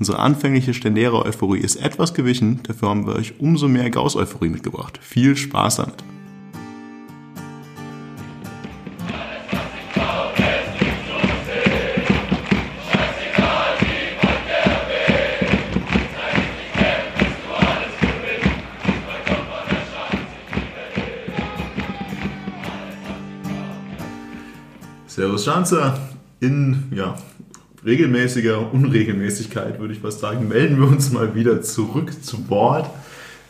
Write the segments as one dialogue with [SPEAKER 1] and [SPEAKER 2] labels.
[SPEAKER 1] Unsere anfängliche Stendera Euphorie ist etwas gewichen, dafür haben wir euch umso mehr Gauss Euphorie mitgebracht. Viel Spaß damit! Servus Schanzer, in ja, regelmäßiger Unregelmäßigkeit, würde ich fast sagen, melden wir uns mal wieder zurück zu Bord.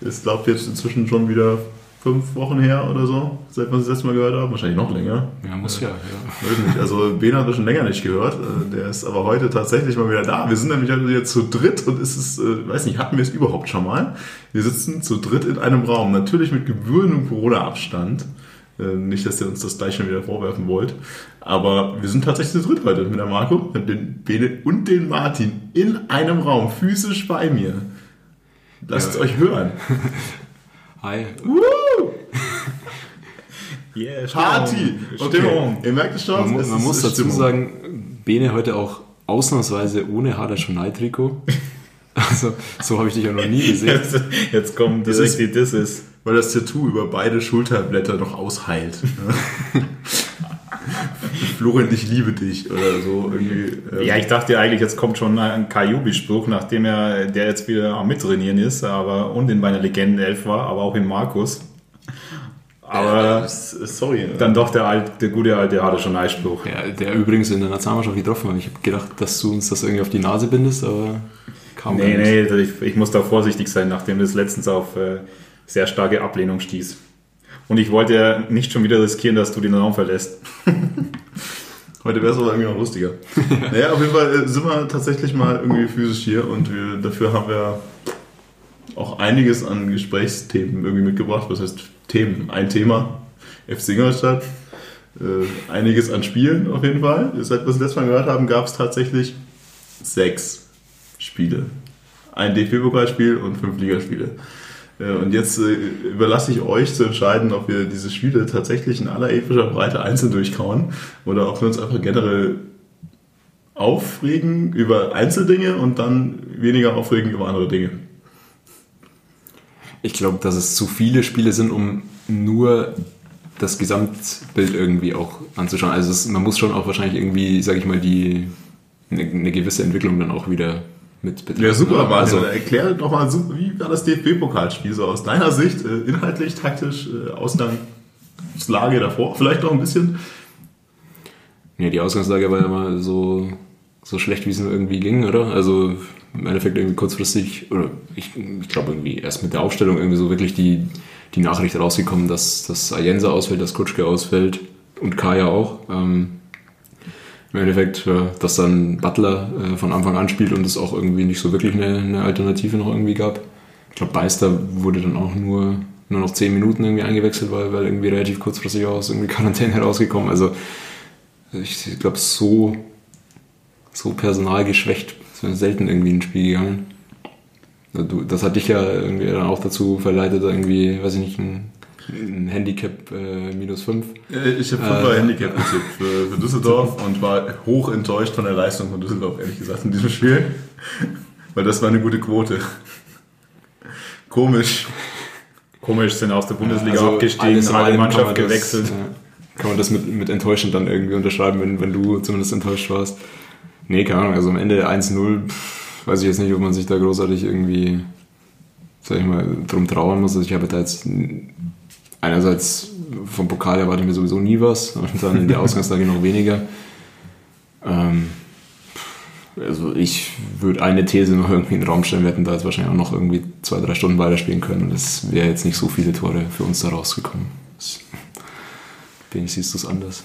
[SPEAKER 1] Ich glaube jetzt inzwischen schon wieder fünf Wochen her oder so, seit wir das letzte Mal gehört haben. Wahrscheinlich noch länger.
[SPEAKER 2] Ja, muss ja,
[SPEAKER 1] ja. Nicht. Also Ben hat schon länger nicht gehört. Äh, der ist aber heute tatsächlich mal wieder da. Wir sind nämlich heute jetzt zu dritt und es ist, äh, weiß nicht, hatten wir es überhaupt schon mal? Wir sitzen zu dritt in einem Raum. Natürlich mit gebührendem Corona-Abstand. Äh, nicht, dass ihr uns das gleich schon wieder vorwerfen wollt. Aber wir sind tatsächlich zu dritt heute mit der Marco, mit den Bene und den Martin in einem Raum, physisch bei mir. Lasst ja. es euch hören.
[SPEAKER 2] Hi.
[SPEAKER 1] Woo! yeah, Party! Okay. Ihr merkt es schon.
[SPEAKER 2] Man, es man muss dazu Stimmung. sagen, Bene heute auch ausnahmsweise ohne Hader Trikot. Also, so habe ich dich ja noch nie gesehen.
[SPEAKER 1] Jetzt, jetzt kommen direkt die Disses. Weil das Tattoo über beide Schulterblätter noch ausheilt. Florian, ich liebe dich oder so. Irgendwie,
[SPEAKER 3] ähm. Ja, ich dachte eigentlich, jetzt kommt schon ein Kajubi-Spruch, nachdem er der jetzt wieder am Mittrainieren ist, aber und in meiner Legenden-Elf war, aber auch in Markus. Aber ja, sorry. Dann doch der, alte, der gute alte hatte schon Einspruch.
[SPEAKER 2] Ja, der übrigens in der Nationalmannschaft getroffen hat. Ich habe gedacht, dass du uns das irgendwie auf die Nase bindest, aber
[SPEAKER 3] kam Nee, nee, ich, ich, muss da vorsichtig sein, nachdem das letztens auf äh, sehr starke Ablehnung stieß. Und ich wollte ja nicht schon wieder riskieren, dass du den Raum verlässt.
[SPEAKER 1] Heute wäre es aber irgendwie noch lustiger. naja, auf jeden Fall äh, sind wir tatsächlich mal irgendwie physisch hier und wir, dafür haben wir auch einiges an Gesprächsthemen irgendwie mitgebracht. Was heißt Themen? Ein Thema, FC Ingolstadt. Äh, einiges an Spielen auf jeden Fall. Seit wir das letzte Mal gehört haben, gab es tatsächlich sechs Spiele. Ein DFB-Pokalspiel und fünf Ligaspiele. Äh, und jetzt äh, überlasse ich euch zu entscheiden, ob wir diese Spiele tatsächlich in aller epischer Breite einzeln durchkauen oder ob wir uns einfach generell aufregen über Einzeldinge und dann weniger aufregen über andere Dinge.
[SPEAKER 2] Ich glaube, dass es zu viele Spiele sind, um nur das Gesamtbild irgendwie auch anzuschauen. Also es, man muss schon auch wahrscheinlich irgendwie, sage ich mal, die eine, eine gewisse Entwicklung dann auch wieder mit
[SPEAKER 1] betrachten. Ja, super, Martin. Also, erklär doch mal, wie war das DFB-Pokalspiel so aus deiner Sicht? Äh, inhaltlich, taktisch, äh, Ausgangslage davor, vielleicht noch ein bisschen?
[SPEAKER 2] Ja, die Ausgangslage war ja mal so, so schlecht, wie es nur irgendwie ging, oder? Also im Endeffekt irgendwie kurzfristig, oder ich, ich glaube irgendwie erst mit der Aufstellung irgendwie so wirklich die, die Nachricht rausgekommen, dass, dass Ayensa ausfällt, dass Kutschke ausfällt und Kaya auch. Ähm, im Endeffekt, dass dann Butler äh, von Anfang an spielt und es auch irgendwie nicht so wirklich eine, eine Alternative noch irgendwie gab. Ich glaube, Beister wurde dann auch nur, nur noch 10 Minuten irgendwie eingewechselt, weil, weil irgendwie relativ kurzfristig aus irgendwie Quarantäne herausgekommen. Also ich glaube, so, so personalgeschwächt ist selten irgendwie ein Spiel gegangen. Das hat dich ja irgendwie dann auch dazu verleitet, irgendwie, weiß ich nicht, ein ein Handicap äh, minus 5.
[SPEAKER 1] Ich habe 5 äh, Handicap getippt für, für Düsseldorf und war hoch enttäuscht von der Leistung von Düsseldorf, ehrlich gesagt, in diesem Spiel. Weil das war eine gute Quote. Komisch.
[SPEAKER 3] Komisch, sind aus der Bundesliga also abgestiegen, alle Mannschaft gewechselt. Das, ja,
[SPEAKER 2] kann man das mit, mit enttäuschend dann irgendwie unterschreiben, wenn, wenn du zumindest enttäuscht warst? Nee, keine Ahnung, also am Ende 1-0, weiß ich jetzt nicht, ob man sich da großartig irgendwie, sag ich mal, drum trauern muss. Also ich habe da jetzt einerseits vom Pokal erwarte mir sowieso nie was und dann in der Ausgangslage noch weniger. Ähm, also ich würde eine These noch irgendwie in den Raum stellen, wir hätten da jetzt wahrscheinlich auch noch irgendwie zwei, drei Stunden weiterspielen können und es wäre jetzt nicht so viele Tore für uns da rausgekommen. Wenig siehst du es anders?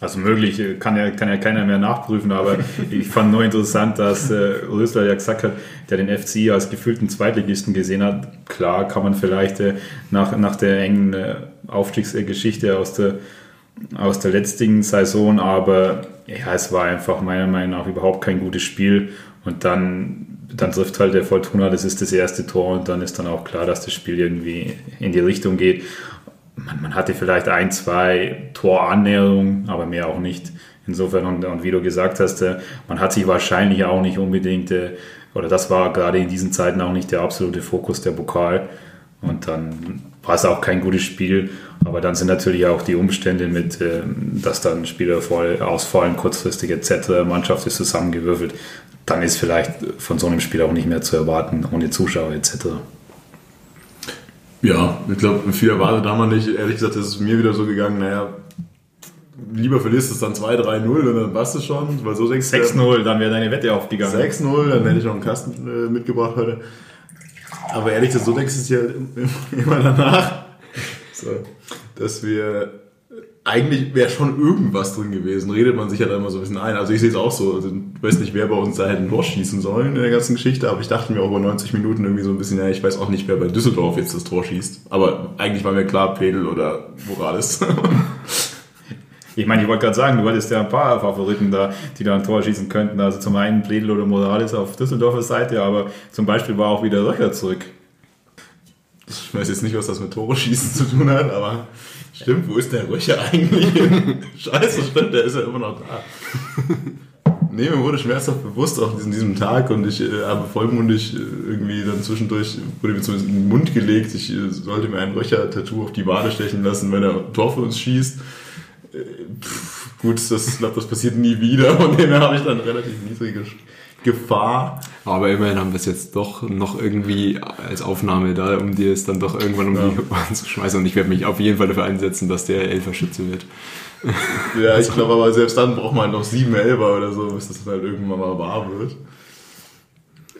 [SPEAKER 3] Also möglich, kann ja, kann ja keiner mehr nachprüfen, aber ich fand nur interessant, dass äh, Rösler ja gesagt hat, der den FC als gefühlten Zweitligisten gesehen hat. Klar kann man vielleicht äh, nach, nach der engen äh, Aufstiegsgeschichte aus der, aus der letzten Saison, aber ja, es war einfach meiner Meinung nach überhaupt kein gutes Spiel und dann, dann trifft halt der Fortuna, das ist das erste Tor und dann ist dann auch klar, dass das Spiel irgendwie in die Richtung geht man, man hatte vielleicht ein, zwei Torannäherungen, aber mehr auch nicht. Insofern, und, und wie du gesagt hast, äh, man hat sich wahrscheinlich auch nicht unbedingt, äh, oder das war gerade in diesen Zeiten auch nicht der absolute Fokus der Pokal. Und dann war es auch kein gutes Spiel. Aber dann sind natürlich auch die Umstände mit, äh, dass dann Spieler voll ausfallen, kurzfristig etc., Mannschaft ist zusammengewürfelt. Dann ist vielleicht von so einem Spiel auch nicht mehr zu erwarten, ohne Zuschauer etc.
[SPEAKER 1] Ja, ich glaube, viel erwartet haben wir nicht. Ehrlich gesagt, ist es mir wieder so gegangen, naja, lieber verlierst es dann 2-3-0 und dann passt es schon. Weil so
[SPEAKER 3] 6-0, dann wäre deine Wette aufgegangen.
[SPEAKER 1] 6-0, dann hätte ich noch einen Kasten äh, mitgebracht heute. Aber ehrlich gesagt, so denkst du es ja immer danach, so, dass wir eigentlich wäre schon irgendwas drin gewesen. Redet man sich ja dann immer so ein bisschen ein. Also ich sehe es auch so. Also ich weiß nicht, wer bei uns da hätte ein Tor schießen sollen in der ganzen Geschichte, aber ich dachte mir auch über 90 Minuten irgendwie so ein bisschen, ja, ich weiß auch nicht, wer bei Düsseldorf jetzt das Tor schießt. Aber eigentlich war mir klar, Pedel oder Morales.
[SPEAKER 3] Ich meine, ich wollte gerade sagen, du hattest ja ein paar Favoriten da, die da ein Tor schießen könnten. Also zum einen Pledel oder Morales auf Düsseldorfer Seite, aber zum Beispiel war auch wieder Röcher zurück.
[SPEAKER 1] Ich weiß jetzt nicht, was das mit Tore schießen zu tun hat, aber Stimmt, wo ist der Röcher eigentlich? Scheiße, stimmt, der ist ja immer noch da. Nee, mir wurde schmerzhaft bewusst auch an diesem Tag und ich äh, habe vollmundig äh, irgendwie dann zwischendurch, wurde mir zumindest in den Mund gelegt, ich äh, sollte mir ein Röcher-Tattoo auf die Wade stechen lassen, wenn er Tor für uns schießt. Äh, pff, gut, das, ich glaube, das passiert nie wieder, von dem her habe ich dann relativ niedrige Gefahr.
[SPEAKER 2] Aber immerhin haben wir es jetzt doch noch irgendwie als Aufnahme da, um dir es dann doch irgendwann um ja. die Ohren zu schmeißen. Und ich werde mich auf jeden Fall dafür einsetzen, dass der Elfer Schütze wird.
[SPEAKER 1] Ja, ich glaube aber selbst dann braucht man noch sieben Elfer oder so, bis das halt irgendwann mal wahr wird.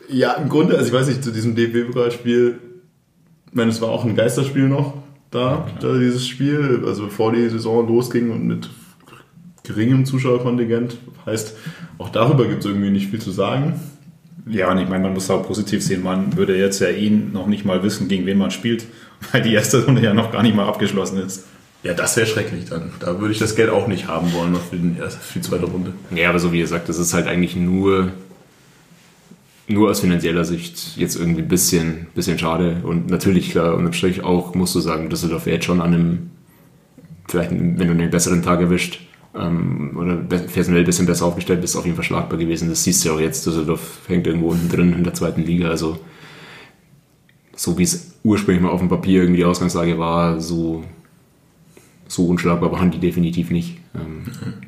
[SPEAKER 1] Ja, im Grunde, also ich weiß nicht, zu diesem DFB-Pokalspiel, ich meine, es war auch ein Geisterspiel noch da, da, dieses Spiel, also bevor die Saison losging und mit geringem Zuschauerkontingent. Heißt, auch darüber gibt es irgendwie nicht viel zu sagen.
[SPEAKER 3] Ja, und ich meine, man muss auch positiv sehen, man würde jetzt ja ihn noch nicht mal wissen, gegen wen man spielt, weil die erste Runde ja noch gar nicht mal abgeschlossen ist.
[SPEAKER 1] Ja, das wäre schrecklich dann. Da würde ich das Geld auch nicht haben wollen noch für, den, für die zweite Runde.
[SPEAKER 2] Ja, aber so wie ihr sagt, das ist halt eigentlich nur, nur aus finanzieller Sicht jetzt irgendwie ein bisschen, bisschen schade. Und natürlich, klar, unterm Strich auch, musst du sagen, Düsseldorf wäre jetzt schon an einem, vielleicht, wenn du einen besseren Tag erwischt, ähm, oder personell ein bisschen besser aufgestellt bist, auf jeden Fall schlagbar gewesen. Das siehst du ja auch jetzt. Düsseldorf hängt irgendwo unten drin in der zweiten Liga. Also so wie es ursprünglich mal auf dem Papier irgendwie die Ausgangslage war, so, so unschlagbar waren die definitiv nicht. Ähm,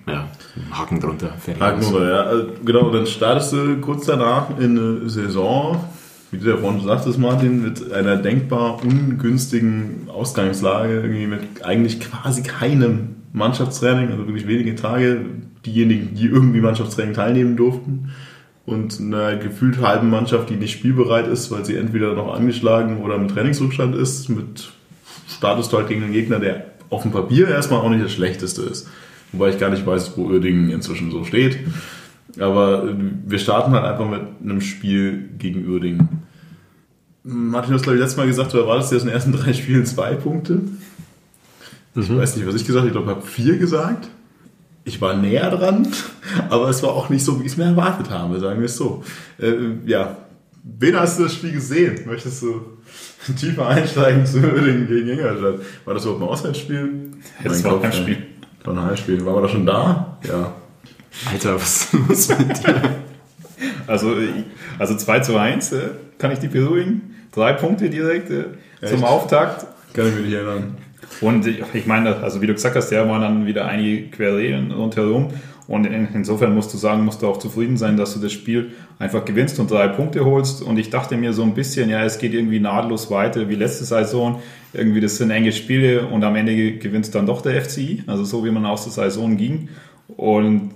[SPEAKER 2] ja, Haken drunter.
[SPEAKER 1] Haken drunter, ja. Also, genau, dann startest du kurz danach in eine Saison, wie du ja vorhin sagtest, Martin, mit einer denkbar ungünstigen Ausgangslage, irgendwie mit eigentlich quasi keinem Mannschaftstraining, also wirklich wenige Tage, diejenigen, die irgendwie Mannschaftstraining teilnehmen durften und eine gefühlt halben Mannschaft, die nicht spielbereit ist, weil sie entweder noch angeschlagen oder mit Trainingsrückstand ist, mit Status halt gegen einen Gegner, der auf dem Papier erstmal auch nicht das Schlechteste ist. Wobei ich gar nicht weiß, wo Uerdingen inzwischen so steht. Aber wir starten halt einfach mit einem Spiel gegen Uerdingen. Martin, du hast glaube ich letztes Mal gesagt, du erwartest jetzt in den ersten drei Spielen zwei Punkte. Ich mhm. weiß nicht, was ich gesagt habe. Ich glaube, ich habe vier gesagt. Ich war näher dran, aber es war auch nicht so, wie ich es mir erwartet habe, sagen wir es so. Äh, ja, wen hast du das Spiel gesehen? Möchtest du tiefer einsteigen zu Oerdingen gegen Ingolstadt? War das überhaupt ein Auswärtsspiel?
[SPEAKER 3] Das war ein Heimspiel.
[SPEAKER 1] War ein Heimspiel. Waren wir da schon da? Ja.
[SPEAKER 2] Alter, was ist los mit dir?
[SPEAKER 3] Also, also 2 zu 1 äh, kann ich die beruhigen. Drei Punkte direkt äh, zum Auftakt.
[SPEAKER 1] Kann ich mich nicht erinnern.
[SPEAKER 3] Und ich meine, also wie du gesagt hast, ja, waren dann wieder einige Querelen rundherum. Und insofern musst du sagen, musst du auch zufrieden sein, dass du das Spiel einfach gewinnst und drei Punkte holst. Und ich dachte mir so ein bisschen, ja, es geht irgendwie nahtlos weiter wie letzte Saison. Irgendwie, das sind enge Spiele und am Ende gewinnst dann doch der FCI. Also so wie man aus der Saison ging. Und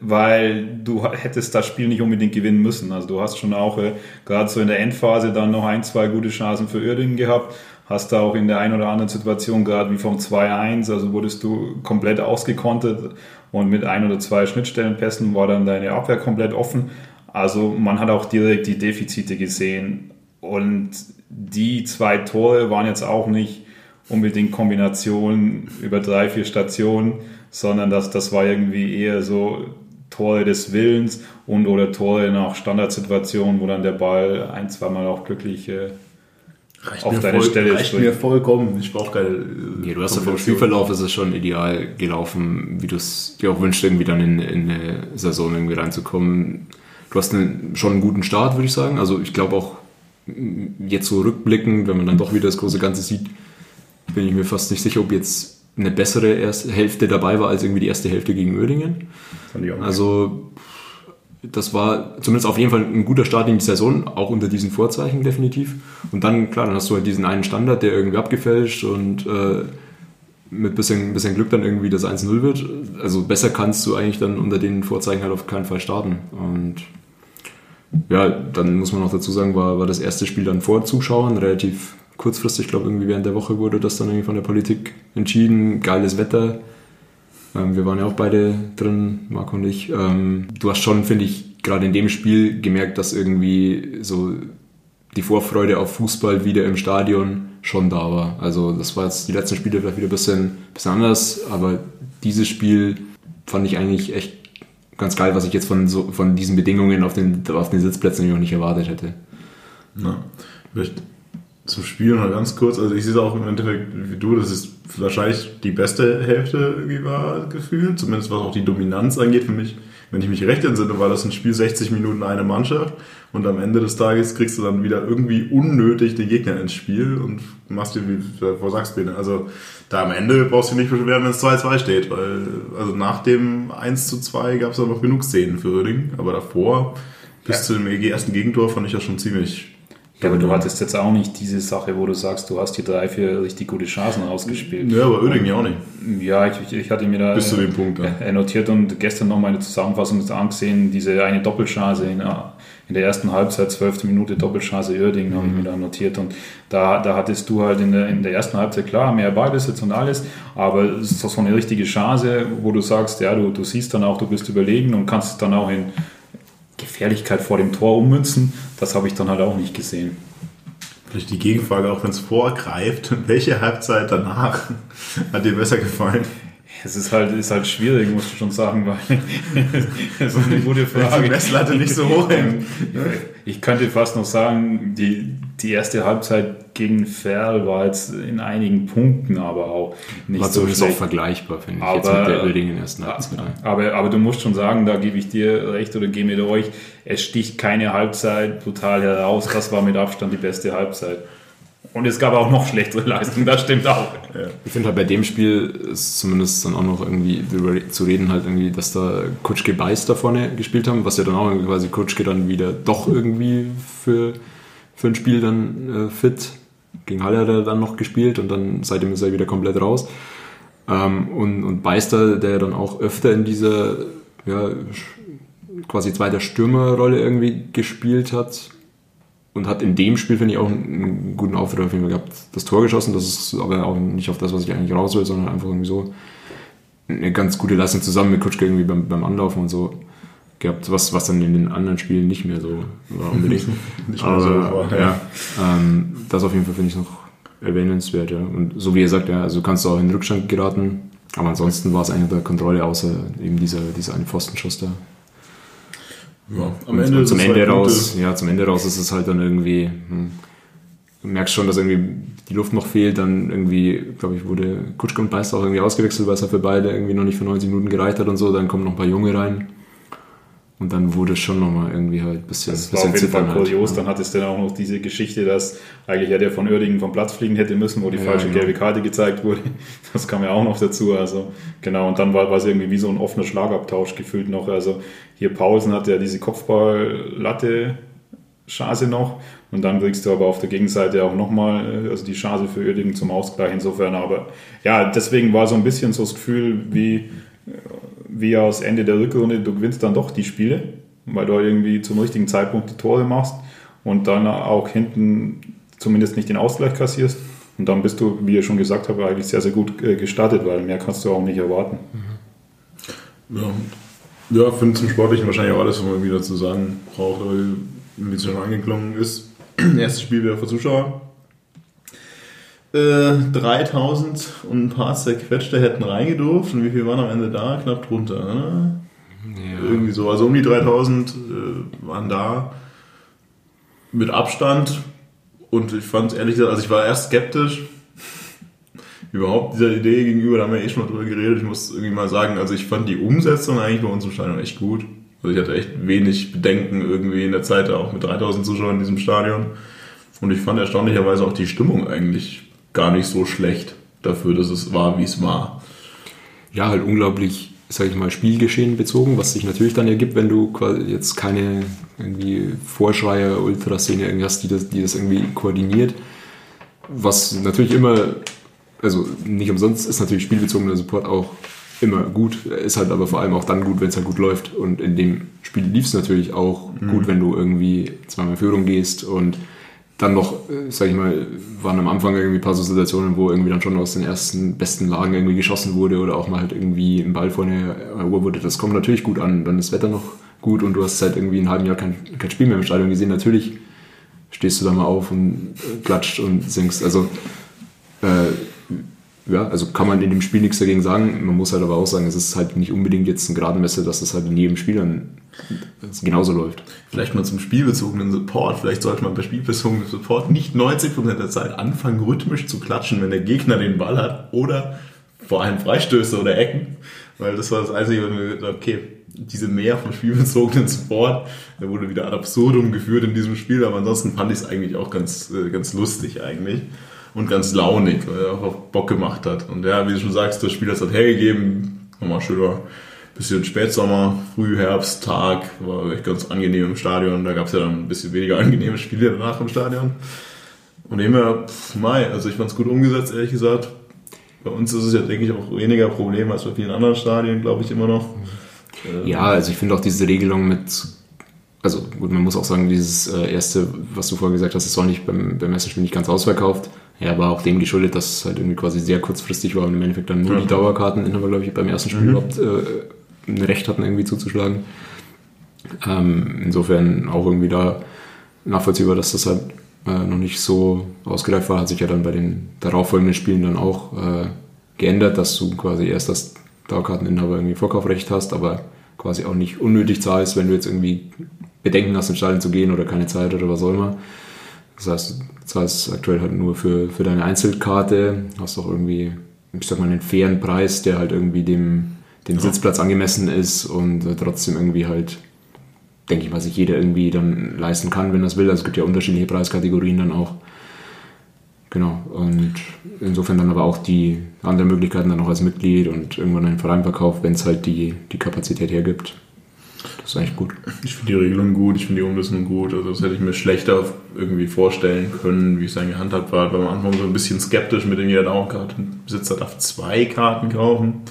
[SPEAKER 3] weil du hättest das Spiel nicht unbedingt gewinnen müssen. Also du hast schon auch äh, gerade so in der Endphase dann noch ein, zwei gute Chancen für Uerdingen gehabt hast da auch in der einen oder anderen Situation, gerade wie vom 2-1, also wurdest du komplett ausgekontet und mit ein oder zwei Schnittstellenpässen war dann deine Abwehr komplett offen. Also man hat auch direkt die Defizite gesehen und die zwei Tore waren jetzt auch nicht unbedingt Kombinationen über drei, vier Stationen, sondern das, das war irgendwie eher so Tore des Willens und oder Tore nach Standardsituationen, wo dann der Ball ein, zweimal auch glücklich äh,
[SPEAKER 1] Reicht auf deine voll, Stelle reicht mir vollkommen. Ich brauche keine. Äh,
[SPEAKER 2] ja, du hast ja vom Spielverlauf ist es schon ideal gelaufen, wie du es dir auch wünschst, irgendwie dann in, in eine Saison irgendwie reinzukommen. Du hast einen, schon einen guten Start, würde ich sagen. Also ich glaube auch jetzt so rückblickend, wenn man dann doch wieder das große Ganze sieht, bin ich mir fast nicht sicher, ob jetzt eine bessere erste Hälfte dabei war als irgendwie die erste Hälfte gegen Oerdingen. Also das war zumindest auf jeden Fall ein guter Start in die Saison, auch unter diesen Vorzeichen definitiv. Und dann, klar, dann hast du halt diesen einen Standard, der irgendwie abgefälscht und äh, mit bisschen, bisschen Glück dann irgendwie das 1-0 wird. Also besser kannst du eigentlich dann unter den Vorzeichen halt auf keinen Fall starten. Und ja, dann muss man auch dazu sagen, war, war das erste Spiel dann vor Zuschauern, relativ kurzfristig, ich glaube irgendwie während der Woche wurde das dann irgendwie von der Politik entschieden. Geiles Wetter, ähm, wir waren ja auch beide drin, Marco und ich. Ähm, du hast schon, finde ich, gerade in dem Spiel gemerkt, dass irgendwie so die Vorfreude auf Fußball wieder im Stadion schon da war. Also das war jetzt die letzten Spiele vielleicht wieder ein bisschen, bisschen anders, aber dieses Spiel fand ich eigentlich echt ganz geil, was ich jetzt von, so, von diesen Bedingungen auf den, auf den Sitzplätzen noch nicht erwartet hätte.
[SPEAKER 1] Na, vielleicht zum Spiel noch ganz kurz. Also ich sehe es auch im Endeffekt wie du, dass es wahrscheinlich die beste Hälfte irgendwie war gefühlt, zumindest was auch die Dominanz angeht für mich. Wenn ich mich recht entsinne, war das ein Spiel 60 Minuten eine Mannschaft und am Ende des Tages kriegst du dann wieder irgendwie unnötig den Gegner ins Spiel und machst dir, wie sagst du Also da am Ende brauchst du dich nicht beschweren, wenn es 2-2 steht, weil also nach dem 1 zu 2 gab es auch noch genug Szenen für Röding, aber davor bis ja. zu dem ersten Gegentor fand ich das schon ziemlich
[SPEAKER 3] ja, aber du hattest jetzt auch nicht diese Sache, wo du sagst, du hast die drei, vier richtig gute Chancen ausgespielt.
[SPEAKER 1] Ja, aber Oeding ja auch nicht.
[SPEAKER 3] Ja, ich, ich hatte mir da
[SPEAKER 1] Bis zu dem Punkt,
[SPEAKER 3] ja. notiert und gestern noch meine Zusammenfassung angesehen, diese eine Doppelchance in, in der ersten Halbzeit, zwölfte Minute Doppelchance Oerding, mhm. habe ich mir da notiert. Und da, da hattest du halt in der, in der ersten Halbzeit, klar, mehr Ballbesitz und alles, aber es ist so eine richtige Chance, wo du sagst, ja, du, du siehst dann auch, du bist überlegen und kannst es dann auch in Gefährlichkeit vor dem Tor ummünzen, das habe ich dann halt auch nicht gesehen.
[SPEAKER 1] Vielleicht die Gegenfrage, auch wenn es vorgreift, welche Halbzeit danach hat dir besser gefallen?
[SPEAKER 3] Es ist halt, ist halt schwierig, musst du schon sagen, weil das ist eine gute Frage.
[SPEAKER 1] Die Messlatte nicht so hoch hängt.
[SPEAKER 3] Ich könnte fast noch sagen, die, die erste Halbzeit gegen Ferl war jetzt in einigen Punkten aber auch nicht war so schlecht. auch
[SPEAKER 2] vergleichbar, finde ich,
[SPEAKER 3] aber, jetzt mit der Oerding in der ersten Halbzeit. Aber, aber du musst schon sagen, da gebe ich dir recht oder gehe mit euch, es sticht keine Halbzeit total heraus. Das war mit Abstand die beste Halbzeit. Und es gab auch noch schlechtere Leistungen, das stimmt auch.
[SPEAKER 2] Ja. Ich finde halt bei dem Spiel ist zumindest dann auch noch irgendwie zu reden, halt irgendwie, dass da Kutschke Beiß da vorne gespielt haben, was ja dann auch quasi Kutschke dann wieder doch irgendwie für, für ein Spiel dann äh, fit. Gegen Halle hat er dann noch gespielt und dann seitdem ist er wieder komplett raus. Ähm, und, und Beister, der dann auch öfter in dieser ja, quasi zweiter Stürmerrolle irgendwie gespielt hat, und hat in dem Spiel, finde ich, auch einen guten Auftritt auf jeden Fall gehabt. Das Tor geschossen, das ist aber auch nicht auf das, was ich eigentlich raus will, sondern einfach irgendwie so eine ganz gute Leistung zusammen mit Kutschke irgendwie beim, beim Anlaufen und so gehabt, was, was dann in den anderen Spielen nicht mehr so war unbedingt. nicht mehr aber, so war, ja. ähm, das auf jeden Fall finde ich noch erwähnenswert, ja. Und so wie ihr sagt, ja, also kannst du auch in den Rückstand geraten, aber ansonsten war es eigentlich der Kontrolle, außer eben dieser, dieser eine Pfostenschuss da. Ja, am und, Ende und zum Ende halt raus, ja, zum Ende raus ist es halt dann irgendwie, hm, du merkst schon, dass irgendwie die Luft noch fehlt, dann irgendwie, glaube ich, wurde Kutschke und Beister auch irgendwie ausgewechselt, weil es ja für beide irgendwie noch nicht für 90 Minuten gereicht hat und so, dann kommen noch ein paar Junge rein. Und dann wurde es schon nochmal irgendwie halt ein bisschen
[SPEAKER 3] Das war auf jeden Fall kurios. Halt, Dann hattest du dann auch noch diese Geschichte, dass eigentlich hätte er von Oerdingen vom Platz fliegen hätte müssen, wo die ja, falsche genau. gelbe Karte gezeigt wurde. Das kam ja auch noch dazu. Also genau, und dann war, war es irgendwie wie so ein offener Schlagabtausch gefühlt noch. Also hier Paulsen hat ja diese Kopfballlatte Chance noch und dann kriegst du aber auf der Gegenseite auch nochmal also die Chance für Oerdingen zum Ausgleich insofern. Aber ja, deswegen war so ein bisschen so das Gefühl wie wie aus Ende der Rückrunde, du gewinnst dann doch die Spiele, weil du irgendwie zum richtigen Zeitpunkt die Tore machst und dann auch hinten zumindest nicht den Ausgleich kassierst. Und dann bist du, wie ihr schon gesagt habt, eigentlich sehr, sehr gut äh, gestartet, weil mehr kannst du auch nicht erwarten.
[SPEAKER 1] Ja, ja finde zum Sportlichen wahrscheinlich auch alles, was man wieder zu sagen braucht, wie es schon angeklungen ist, erstes Spiel wieder vor Zuschauern. Äh, 3000 und ein paar zerquetschte hätten reingedurft. Und wie viel waren am Ende da? Knapp drunter. Ne? Ja. Irgendwie so. Also um die 3000 äh, waren da mit Abstand. Und ich fand ehrlich gesagt, also ich war erst skeptisch überhaupt dieser Idee gegenüber, da haben wir eh schon mal drüber geredet. Ich muss irgendwie mal sagen, also ich fand die Umsetzung eigentlich bei uns im Stadion echt gut. Also ich hatte echt wenig Bedenken irgendwie in der Zeit, auch mit 3000 Zuschauern in diesem Stadion. Und ich fand erstaunlicherweise auch die Stimmung eigentlich gar nicht so schlecht dafür, dass es war, wie es war.
[SPEAKER 2] Ja, halt unglaublich, sag ich mal, Spielgeschehen bezogen, was sich natürlich dann ergibt, wenn du quasi jetzt keine irgendwie Vorschreier, Ultraszene irgendwie hast, die das, die das irgendwie koordiniert. Was natürlich immer, also nicht umsonst ist natürlich spielbezogener Support auch immer gut, ist halt aber vor allem auch dann gut, wenn es halt gut läuft. Und in dem Spiel lief es natürlich auch mhm. gut, wenn du irgendwie zweimal Führung gehst und dann noch, äh, sag ich mal, waren am Anfang irgendwie ein paar so Situationen, wo irgendwie dann schon aus den ersten besten Lagen irgendwie geschossen wurde oder auch mal halt irgendwie ein Ball vor eine Uhr wurde. Das kommt natürlich gut an. Dann ist das Wetter noch gut und du hast seit irgendwie ein halben Jahr kein, kein Spiel mehr im Stadion gesehen. Natürlich stehst du da mal auf und äh, klatscht und singst. Also, äh, ja, also kann man in dem Spiel nichts dagegen sagen. Man muss halt aber auch sagen, es ist halt nicht unbedingt jetzt ein Gradmesser, dass es halt in jedem Spiel dann genauso läuft.
[SPEAKER 1] Vielleicht mal zum spielbezogenen Support. Vielleicht sollte man bei spielbezogenen Support nicht 90% der Zeit anfangen, rhythmisch zu klatschen, wenn der Gegner den Ball hat oder vor allem Freistöße oder Ecken. Weil das war das Einzige, was mir gedacht okay, diese mehr von spielbezogenen Support, der wurde wieder ad absurdum geführt in diesem Spiel, aber ansonsten fand ich es eigentlich auch ganz, äh, ganz lustig eigentlich und ganz launig, weil er auch Bock gemacht hat. Und ja, wie du schon sagst, das Spiel hat es halt hergegeben. Nochmal schöner bisschen Spätsommer, Frühherbst, Tag, war echt ganz angenehm im Stadion. Da gab es ja dann ein bisschen weniger angenehme Spiele danach im Stadion. Und immer, Mai, also ich fand es gut umgesetzt, ehrlich gesagt. Bei uns ist es ja, denke ich, auch weniger Problem als bei vielen anderen Stadien, glaube ich, immer noch.
[SPEAKER 2] Ja, also ich finde auch diese Regelung mit, also gut, man muss auch sagen, dieses äh, erste, was du vorher gesagt hast, ist auch nicht beim, beim ersten Spiel nicht ganz ausverkauft. Ja, war auch dem geschuldet, dass es halt irgendwie quasi sehr kurzfristig war und im Endeffekt dann nur ja. die Dauerkarteninhaber, glaube ich, beim ersten Spiel mhm. überhaupt äh, ein Recht hatten, irgendwie zuzuschlagen. Ähm, insofern auch irgendwie da nachvollziehbar, dass das halt äh, noch nicht so ausgereift war, hat sich ja dann bei den darauffolgenden Spielen dann auch äh, geändert, dass du quasi erst das Dauerkarteninhaber irgendwie Vorkaufrecht hast, aber quasi auch nicht unnötig zahlst, wenn du jetzt irgendwie Bedenken hast, ins Stadion zu gehen oder keine Zeit oder was auch immer. Das heißt, du zahlst aktuell halt nur für, für deine Einzelkarte, hast auch irgendwie, ich sag mal, einen fairen Preis, der halt irgendwie dem, dem ja. Sitzplatz angemessen ist und äh, trotzdem irgendwie halt, denke ich mal, sich jeder irgendwie dann leisten kann, wenn es will. Also es gibt ja unterschiedliche Preiskategorien dann auch. Genau. Und insofern dann aber auch die anderen Möglichkeiten dann noch als Mitglied und irgendwann einen Verein verkauft, wenn es halt die, die Kapazität hergibt. Das ist eigentlich gut.
[SPEAKER 1] Ich finde die Regelung gut, ich finde die Umsetzung gut. Also das hätte ich mir schlechter irgendwie vorstellen können, wie es dann gehandhabt war. War am Anfang so ein bisschen skeptisch mit dem jeder Dauerkartenbesitzer darf zwei Karten kaufen.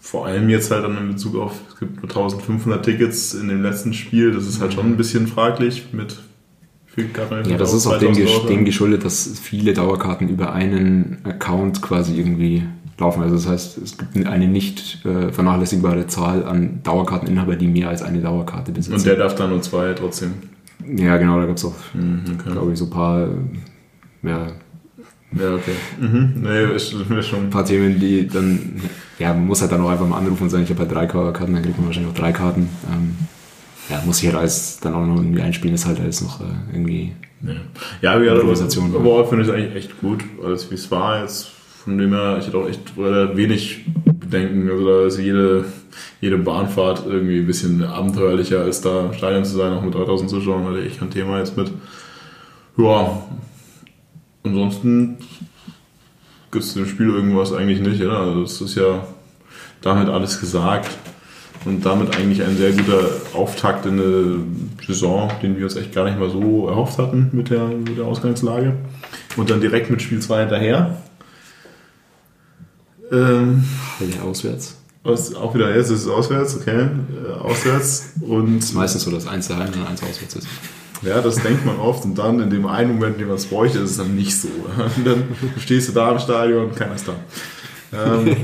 [SPEAKER 1] Vor allem jetzt halt dann in Bezug auf, es gibt nur 1500 Tickets in dem letzten Spiel. Das ist halt schon ein bisschen fraglich mit
[SPEAKER 2] ja, das ist auch dem geschuldet, dass viele Dauerkarten über einen Account quasi irgendwie laufen. Also das heißt, es gibt eine nicht äh, vernachlässigbare Zahl an Dauerkarteninhaber, die mehr als eine Dauerkarte besitzen.
[SPEAKER 1] Und der darf dann nur zwei trotzdem.
[SPEAKER 2] Ja, genau, da gab es auch, mhm, okay. glaube ich, so ein paar,
[SPEAKER 1] ja. Ja, okay. Mhm. Nee, ist, ist schon.
[SPEAKER 2] Ein paar Themen, die dann, ja, man muss halt dann auch einfach mal anrufen und sagen, ich habe halt drei Karten, dann kriegt man wahrscheinlich auch drei Karten. Ähm, ja, muss ich halt alles dann auch noch irgendwie einspielen, ist halt alles noch äh, irgendwie.
[SPEAKER 1] Ja, ja aber, ja, aber overall finde ich es eigentlich echt gut, alles wie es war jetzt von dem her, ich hatte auch echt wenig Bedenken. Also da ist jede, jede Bahnfahrt irgendwie ein bisschen abenteuerlicher, als da im Stadion zu sein, auch mit 3000 Zuschauern, hatte ich kein Thema jetzt mit. Ja, ansonsten gibt es dem Spiel irgendwas eigentlich nicht, oder? Also es ist ja damit alles gesagt und damit eigentlich ein sehr guter Auftakt in eine Saison, den wir uns echt gar nicht mal so erhofft hatten mit der, mit der Ausgangslage. Und dann direkt mit Spiel 2 hinterher.
[SPEAKER 2] Ähm, ja, auswärts.
[SPEAKER 1] Aus, auch wieder, jetzt ist es auswärts, okay. Äh, auswärts und.
[SPEAKER 2] Das ist meistens so, dass eins daheim und eins auswärts ist.
[SPEAKER 1] Ja, das denkt man oft und dann in dem einen Moment, in dem man es bräuchte, ist es dann nicht so. Und dann stehst du da im Stadion und keiner ist da. Ähm,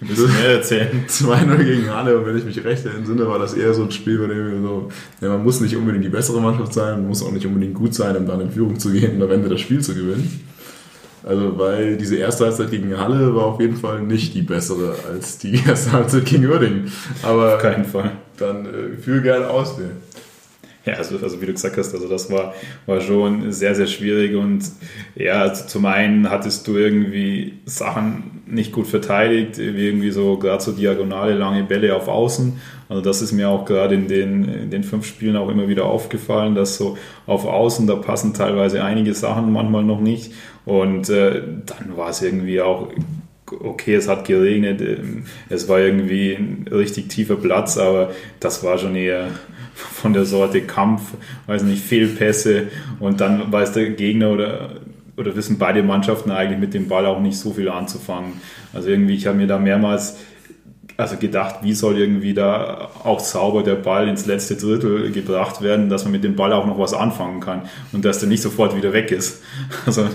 [SPEAKER 3] Müssen mehr erzählen.
[SPEAKER 1] 2-0 gegen Halle und wenn ich mich recht entsinne, war das eher so ein Spiel, bei dem wir so, ja, man muss nicht unbedingt die bessere Mannschaft sein, man muss auch nicht unbedingt gut sein, um dann in Führung zu gehen und am Ende das Spiel zu gewinnen. Also, weil diese erste Halbzeit gegen Halle war auf jeden Fall nicht die bessere als die erste Halbzeit gegen Uerdingen. Aber
[SPEAKER 3] Auf keinen Fall.
[SPEAKER 1] dann äh, fühl gerne auswählen.
[SPEAKER 3] Ja, also, also wie du gesagt hast, also das war, war schon sehr, sehr schwierig und ja, also zum einen hattest du irgendwie Sachen nicht gut verteidigt, wie irgendwie so gerade so diagonale lange Bälle auf Außen. Also das ist mir auch gerade in den, in den fünf Spielen auch immer wieder aufgefallen, dass so auf Außen, da passen teilweise einige Sachen manchmal noch nicht und äh, dann war es irgendwie auch okay, es hat geregnet, ähm, es war irgendwie ein richtig tiefer Platz, aber das war schon eher von der Sorte Kampf, weiß nicht, Fehlpässe und dann weiß der Gegner oder, oder wissen beide Mannschaften eigentlich mit dem Ball auch nicht so viel anzufangen. Also irgendwie, ich habe mir da mehrmals also gedacht, wie soll irgendwie da auch sauber der Ball ins letzte Drittel gebracht werden, dass man mit dem Ball auch noch was anfangen kann und dass der nicht sofort wieder weg ist. Also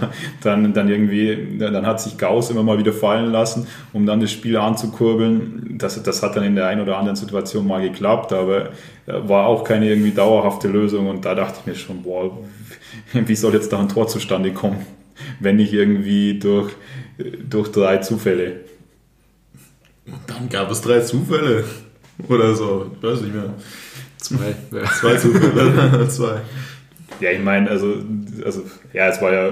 [SPEAKER 3] dann, dann irgendwie, dann hat sich Gauss immer mal wieder fallen lassen, um dann das Spiel anzukurbeln. Das, das hat dann in der einen oder anderen Situation mal geklappt, aber war auch keine irgendwie dauerhafte Lösung und da dachte ich mir schon, boah, wie soll jetzt da ein Tor zustande kommen, wenn nicht irgendwie durch, durch drei Zufälle.
[SPEAKER 1] Und dann gab es drei Zufälle. Oder so. Ich weiß nicht mehr.
[SPEAKER 2] Zwei. Ja.
[SPEAKER 1] Zwei Zufälle. Zwei.
[SPEAKER 3] Ja, ich meine, also, also, ja, es war ja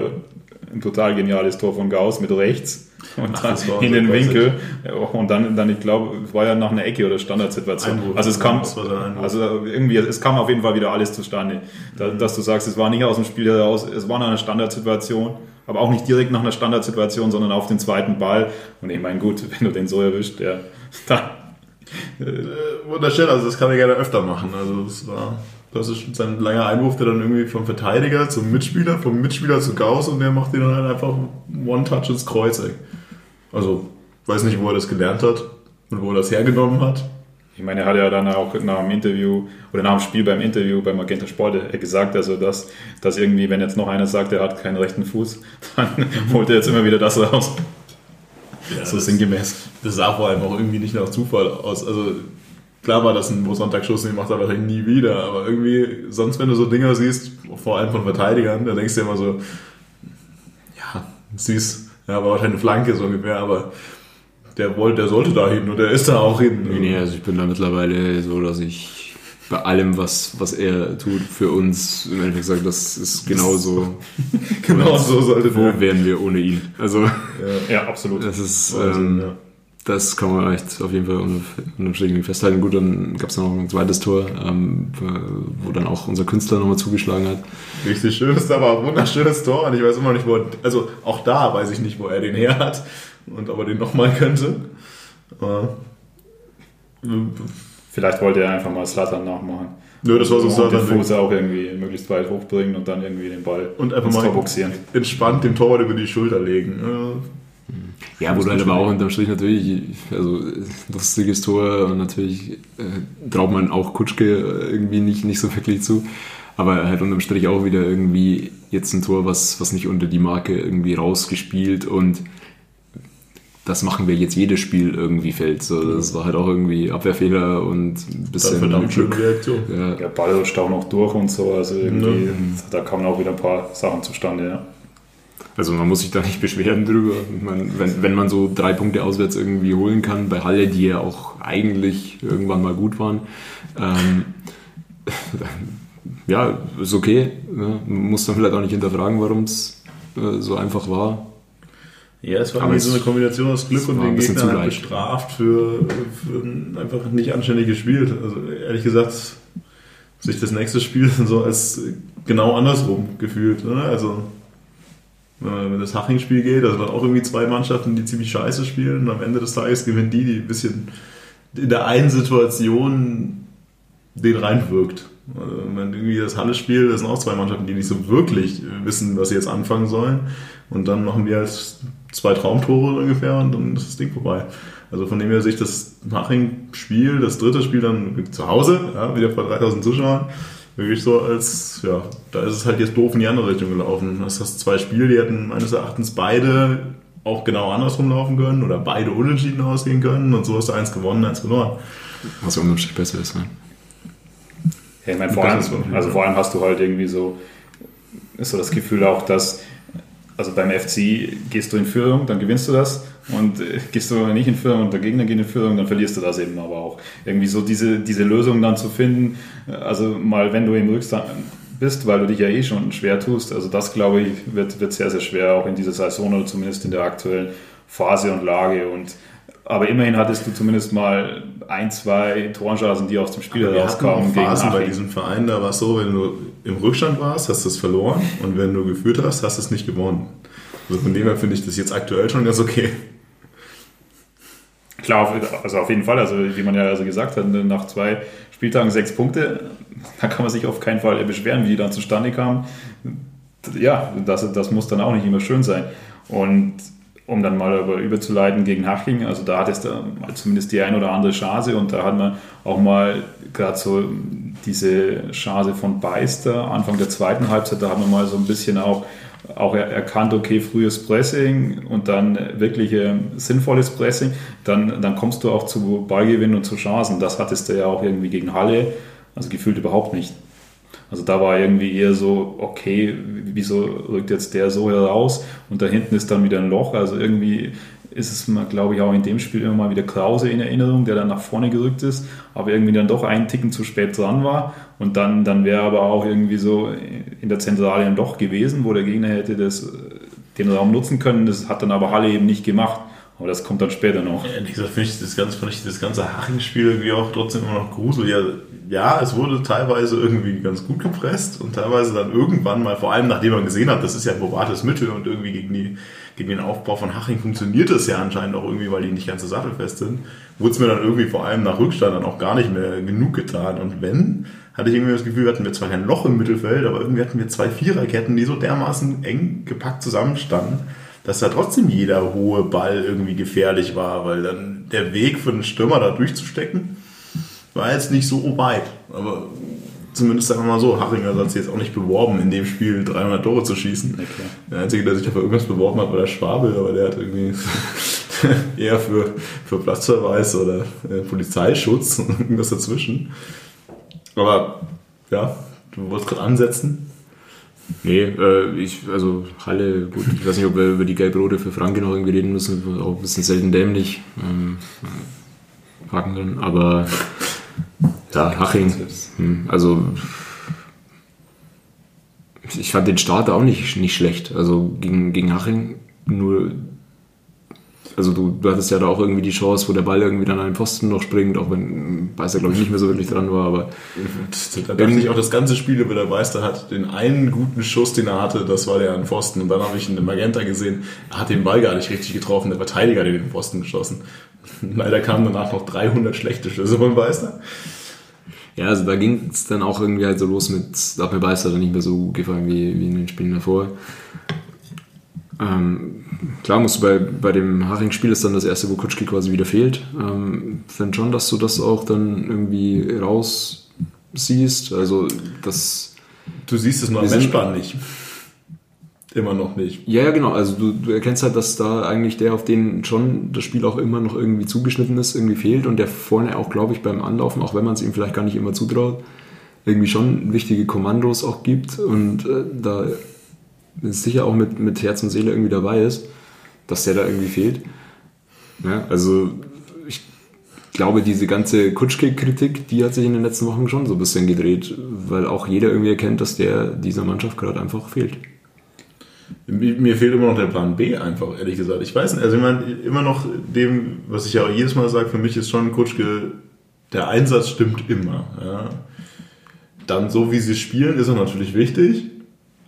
[SPEAKER 3] ein total geniales Tor von Gauss mit rechts und
[SPEAKER 1] Ach,
[SPEAKER 3] dann in
[SPEAKER 1] so
[SPEAKER 3] den. Winkel und dann, dann ich glaube, es war ja nach einer Ecke oder Standardsituation.
[SPEAKER 1] Einwurf.
[SPEAKER 3] Also es kam, also irgendwie, es kam auf jeden Fall wieder alles zustande. Da, dass du sagst, es war nicht aus dem Spiel heraus, es war nach einer Standardsituation, aber auch nicht direkt nach einer Standardsituation, sondern auf den zweiten Ball. Und ich meine, gut, wenn du den so erwischt, ja, dann
[SPEAKER 1] Äh, wunderschön, also das kann er gerne öfter machen. Also es war, das ist sein langer Einwurf, der dann irgendwie vom Verteidiger zum Mitspieler, vom Mitspieler zu Gauss und der macht den dann halt einfach One-Touch ins Kreuzeck. Also, weiß nicht, wo er das gelernt hat und wo er das hergenommen hat.
[SPEAKER 3] Ich meine, er hat ja dann auch nach dem Interview oder nach dem Spiel beim Interview beim Magenta Sport gesagt, also dass, dass irgendwie, wenn jetzt noch einer sagt, er hat keinen rechten Fuß, dann holt er jetzt immer wieder das raus.
[SPEAKER 1] Ja,
[SPEAKER 3] so
[SPEAKER 1] das-
[SPEAKER 3] sinngemäß.
[SPEAKER 1] Das sah vor allem auch irgendwie nicht nach Zufall aus. Also klar war das ein Sonntagsschuss, den macht er wahrscheinlich nie wieder, aber irgendwie, sonst wenn du so Dinger siehst, vor allem von Verteidigern, da denkst du immer so, ja, süß, ja, aber wahrscheinlich eine Flanke so ungefähr, aber der wollte, der sollte da hin und der ist da auch hin.
[SPEAKER 2] Nee, also ich bin da mittlerweile so, dass ich bei allem, was, was er tut für uns, im Endeffekt sage, das ist genauso.
[SPEAKER 1] genau so sollte
[SPEAKER 2] Wo wären wir ohne ihn? Also,
[SPEAKER 3] Ja, absolut.
[SPEAKER 2] das ist,
[SPEAKER 1] Wahnsinn,
[SPEAKER 2] ähm,
[SPEAKER 1] ja.
[SPEAKER 2] das kann man echt auf jeden Fall unter- unterm Strich irgendwie festhalten. Gut, dann gab es noch ein zweites Tor, ähm, wo dann auch unser Künstler nochmal zugeschlagen hat.
[SPEAKER 1] Richtig schönes, aber ein wunderschönes Tor und ich weiß immer nicht, wo er, also auch da weiß ich nicht, wo er den her hat und ob er den nochmal könnte. Aber, äh,
[SPEAKER 3] Vielleicht wollte er einfach mal Slattern nachmachen.
[SPEAKER 1] Nö, das war so
[SPEAKER 3] und
[SPEAKER 1] Zlatan-
[SPEAKER 3] den Fuß auch irgendwie möglichst weit hochbringen und dann irgendwie den Ball
[SPEAKER 1] und einfach
[SPEAKER 3] ins
[SPEAKER 1] mal
[SPEAKER 3] boxieren.
[SPEAKER 1] entspannt dem Torwart über die Schulter legen. Ja,
[SPEAKER 2] Ja, wo du halt aber auch unterm Strich natürlich, also lustiges Tor und natürlich äh, traut man auch Kutschke äh, irgendwie nicht, nicht so wirklich zu. Aber halt unterm Strich auch wieder irgendwie jetzt ein Tor, was, was nicht unter die Marke irgendwie rausgespielt und das machen wir jetzt jedes Spiel irgendwie fällt. So, das war halt auch irgendwie Abwehrfehler und ein bisschen
[SPEAKER 1] verdammt
[SPEAKER 2] Glück.
[SPEAKER 1] Reaktion.
[SPEAKER 2] Ja,
[SPEAKER 3] Der Ball rutscht auch noch durch und so, also irgendwie,
[SPEAKER 1] Ja.
[SPEAKER 3] da kamen auch wieder ein paar Sachen zustande, ja.
[SPEAKER 2] Also man muss sich da nicht beschweren drüber. Meine, wenn, wenn man so drei Punkte auswärts irgendwie holen kann, bei Halle, die ja auch eigentlich irgendwann mal gut waren, ähm, ja, ist okay. Ja. Man muss dann vielleicht auch nicht hinterfragen, warum es äh, so einfach war.
[SPEAKER 1] Ja, es war irgendwie so eine Kombination aus Glück und den Gegner halt bestraft für, für ein einfach nicht anständig gespielt. Also ehrlich gesagt, sich das nächste Spiel so als genau andersrum gefühlt. Ne? Also wenn das Haching-Spiel geht, da sind auch irgendwie zwei Mannschaften, die ziemlich scheiße spielen und am Ende des Tages gewinnen die, die ein bisschen in der einen Situation den reinwirkt. Also, irgendwie das Halle-Spiel, das sind auch zwei Mannschaften, die nicht so wirklich wissen, was sie jetzt anfangen sollen. Und dann machen wir halt zwei Traumtore ungefähr und dann ist das Ding vorbei. Also von dem her sich das Haching-Spiel, das dritte Spiel dann zu Hause, ja, wieder vor 3000 Zuschauern, wirklich so als, ja, da ist es halt jetzt doof in die andere Richtung gelaufen. Das hast zwei Spiele, die hätten meines Erachtens beide auch genau andersrum laufen können oder beide unentschieden ausgehen können und so hast du eins gewonnen, eins verloren.
[SPEAKER 2] Was unterm Strich besser ist, ne?
[SPEAKER 3] Ja, ich meine, vor allem, also vor allem hast du halt irgendwie so, ist so das Gefühl auch, dass, also beim FC gehst du in Führung, dann gewinnst du das und äh, gehst du nicht in Führung und der Gegner geht in Führung, dann verlierst du das eben aber auch. Irgendwie so diese, diese Lösung dann zu finden, also mal wenn du im Rückstand bist, weil du dich ja eh schon schwer tust, also das glaube ich wird, wird sehr, sehr schwer auch in dieser Saison oder zumindest in der aktuellen Phase und Lage und aber immerhin hattest du zumindest mal ein, zwei Torchancen, die aus dem Spiel herauskamen.
[SPEAKER 1] gegen Phasen bei diesem Verein, da war es so, wenn du im Rückstand warst, hast du es verloren und wenn du geführt hast, hast du es nicht gewonnen. Also von dem her finde ich das jetzt aktuell schon ganz okay.
[SPEAKER 3] Klar, also auf jeden Fall, also wie man ja also gesagt hat, nach zwei Spieltagen sechs Punkte, da kann man sich auf keinen Fall beschweren, wie die dann zustande kamen. Ja, das, das muss dann auch nicht immer schön sein. Und um dann mal über, überzuleiten gegen Haching, also da hat es da zumindest die ein oder andere Chance und da hat man auch mal gerade so diese Chance von Beister Anfang der zweiten Halbzeit, da hat man mal so ein bisschen auch auch erkannt, okay, frühes Pressing und dann wirklich äh, sinnvolles Pressing, dann, dann kommst du auch zu Ballgewinn und zu Chancen. Das hattest du ja auch irgendwie gegen Halle, also gefühlt überhaupt nicht. Also da war irgendwie eher so, okay, wieso rückt jetzt der so heraus und da hinten ist dann wieder ein Loch. Also irgendwie ist es, glaube ich, auch in dem Spiel immer mal wieder Krause in Erinnerung, der dann nach vorne gerückt ist, aber irgendwie dann doch einen Ticken zu spät dran war. Und dann, dann wäre aber auch irgendwie so in der Zentrale ein Loch gewesen, wo der Gegner hätte das, den Raum nutzen können. Das hat dann aber Halle eben nicht gemacht. Aber das kommt dann später noch.
[SPEAKER 1] Ehrlich gesagt finde ich das ganze, ganze Haching-Spiel irgendwie auch trotzdem immer noch gruselig. Ja, ja, es wurde teilweise irgendwie ganz gut gepresst und teilweise dann irgendwann mal, vor allem nachdem man gesehen hat, das ist ja ein probates Mittel und irgendwie gegen, die, gegen den Aufbau von Haching funktioniert das ja anscheinend auch irgendwie, weil die nicht ganz so sattelfest sind, wurde es mir dann irgendwie vor allem nach Rückstand dann auch gar nicht mehr genug getan. Und wenn, hatte ich irgendwie das Gefühl, hatten wir zwar kein Loch im Mittelfeld, aber irgendwie hatten wir zwei Viererketten, die so dermaßen eng gepackt zusammenstanden dass da trotzdem jeder hohe Ball irgendwie gefährlich war, weil dann der Weg für den Stürmer da durchzustecken war jetzt nicht so weit. Aber zumindest sagen wir mal so, Haringer hat sich jetzt auch nicht beworben, in dem Spiel 300 Tore zu schießen. Okay. Der Einzige, der sich dafür irgendwas beworben hat, war der Schwabel, aber der hat irgendwie eher für, für Platzverweis oder äh, Polizeischutz und irgendwas dazwischen. Aber ja, du wolltest gerade ansetzen.
[SPEAKER 2] Nee, äh, ich, also Halle, gut, ich weiß nicht, ob wir über die Gelb-Rote für Franke noch irgendwie reden müssen, auch ein bisschen selten dämlich. Ähm, können, aber ja, Haching, hm, also ich fand den Start auch nicht, nicht schlecht, also gegen, gegen Haching, nur also du, du hattest ja da auch irgendwie die Chance, wo der Ball irgendwie dann an den Pfosten noch springt, auch wenn Beister, glaube ich, nicht mehr so wirklich dran war, aber.
[SPEAKER 1] Da dachte ich auch das ganze Spiel über der Beister hat den einen guten Schuss, den er hatte, das war der an den Pfosten. Und dann habe ich in Magenta gesehen, er hat den Ball gar nicht richtig getroffen, der Verteidiger hat den Pfosten geschossen. Leider kamen danach noch 300 schlechte Schüsse von Beister.
[SPEAKER 2] Ja, also da ging es dann auch irgendwie halt so los mit, da hat mir Beister dann nicht mehr so gefallen wie, wie in den Spielen davor. Ähm, klar musst du bei, bei dem Haching-Spiel ist dann das erste, wo Kutschki quasi wieder fehlt. Ähm, finde schon, dass du das auch dann irgendwie raussiehst. Also das.
[SPEAKER 1] Du siehst es nur am Matchplan nicht. Immer noch nicht.
[SPEAKER 2] Ja, ja, genau. Also du, du erkennst halt, dass da eigentlich der, auf den schon das Spiel auch immer noch irgendwie zugeschnitten ist, irgendwie fehlt und der vorne auch, glaube ich, beim Anlaufen, auch wenn man es ihm vielleicht gar nicht immer zutraut, irgendwie schon wichtige Kommandos auch gibt und äh, da sicher auch mit, mit Herz und Seele irgendwie dabei ist, dass der da irgendwie fehlt. Ja, also ich glaube, diese ganze Kutschke-Kritik, die hat sich in den letzten Wochen schon so ein bisschen gedreht, weil auch jeder irgendwie erkennt, dass der dieser Mannschaft gerade einfach fehlt.
[SPEAKER 1] Mir fehlt immer noch der Plan B einfach, ehrlich gesagt. Ich weiß nicht, also ich meine, immer noch dem, was ich ja auch jedes Mal sage, für mich ist schon Kutschke, der Einsatz stimmt immer. Ja. Dann so, wie sie spielen, ist er natürlich wichtig,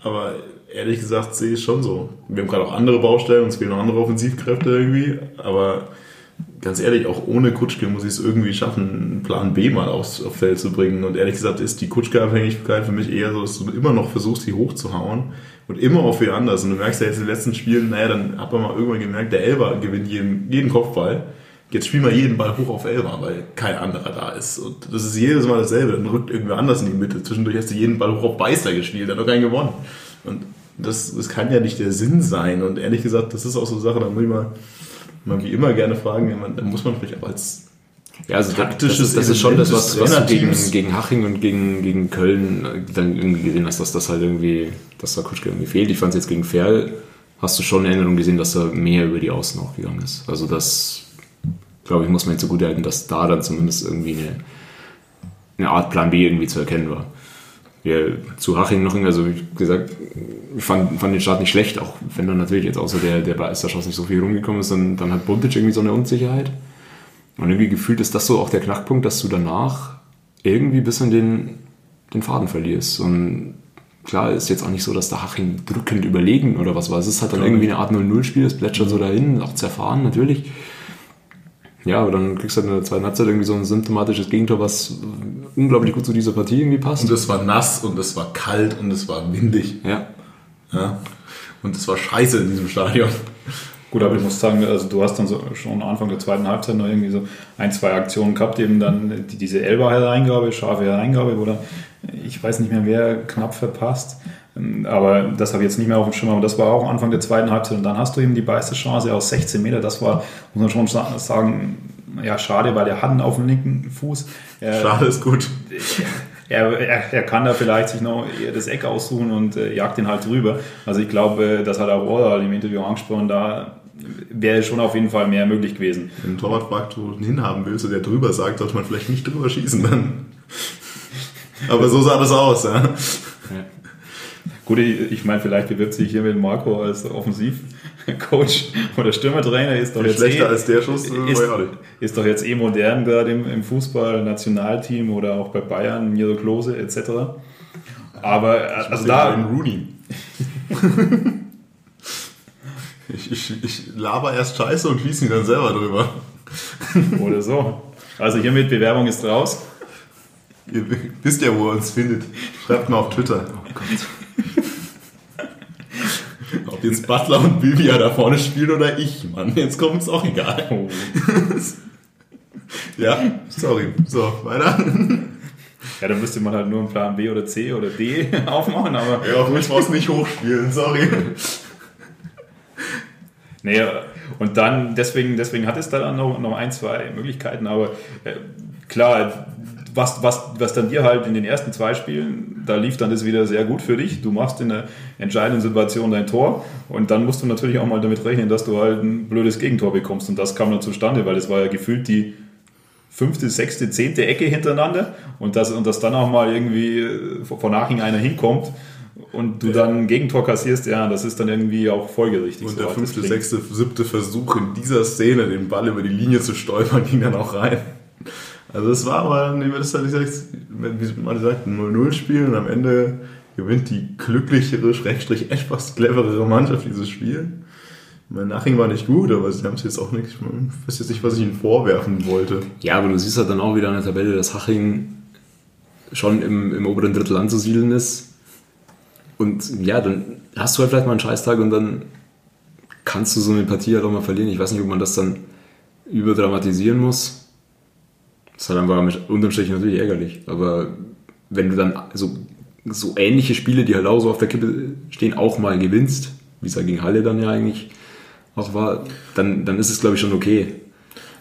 [SPEAKER 1] aber ehrlich gesagt sehe ich schon so. Wir haben gerade auch andere Baustellen, uns fehlen noch andere Offensivkräfte irgendwie, aber ganz ehrlich, auch ohne Kutschke muss ich es irgendwie schaffen, einen Plan B mal aufs, aufs Feld zu bringen. Und ehrlich gesagt ist die Kutschke-Abhängigkeit für mich eher so, dass du immer noch versuchst, sie hochzuhauen und immer auf wen anders. Und du merkst ja jetzt in den letzten Spielen, naja, dann hat man mal irgendwann gemerkt, der Elber gewinnt jeden, jeden Kopfball. jetzt spielen wir jeden Ball hoch auf Elber, weil kein anderer da ist. Und das ist jedes Mal dasselbe. Dann rückt irgendwer anders in die Mitte. Zwischendurch hast du jeden Ball hoch auf Beißer gespielt, dann noch keinen gewonnen. Und das, das kann ja nicht der Sinn sein. Und ehrlich gesagt, das ist auch so eine Sache, da muss ich mal, mal wie immer gerne fragen, da muss man vielleicht auch als
[SPEAKER 2] ja, also taktisches das, ist, das ist schon das, was, was du gegen, gegen Haching und gegen, gegen Köln dann irgendwie gesehen hast, dass das halt irgendwie, dass da Kutschke irgendwie fehlt. Ich fand es jetzt gegen Ferl, hast du schon eine Erinnerung gesehen, dass er mehr über die Außen auch gegangen ist. Also das, glaube ich, muss man jetzt so gut halten, dass da dann zumindest irgendwie eine, eine Art Plan B irgendwie zu erkennen war. Ja, zu Haching noch, also wie gesagt, ich fand, fand den Start nicht schlecht, auch wenn dann natürlich jetzt außer der, der Meisterschaft nicht so viel rumgekommen ist, dann, dann hat Buntic irgendwie so eine Unsicherheit. Und irgendwie gefühlt ist das so auch der Knackpunkt, dass du danach irgendwie ein bisschen den, den Faden verlierst. Und klar ist jetzt auch nicht so, dass der Haching drückend überlegen oder was war. Es ist halt dann irgendwie eine Art 0-0-Spiel, es plätschert so dahin, auch zerfahren natürlich. Ja, aber dann kriegst du halt in der zweiten Halbzeit irgendwie so ein symptomatisches Gegentor, was unglaublich gut zu dieser Partie irgendwie passt.
[SPEAKER 1] Und es war nass und es war kalt und es war windig.
[SPEAKER 2] Ja.
[SPEAKER 1] ja. Und es war scheiße in diesem Stadion.
[SPEAKER 3] Gut, aber ich muss sagen, also du hast dann so schon Anfang der zweiten Halbzeit noch irgendwie so ein, zwei Aktionen gehabt, eben dann die, diese Elber-Hereingabe, scharfe Hereingabe, wo dann, ich weiß nicht mehr, wer knapp verpasst. Aber das habe ich jetzt nicht mehr auf dem Schirm, aber das war auch Anfang der zweiten Halbzeit. Und dann hast du eben die beste Chance aus 16 Meter. Das war, muss man schon sagen, ja, schade, weil der hat einen auf dem linken Fuß.
[SPEAKER 1] Schade ist gut.
[SPEAKER 3] er, er, er, kann da vielleicht sich noch eher das Eck aussuchen und äh, jagt den halt drüber. Also ich glaube, das hat auch Oral im Interview angesprochen, da wäre schon auf jeden Fall mehr möglich gewesen.
[SPEAKER 1] Wenn ein Torwart fragt, wo du hinhaben willst und der drüber sagt, sollte man vielleicht nicht drüber schießen dann. Aber so sah das aus, ja.
[SPEAKER 3] Gut, ich, ich meine, vielleicht bewirbt sich hier mit Marco als Offensivcoach oder Stürmertrainer. Ist doch jetzt
[SPEAKER 1] schlechter eh, als der Schuss.
[SPEAKER 3] Ist, ist, doch jetzt eh modern, gerade im, im Fußball, Nationalteam oder auch bei Bayern, Miro Klose etc. Aber also da.
[SPEAKER 1] Rooney. Ich, ich, ich laber erst Scheiße und schieße ihn dann selber drüber.
[SPEAKER 3] Oder so. Also hiermit Bewerbung ist raus.
[SPEAKER 1] Ihr wisst ja, wo ihr uns findet. Schreibt mal auf Twitter. Oh Gott. Jetzt Butler und Bibia da vorne spielen oder ich, Mann. Jetzt kommt es auch egal. Oh. ja, sorry. So, weiter.
[SPEAKER 3] Ja, dann müsste man halt nur einen Plan B oder C oder D aufmachen, aber.
[SPEAKER 1] Ja, ruhig was nicht hochspielen, sorry.
[SPEAKER 3] Nee, und dann, deswegen, deswegen hat es da dann noch, noch ein, zwei Möglichkeiten, aber äh, klar, was, was, was dann dir halt in den ersten zwei Spielen, da lief dann das wieder sehr gut für dich. Du machst in einer entscheidenden Situation dein Tor und dann musst du natürlich auch mal damit rechnen, dass du halt ein blödes Gegentor bekommst und das kam dann zustande, weil es war ja gefühlt die fünfte, sechste, zehnte Ecke hintereinander und dass, und dass dann auch mal irgendwie äh, von nachhin einer hinkommt und du dann ein Gegentor kassierst, ja, das ist dann irgendwie auch folgerichtig.
[SPEAKER 1] Und der fünfte, sechste, siebte Versuch in dieser Szene, den Ball über die Linie zu stolpern, ging dann auch rein. Also es war aber, wie wie man sagt, ein 0-0 Spiel und am Ende gewinnt die glücklichere, schrägstrich etwas cleverere Mannschaft dieses Spiel. Mein Nachhinein war nicht gut, aber sie haben es jetzt auch nicht, ich weiß jetzt nicht, was ich ihnen vorwerfen wollte.
[SPEAKER 2] Ja, aber du siehst halt dann auch wieder an der Tabelle, dass Haching schon im, im oberen Drittel anzusiedeln ist und ja, dann hast du halt vielleicht mal einen Scheißtag und dann kannst du so eine Partie halt auch mal verlieren. Ich weiß nicht, ob man das dann überdramatisieren muss. Das einfach mit unterm Strich natürlich ärgerlich. Aber wenn du dann so, so ähnliche Spiele, die halt auch so auf der Kippe stehen, auch mal gewinnst, wie es ja gegen Halle dann ja eigentlich auch war, dann, dann ist es, glaube ich, schon okay.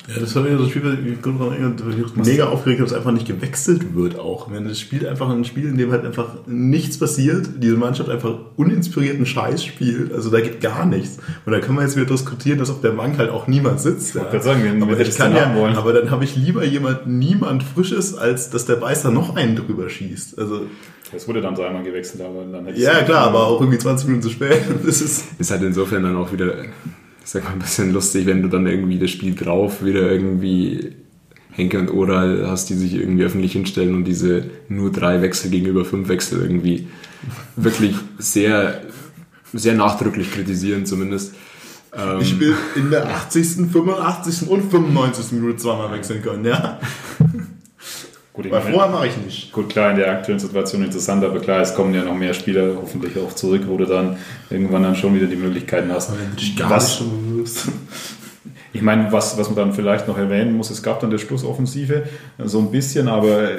[SPEAKER 1] Ja, das war wieder so ein Spiel, ich mega aufgeregt, dass einfach nicht gewechselt wird auch. Wenn das spielt einfach ein Spiel, in dem halt einfach nichts passiert, diese Mannschaft einfach uninspirierten Scheiß spielt, also da geht gar nichts. Und da kann man jetzt wieder diskutieren, dass auf der Bank halt auch niemand sitzt.
[SPEAKER 3] Ich ja. sagen, wenn
[SPEAKER 1] aber ich kann ja, wollen. aber dann habe ich lieber jemand, niemand Frisches, als dass der Beißer noch einen drüber schießt. Also
[SPEAKER 3] es wurde dann so einmal gewechselt, aber dann
[SPEAKER 1] hätte Ja, klar, aber auch irgendwie 20 Minuten zu spät. Das ist,
[SPEAKER 2] ist halt insofern dann auch wieder ich sag mal, ein bisschen lustig, wenn du dann irgendwie das Spiel drauf wieder irgendwie Henke und Oral hast, die sich irgendwie öffentlich hinstellen und diese nur drei Wechsel gegenüber fünf Wechsel irgendwie wirklich sehr, sehr nachdrücklich kritisieren zumindest.
[SPEAKER 1] Ähm, ich will in der 80., 85. und 95. Minute zweimal wechseln können, ja.
[SPEAKER 3] Gut, Weil vorher mache ich nicht. Gut, klar, in der aktuellen Situation interessant, aber klar, es kommen ja noch mehr Spieler hoffentlich auch zurück, wo du dann irgendwann dann schon wieder die Möglichkeiten hast.
[SPEAKER 1] Gar was, nicht
[SPEAKER 3] Ich meine, was, was man dann vielleicht noch erwähnen muss, es gab dann der Schlussoffensive, so ein bisschen, aber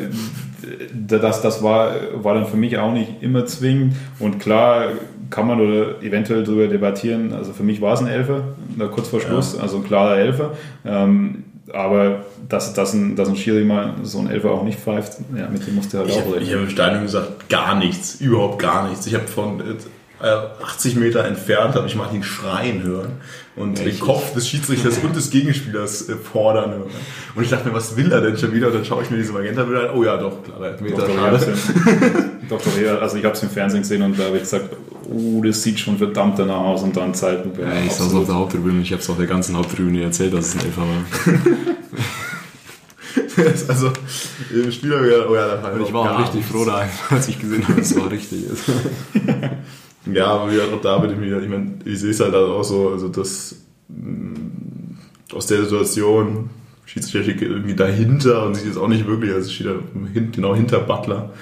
[SPEAKER 3] das, das war, war dann für mich auch nicht immer zwingend. Und klar kann man oder eventuell darüber debattieren, also für mich war es ein Elfer, kurz vor Schluss, ja. also ein klarer Elfer. Ähm, aber dass, dass, ein, dass ein Schiri mal so ein Elfer auch nicht pfeift, ja, mit dem musste er halt
[SPEAKER 1] ich
[SPEAKER 3] auch
[SPEAKER 1] reden. Ich habe im Stadion gesagt, gar nichts, überhaupt gar nichts. Ich habe von 80 äh, Meter entfernt habe ich Martin schreien hören und ja, den Kopf des Schiedsrichters und des Gegenspielers äh, fordern hören. Und ich dachte mir, was will er denn schon wieder? Und dann schaue ich mir diese Magenta-Bilder an. Oh ja, doch, klar, Meter.
[SPEAKER 3] Dr. Rea, also ich habe es im Fernsehen gesehen und da habe ich gesagt, oh, das sieht schon verdammt danach aus und dann Zeitlupe.
[SPEAKER 2] Ja, ich saß auf der Haupttribüne, ich habe es auf der ganzen Haupttribüne erzählt, dass es ein Elfer war.
[SPEAKER 1] also im Spieler, oh ja, da
[SPEAKER 2] war ich war auch richtig froh da, als ich gesehen habe, dass es war richtig ist.
[SPEAKER 1] Ja, aber wieder auch da bitte wieder, ich meine, ich sehe es halt auch so, also dass mm, aus der Situation Schiedsrichter steht irgendwie dahinter und sieht jetzt auch nicht wirklich, also steht da genau hinter Butler.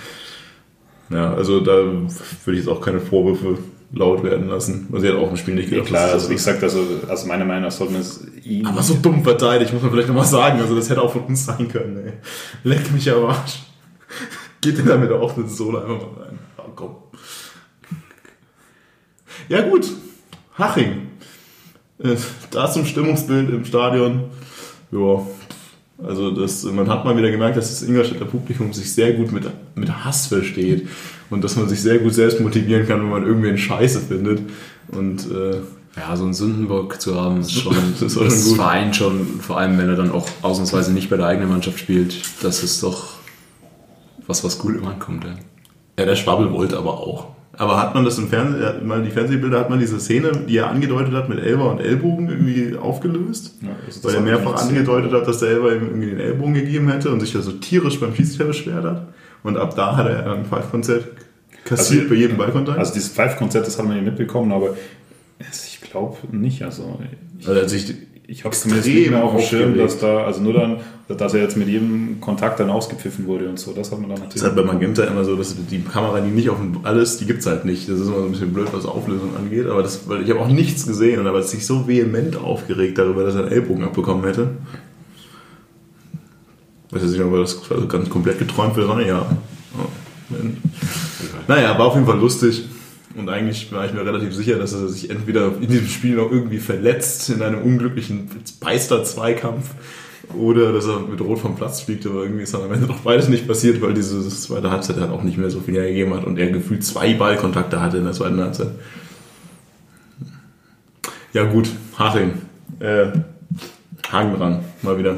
[SPEAKER 1] Ja, also da würde ich jetzt auch keine Vorwürfe laut werden lassen. Also er hat auch im Spiel nicht
[SPEAKER 3] gedacht. Ja, klar, also wie gesagt, also, also meiner Meinung nach sollten wir es
[SPEAKER 1] ihn. Aber so dumm verteidigt, muss man vielleicht nochmal sagen. Also das hätte auch von uns sein können, ey. Leck mich am Arsch. Geht denn da mit der offenen Sohle einfach mal rein? Oh, komm. Ja gut, Haching. Äh, da zum Stimmungsbild im Stadion. Ja, also das, man hat mal wieder gemerkt, dass das Ingolstädter Publikum sich sehr gut mit, mit Hass versteht und dass man sich sehr gut selbst motivieren kann, wenn man irgendwen Scheiße findet. Und äh,
[SPEAKER 2] ja, so einen Sündenbock zu haben, ist schon das, das gut. Verein schon, vor allem wenn er dann auch ausnahmsweise nicht bei der eigenen Mannschaft spielt, das ist doch was, was gut immer ankommt. Ja.
[SPEAKER 1] ja, der Schwabbel wollte aber auch. Aber hat man das im Fernsehen, mal die Fernsehbilder, hat man diese Szene, die er angedeutet hat mit Elber und Ellbogen irgendwie aufgelöst? Ja, weil er mehrfach angedeutet hat, dass der Elber ihm irgendwie den Ellbogen gegeben hätte und sich da so tierisch beim Schiedsrichter beschwert hat. Und ab da hat er ein Pfeifkonzert kassiert also, bei jedem Ballkontakt.
[SPEAKER 3] Also dieses Pfeifkonzert, das hat man ja mitbekommen, aber ich glaube nicht. Also, ich,
[SPEAKER 1] also als ich
[SPEAKER 3] ich habe zumindest nicht mehr auf dem Schirm, dass da, also nur dann, dass er jetzt mit jedem Kontakt dann ausgepfiffen wurde und so. Das hat man dann
[SPEAKER 1] natürlich. Das ist halt bei Magenta immer so, dass die Kamera, die nicht auf dem, alles, die gibt es halt nicht. Das ist immer so ein bisschen blöd, was Auflösung angeht. Aber das, weil ich habe auch nichts gesehen und aber es sich so vehement aufgeregt darüber, dass er einen Ellbogen abbekommen hätte. Weiß ich nicht, ob er das also ganz komplett geträumt wird, sondern ja. Oh, naja, war auf jeden Fall lustig. Und eigentlich war ich mir relativ sicher, dass er sich entweder in diesem Spiel noch irgendwie verletzt in einem unglücklichen Beister-Zweikampf oder dass er mit Rot vom Platz fliegt, aber irgendwie ist dann am Ende doch beides nicht passiert, weil diese zweite Halbzeit halt auch nicht mehr so viel hergegeben hat und er gefühlt zwei Ballkontakte hatte in der zweiten Halbzeit. Ja gut, Haching. Äh, Haken dran, mal wieder.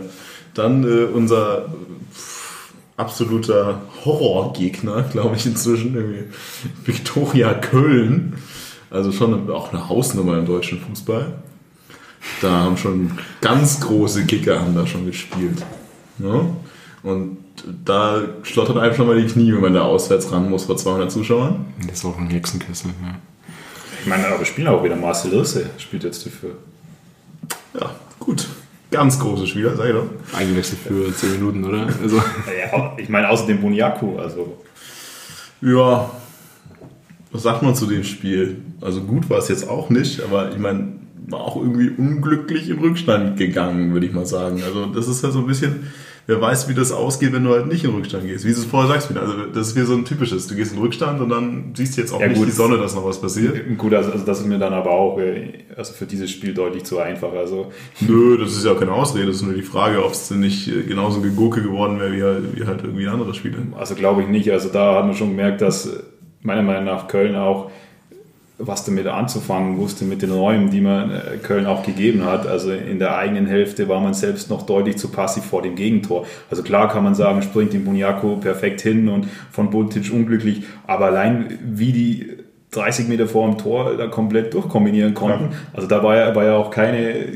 [SPEAKER 1] Dann äh, unser absoluter Horrorgegner, glaube ich inzwischen. Irgendwie Viktoria Köln. Also schon auch eine Hausnummer im deutschen Fußball. Da haben schon ganz große Kicker haben da schon gespielt. Ja? Und da schlottert einem schon mal die Knie, wenn man da auswärts ran muss vor 200 Zuschauern.
[SPEAKER 2] Das ist auch ein Hexenkessel, ja.
[SPEAKER 3] Ich meine, aber spielen auch wieder Marcel Irse, spielt jetzt dafür.
[SPEAKER 1] Ja, gut. Ganz große Spieler, sag ich doch.
[SPEAKER 2] Eingewechselt für 10 Minuten, oder? Also.
[SPEAKER 3] Ja, ich meine, außerdem Buniaku, also.
[SPEAKER 1] Ja, was sagt man zu dem Spiel? Also gut war es jetzt auch nicht, aber ich meine, war auch irgendwie unglücklich in Rückstand gegangen, würde ich mal sagen. Also das ist ja so ein bisschen wer weiß, wie das ausgeht, wenn du halt nicht in Rückstand gehst. Wie du es vorher sagst, wieder. Also das ist wie so ein typisches. Du gehst in Rückstand und dann siehst du jetzt auch ja, nicht gut, die Sonne, dass noch was passiert.
[SPEAKER 3] Gut, also, also, das ist mir dann aber auch äh, also für dieses Spiel deutlich zu einfach. Also
[SPEAKER 1] Nö, das ist ja auch keine Ausrede. Das ist nur die Frage, ob es denn nicht äh, genauso Gegurke geworden wäre, wie halt, wie halt irgendwie andere Spiele.
[SPEAKER 3] Also glaube ich nicht. Also da hat man schon gemerkt, dass meiner Meinung nach Köln auch was damit anzufangen wusste mit den Räumen, die man äh, Köln auch gegeben hat. Also in der eigenen Hälfte war man selbst noch deutlich zu passiv vor dem Gegentor. Also klar kann man sagen, springt den Buniaco perfekt hin und von Buntic unglücklich, aber allein wie die 30 Meter vor dem Tor da komplett durchkombinieren konnten. Ja. Also da war ja, war ja auch keine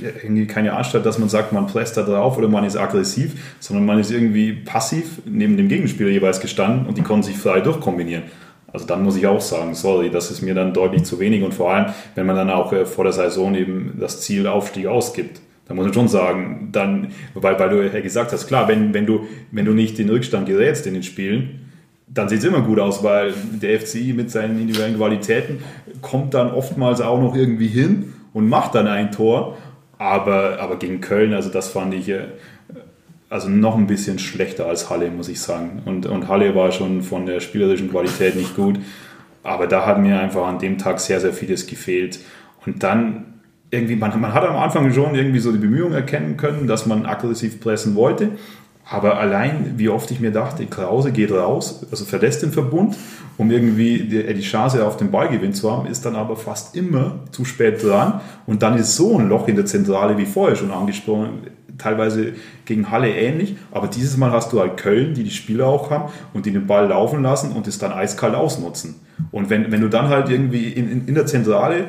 [SPEAKER 3] irgendwie keine Anstalt, dass man sagt, man presst da drauf oder man ist aggressiv, sondern man ist irgendwie passiv neben dem Gegenspieler jeweils gestanden und die konnten sich frei durchkombinieren. Also dann muss ich auch sagen, sorry, das ist mir dann deutlich zu wenig und vor allem, wenn man dann auch äh, vor der Saison eben das Ziel Aufstieg ausgibt. Da muss man schon sagen, dann, weil, weil du ja gesagt hast, klar, wenn, wenn, du, wenn du nicht in Rückstand gerätst in den Spielen, dann sieht es immer gut aus, weil der FCI mit seinen individuellen Qualitäten kommt dann oftmals auch noch irgendwie hin und macht dann ein Tor. Aber, aber gegen Köln, also das fand ich äh, also noch ein bisschen schlechter als Halle, muss ich sagen. Und, und Halle war schon von der spielerischen Qualität nicht gut. Aber da hat mir einfach an dem Tag sehr, sehr vieles gefehlt. Und dann irgendwie, man, man hat am Anfang schon irgendwie so die Bemühungen erkennen können, dass man aggressiv pressen wollte. Aber allein, wie oft ich mir dachte, Krause geht raus, also verlässt den Verbund, um irgendwie die, die Chance auf den Ballgewinn zu haben, ist dann aber fast immer zu spät dran. Und dann ist so ein Loch in der Zentrale, wie vorher schon angesprochen, teilweise gegen Halle ähnlich. Aber dieses Mal hast du halt Köln, die die Spieler auch haben und die den Ball laufen lassen und es dann eiskalt ausnutzen. Und wenn, wenn du dann halt irgendwie in, in, in der Zentrale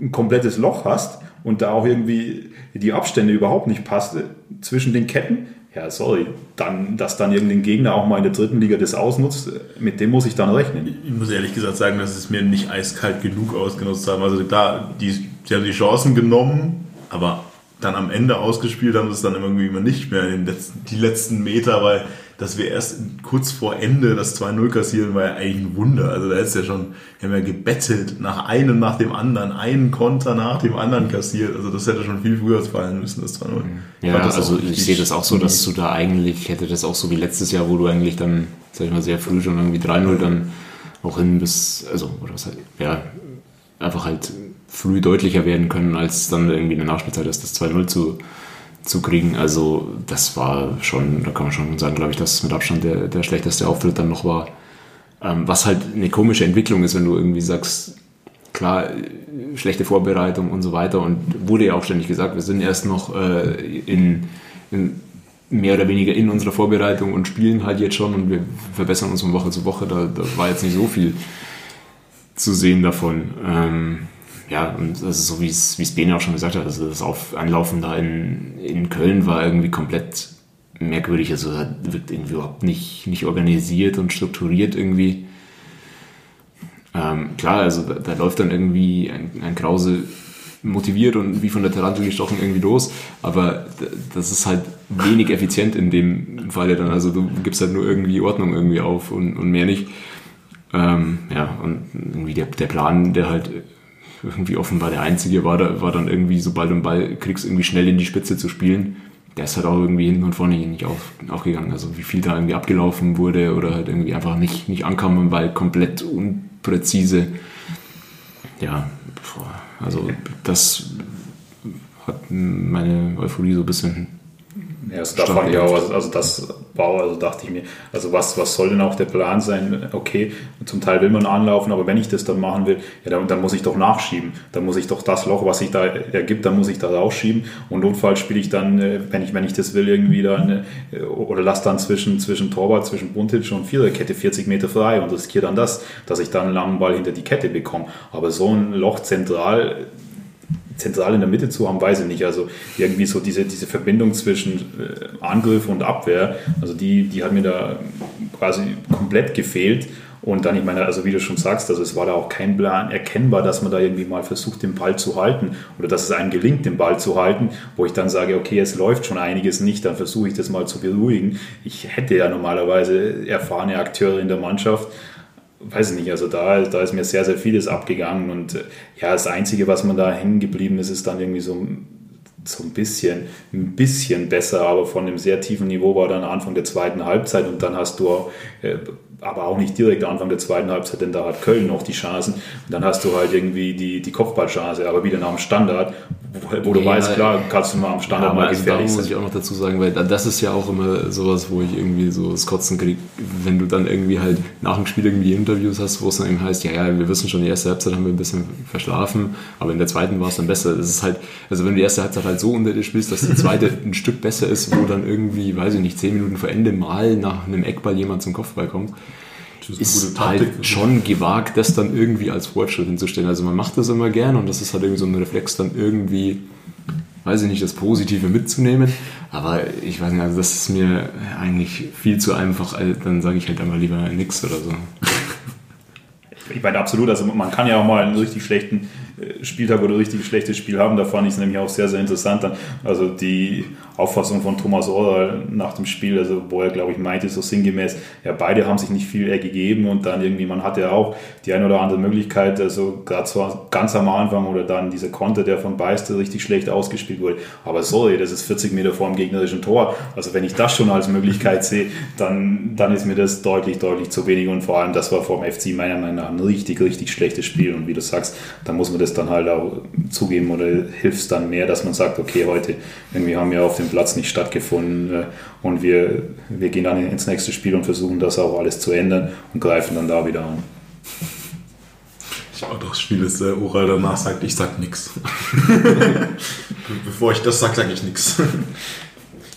[SPEAKER 3] ein komplettes Loch hast und da auch irgendwie die Abstände überhaupt nicht passt zwischen den Ketten, ja, sorry, dann, dass dann irgendein Gegner auch mal in der dritten Liga das ausnutzt, mit dem muss ich dann rechnen.
[SPEAKER 1] Ich muss ehrlich gesagt sagen, dass es mir nicht eiskalt genug ausgenutzt haben. Also klar, die, sie haben die Chancen genommen, aber dann am Ende ausgespielt haben es dann irgendwie immer nicht mehr in den letzten, die letzten Meter, weil dass wir erst kurz vor Ende das 2-0 kassieren, war ja eigentlich ein Wunder. Also da ist ja schon, wir haben ja gebettelt, nach einem nach dem anderen, einen Konter nach dem anderen kassiert. Also das hätte schon viel früher fallen müssen, das 2-0.
[SPEAKER 2] Ja, also ich sehe das auch so, dass du da eigentlich, hätte das auch so wie letztes Jahr, wo du eigentlich dann, sag ich mal, sehr früh schon irgendwie 3-0 dann auch hin bis, also, oder was halt, ja, einfach halt früh deutlicher werden können, als dann irgendwie in der Nachspielzeit ist, das 2-0 zu, zu kriegen. Also das war schon, da kann man schon sagen, glaube ich, dass es mit Abstand der, der schlechteste Auftritt dann noch war. Ähm, was halt eine komische Entwicklung ist, wenn du irgendwie sagst, klar, schlechte Vorbereitung und so weiter. Und wurde ja auch ständig gesagt, wir sind erst noch äh, in, in, mehr oder weniger in unserer Vorbereitung und spielen halt jetzt schon und wir verbessern uns von Woche zu Woche. Da, da war jetzt nicht so viel zu sehen davon. Ähm, ja, und das ist so, wie es, wie es Bene auch schon gesagt hat, also das Auf Anlaufen da in, in Köln war irgendwie komplett merkwürdig, also wird irgendwie überhaupt nicht, nicht organisiert und strukturiert irgendwie. Ähm, klar, also da, da, läuft dann irgendwie ein, ein Krause motiviert und wie von der Tarantel gestochen irgendwie los, aber das ist halt wenig effizient in dem Falle dann, also du gibst halt nur irgendwie Ordnung irgendwie auf und, und mehr nicht. Ähm, ja, und irgendwie der, der Plan, der halt irgendwie offenbar der Einzige war, da, war dann irgendwie, sobald du einen Ball kriegst, irgendwie schnell in die Spitze zu spielen. Der ist halt auch irgendwie hinten und vorne nicht auf, aufgegangen. Also wie viel da irgendwie abgelaufen wurde oder halt irgendwie einfach nicht, nicht ankam im Ball, komplett unpräzise. Ja, also das hat meine Euphorie so ein bisschen
[SPEAKER 3] ja, also da fand ich auch, also, also das wow, also dachte ich mir, also was, was soll denn auch der Plan sein? Okay, zum Teil will man anlaufen, aber wenn ich das dann machen will, ja, dann, dann muss ich doch nachschieben. Dann muss ich doch das Loch, was sich da ergibt, dann muss ich da rausschieben. Und notfalls spiele ich dann, äh, wenn ich, wenn ich das will, irgendwie dann, äh, oder lass dann zwischen, zwischen Torwart, zwischen Buntic und Viererkette 40 Meter frei und riskiere dann das, dass ich dann einen langen Ball hinter die Kette bekomme. Aber so ein Loch zentral, zentral in der Mitte zu haben, weiß ich nicht. Also irgendwie so diese, diese Verbindung zwischen äh, Angriff und Abwehr, also die, die hat mir da quasi komplett gefehlt. Und dann, ich meine, also wie du schon sagst, also es war da auch kein Plan erkennbar, dass man da irgendwie mal versucht, den Ball zu halten oder dass es einem gelingt, den Ball zu halten, wo ich dann sage, okay, es läuft schon einiges nicht, dann versuche ich das mal zu beruhigen. Ich hätte ja normalerweise erfahrene Akteure in der Mannschaft, weiß ich nicht, also da, da ist mir sehr, sehr vieles abgegangen und äh, ja, das Einzige, was man da hängen geblieben ist, ist dann irgendwie so, so ein bisschen, ein bisschen besser, aber von einem sehr tiefen Niveau war dann Anfang der zweiten Halbzeit und dann hast du auch, äh, aber auch nicht direkt Anfang der zweiten Halbzeit, denn da hat Köln noch die Chancen. Und dann hast du halt irgendwie die, die Kopfballchance, aber wieder nach dem Standard, wo, wo du ja, weißt, klar, kannst du mal am Standard ja, mal
[SPEAKER 2] also
[SPEAKER 3] gefährlich
[SPEAKER 2] sein. muss ich auch noch dazu sagen, weil das ist ja auch immer sowas, wo ich irgendwie so das Kotzen kriege, wenn du dann irgendwie halt nach dem Spiel irgendwie Interviews hast, wo es dann eben heißt, ja, ja, wir wissen schon, die erste Halbzeit haben wir ein bisschen verschlafen, aber in der zweiten war es dann besser. Das ist halt, also wenn du die erste Halbzeit halt so unter dir spielst, dass die zweite ein Stück besser ist, wo dann irgendwie, weiß ich nicht, zehn Minuten vor Ende mal nach einem Eckball jemand zum Kopfball kommt, ist, ist halt schon gewagt, das dann irgendwie als Fortschritt hinzustellen. Also man macht das immer gern und das ist halt irgendwie so ein Reflex, dann irgendwie, weiß ich nicht, das Positive mitzunehmen. Aber ich weiß nicht, also das ist mir eigentlich viel zu einfach. Dann sage ich halt einmal lieber nichts oder so.
[SPEAKER 3] Ich meine, absolut. Also man kann ja auch mal einen richtig schlechten Spieltag oder richtig schlechtes Spiel haben. Da fand ich es nämlich auch sehr, sehr interessant. Dann, also die Auffassung von Thomas Oral nach dem Spiel, also wo er, glaube ich, meinte, so sinngemäß, ja, beide haben sich nicht viel gegeben und dann irgendwie, man hatte auch die eine oder andere Möglichkeit, also gerade zwar ganz am Anfang oder dann dieser Konter, der von Beister richtig schlecht ausgespielt wurde. Aber sorry, das ist 40 Meter vor dem gegnerischen Tor. Also wenn ich das schon als Möglichkeit sehe, dann, dann ist mir das deutlich, deutlich zu wenig und vor allem, das war vor dem FC meiner Meinung nach ein richtig, richtig schlechtes Spiel und wie du sagst, da muss man das dann halt auch zugeben oder hilft es dann mehr, dass man sagt, okay, heute irgendwie haben wir auf dem Platz nicht stattgefunden äh, und wir, wir gehen dann ins nächste Spiel und versuchen das auch alles zu ändern und greifen dann da wieder an.
[SPEAKER 1] Ich auch das Spiel ist, der Ural danach sagt, ich sag nix. Bevor ich das sag, sage ich nix.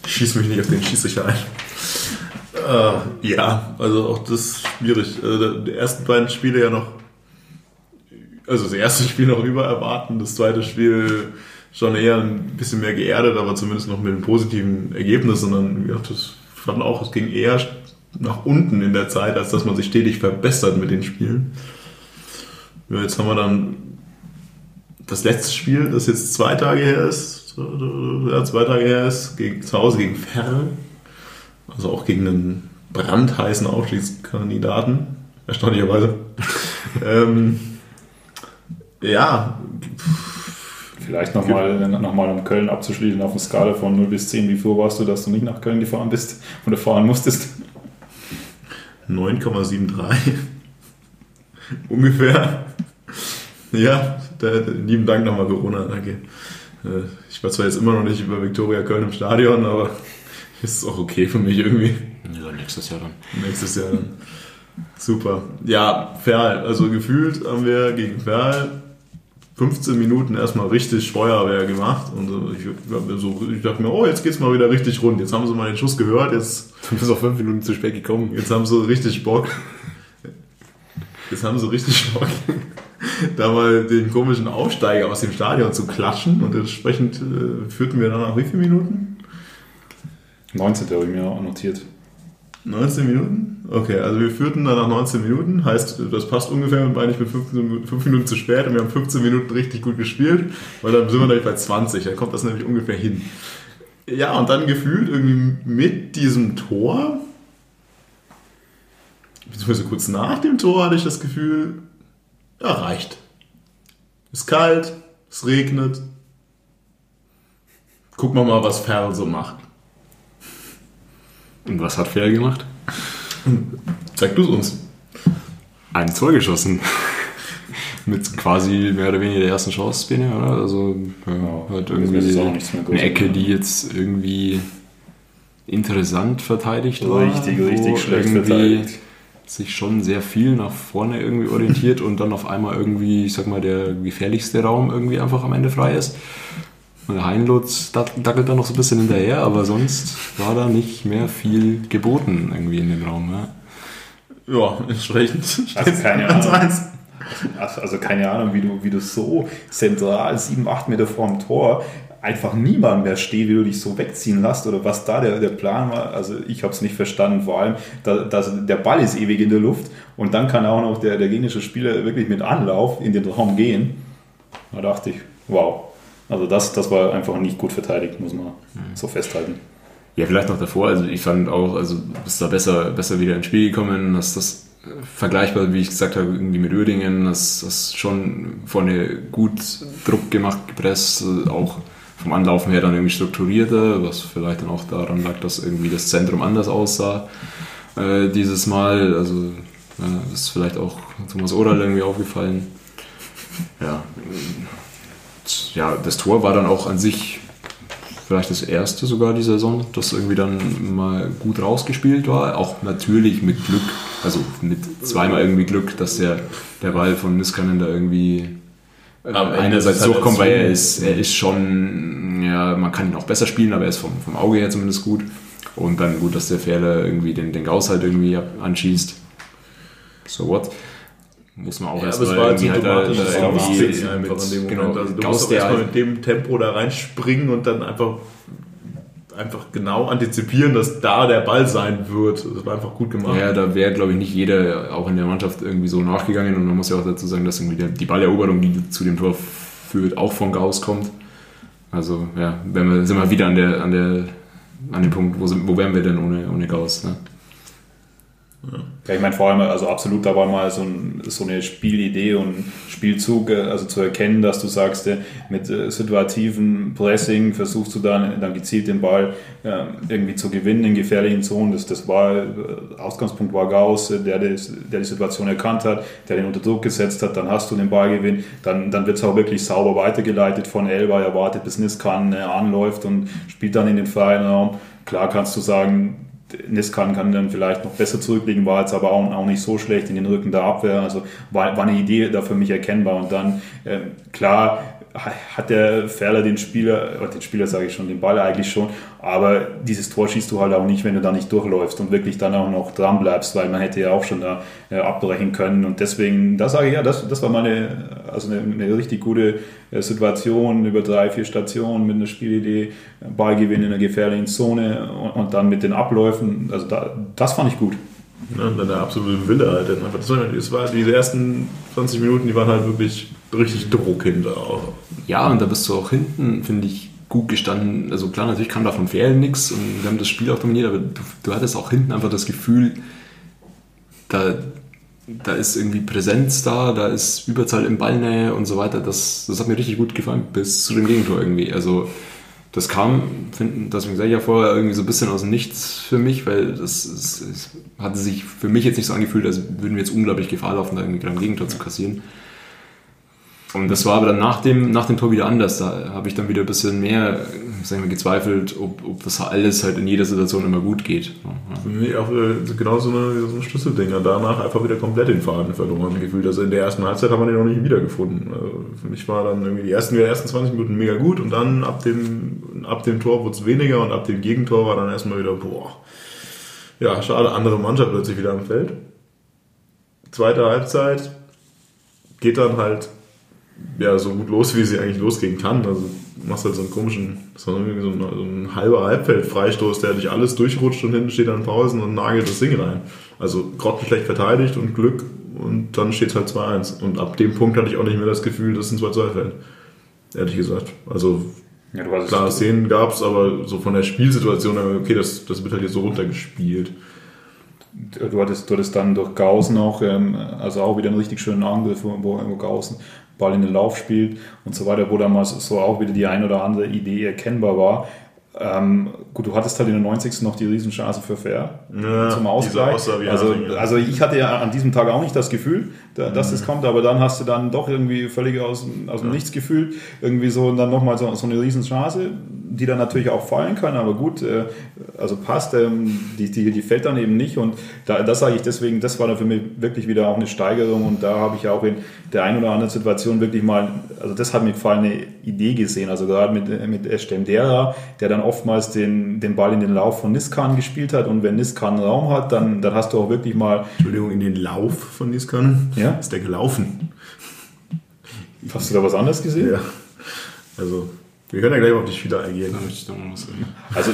[SPEAKER 1] Ich schieße mich nicht auf den Schießsicher ein. Äh, ja, also auch das ist schwierig. Also die ersten beiden Spiele ja noch also das erste Spiel noch über erwarten, das zweite Spiel schon eher ein bisschen mehr geerdet, aber zumindest noch mit einem positiven Ergebnis, sondern ja, das fand auch, es ging eher nach unten in der Zeit, als dass man sich stetig verbessert mit den Spielen. Ja, jetzt haben wir dann das letzte Spiel, das jetzt zwei Tage her ist, ja, zwei Tage her ist, gegen, zu Hause gegen Ferl, also auch gegen einen brandheißen Aufstiegskandidaten, erstaunlicherweise. ähm, ja.
[SPEAKER 3] Vielleicht nochmal noch mal um Köln abzuschließen auf einer Skala von 0 bis 10. Wie froh warst du, dass du nicht nach Köln gefahren bist oder fahren musstest?
[SPEAKER 1] 9,73. Ungefähr. Ja, da, lieben Dank nochmal Corona, danke. Äh, ich war zwar jetzt immer noch nicht über Viktoria Köln im Stadion, aber ist auch okay für mich irgendwie.
[SPEAKER 2] Ja, nächstes Jahr dann.
[SPEAKER 1] Nächstes Jahr dann. Super. Ja, Ferl. Also gefühlt haben wir gegen Ferl 15 Minuten erstmal richtig Feuerwehr gemacht und ich, so, ich dachte mir, oh, jetzt geht's mal wieder richtig rund. Jetzt haben sie mal den Schuss gehört, jetzt.
[SPEAKER 2] Du bist auch fünf Minuten zu spät gekommen.
[SPEAKER 1] Jetzt haben sie richtig Bock. Jetzt haben sie richtig Bock, da mal den komischen Aufsteiger aus dem Stadion zu klatschen und entsprechend äh, führten wir dann nach wie vielen Minuten?
[SPEAKER 3] 19. habe ich mir auch notiert.
[SPEAKER 1] 19 Minuten? Okay, also wir führten dann nach 19 Minuten, heißt, das passt ungefähr, meine ich, mit 15, 5 Minuten zu spät und wir haben 15 Minuten richtig gut gespielt, weil dann sind wir nämlich bei 20, dann kommt das nämlich ungefähr hin. Ja, und dann gefühlt irgendwie mit diesem Tor, beziehungsweise kurz nach dem Tor hatte ich das Gefühl, ja, reicht. Ist kalt, es regnet. Gucken wir mal, was Ferl so macht.
[SPEAKER 2] Und was hat Fair gemacht?
[SPEAKER 1] Zeig du es uns.
[SPEAKER 2] Ein Tor geschossen. Mit quasi mehr oder weniger der ersten Chance-Szene, oder? Also ja, halt irgendwie eine Ecke, die jetzt irgendwie interessant verteidigt
[SPEAKER 3] war. Richtig, richtig schlecht verteidigt.
[SPEAKER 2] Sich schon sehr viel nach vorne irgendwie orientiert und dann auf einmal irgendwie, ich sag mal, der gefährlichste Raum irgendwie einfach am Ende frei ist. Und Heinlutz dackelt da noch so ein bisschen hinterher, aber sonst war da nicht mehr viel geboten irgendwie in dem Raum.
[SPEAKER 1] Ja, ja entsprechend.
[SPEAKER 3] Also keine Ahnung. Also keine Ahnung, wie du, wie du so zentral, 7, 8 Meter vor dem Tor, einfach niemand mehr steht, wie du dich so wegziehen lässt oder was da der, der Plan war. Also ich habe es nicht verstanden. Vor allem, da, dass der Ball ist ewig in der Luft und dann kann auch noch der, der gegnerische Spieler wirklich mit Anlauf in den Raum gehen. Da dachte ich, wow, also das, das war einfach nicht gut verteidigt, muss man mhm. so festhalten.
[SPEAKER 2] Ja, vielleicht noch davor. Also ich fand auch, also bist da besser, besser wieder ins Spiel gekommen, dass das vergleichbar, wie ich gesagt habe, irgendwie mit Uerdingen, das, das schon vorne gut Druck gemacht, gepresst, auch vom Anlaufen her dann irgendwie strukturierter, was vielleicht dann auch daran lag, dass irgendwie das Zentrum anders aussah äh, dieses Mal. Also das ist vielleicht auch Thomas Oral irgendwie aufgefallen. Ja, ja, das Tor war dann auch an sich vielleicht das erste sogar die Saison, das irgendwie dann mal gut rausgespielt war. Auch natürlich mit Glück, also mit zweimal irgendwie Glück, dass der, der Ball von Niskanen da irgendwie äh, einerseits durchkommt, weil er ist, er ist schon, ja, man kann ihn auch besser spielen, aber er ist vom, vom Auge her zumindest gut. Und dann gut, dass der Fährle irgendwie den, den Gauss halt irgendwie anschießt. So what? Muss man auch ja, erstmal
[SPEAKER 1] halt in dem genau. Also du Gauss musst erstmal halt mit dem Tempo da reinspringen und dann einfach einfach genau antizipieren, dass da der Ball sein wird. Das war einfach gut gemacht.
[SPEAKER 2] Ja, da wäre, glaube ich, nicht jeder auch in der Mannschaft irgendwie so nachgegangen. Und man muss ja auch dazu sagen, dass irgendwie der, die Balleroberung, die zu dem Tor führt, auch von Gauss kommt. Also, ja, wenn wir, sind wir wieder an, der, an, der, an dem Punkt, wo, wo wären wir denn ohne, ohne Gauss? Ne?
[SPEAKER 3] Ja, ich meine vor allem, also absolut da war mal so, ein, so eine Spielidee und Spielzug, äh, also zu erkennen, dass du sagst, äh, mit äh, situativen Pressing versuchst du dann, dann gezielt den Ball irgendwie zu gewinnen in gefährlichen Zonen. Das, das war, Ausgangspunkt war Gauss, der, der die Situation erkannt hat, der den unter Druck gesetzt hat, dann hast du den Ballgewinn, dann, dann wird es auch wirklich sauber weitergeleitet von Elba, er wartet bis Niskan anläuft und spielt dann in den freien Raum. Klar kannst du sagen, Niskan kann dann vielleicht noch besser zurücklegen, war jetzt aber auch, auch nicht so schlecht in den Rücken der Abwehr. Also war, war eine Idee da für mich erkennbar. Und dann, äh, klar, hat der Ferler den Spieler, den Spieler sage ich schon, den Ball eigentlich schon, aber dieses Tor schießt du halt auch nicht, wenn du da nicht durchläufst und wirklich dann auch noch dran bleibst, weil man hätte ja auch schon da äh, abbrechen können. Und deswegen, da sage ich ja, das, das war meine, also eine, eine richtig gute äh, Situation über drei, vier Stationen mit einer Spielidee, Ballgewinn in einer gefährlichen Zone und, und dann mit den Abläufen, also da, das fand ich gut.
[SPEAKER 1] Und dann der absolute Wille halt. War, das war diese ersten 20 Minuten, die waren halt wirklich richtig Druck hinter.
[SPEAKER 2] Ja, und da bist du auch hinten, finde ich, gut gestanden. Also klar, natürlich kam da von Ferien nichts und wir haben das Spiel auch dominiert, aber du, du hattest auch hinten einfach das Gefühl, da, da ist irgendwie Präsenz da, da ist Überzahl im Ballnähe und so weiter. Das, das hat mir richtig gut gefallen, bis zu dem Gegentor irgendwie. Also das kam, finden, deswegen sage ich ja vorher, irgendwie so ein bisschen aus dem Nichts für mich, weil das, das, das hatte sich für mich jetzt nicht so angefühlt, als würden wir jetzt unglaublich Gefahr laufen, da irgendwie gerade ein Gegentor zu kassieren. Und das war aber dann nach dem, nach dem Tor wieder anders. Da habe ich dann wieder ein bisschen mehr sagen wir, gezweifelt, ob, ob das alles halt in jeder Situation immer gut geht.
[SPEAKER 1] Für mich auch äh, genau so, ein Schlüsseldinger. Danach einfach wieder komplett den Faden verloren gefühlt. Also in der ersten Halbzeit haben wir den noch nicht wiedergefunden. Also für mich war dann irgendwie die ersten, die ersten 20 Minuten mega gut und dann ab dem, ab dem Tor wurde es weniger und ab dem Gegentor war dann erstmal wieder, boah, ja, schade, andere Mannschaft plötzlich wieder am Feld. Zweite Halbzeit geht dann halt ja, so gut los, wie sie eigentlich losgehen kann. Also du machst halt so einen komischen, so ein, so ein halber Halbfeldfreistoß, der durch alles durchrutscht und hinten steht dann Pausen und nagelt das Ding rein. Also grottenschlecht verteidigt und Glück und dann steht es halt 2-1. Und ab dem Punkt hatte ich auch nicht mehr das Gefühl, dass es ein 2-2 fällt. Ehrlich gesagt. Also ja, klar, Szenen gab es, aber so von der Spielsituation, okay, das, das wird halt jetzt so runtergespielt.
[SPEAKER 3] Du hattest, du hattest dann durch Gaußen auch, ähm, also auch wieder einen richtig schönen Angriff, wo, wo Gaußen Ball in den Lauf spielt und so weiter, wo dann mal so auch wieder die ein oder andere Idee erkennbar war. Ähm, gut, du hattest halt in der 90. noch die Riesenchance für Fair ja, zum Ausgleich. Also, also ich hatte ja an diesem Tag auch nicht das Gefühl, dass mhm. das kommt, aber dann hast du dann doch irgendwie völlig aus, aus dem ja. Nichts gefühlt, irgendwie so und dann nochmal so, so eine Riesenchance, die dann natürlich auch fallen kann, aber gut, äh, also passt, ähm, die, die, die fällt dann eben nicht und da, das sage ich deswegen, das war dann für mich wirklich wieder auch eine Steigerung und da habe ich auch in der einen oder anderen Situation wirklich mal, also das hat mir gefallen, eine Idee gesehen, also gerade mit, mit Estendera, der dann oftmals den, den Ball in den Lauf von Niskan gespielt hat und wenn Niskan Raum hat, dann, dann hast du auch wirklich mal...
[SPEAKER 1] Entschuldigung, in den Lauf von Niskan?
[SPEAKER 3] Ja?
[SPEAKER 1] Ist der gelaufen?
[SPEAKER 3] Hast du da was anderes gesehen?
[SPEAKER 1] Ja. Also wir können ja gleich auf die Spieler eingehen.
[SPEAKER 3] Also,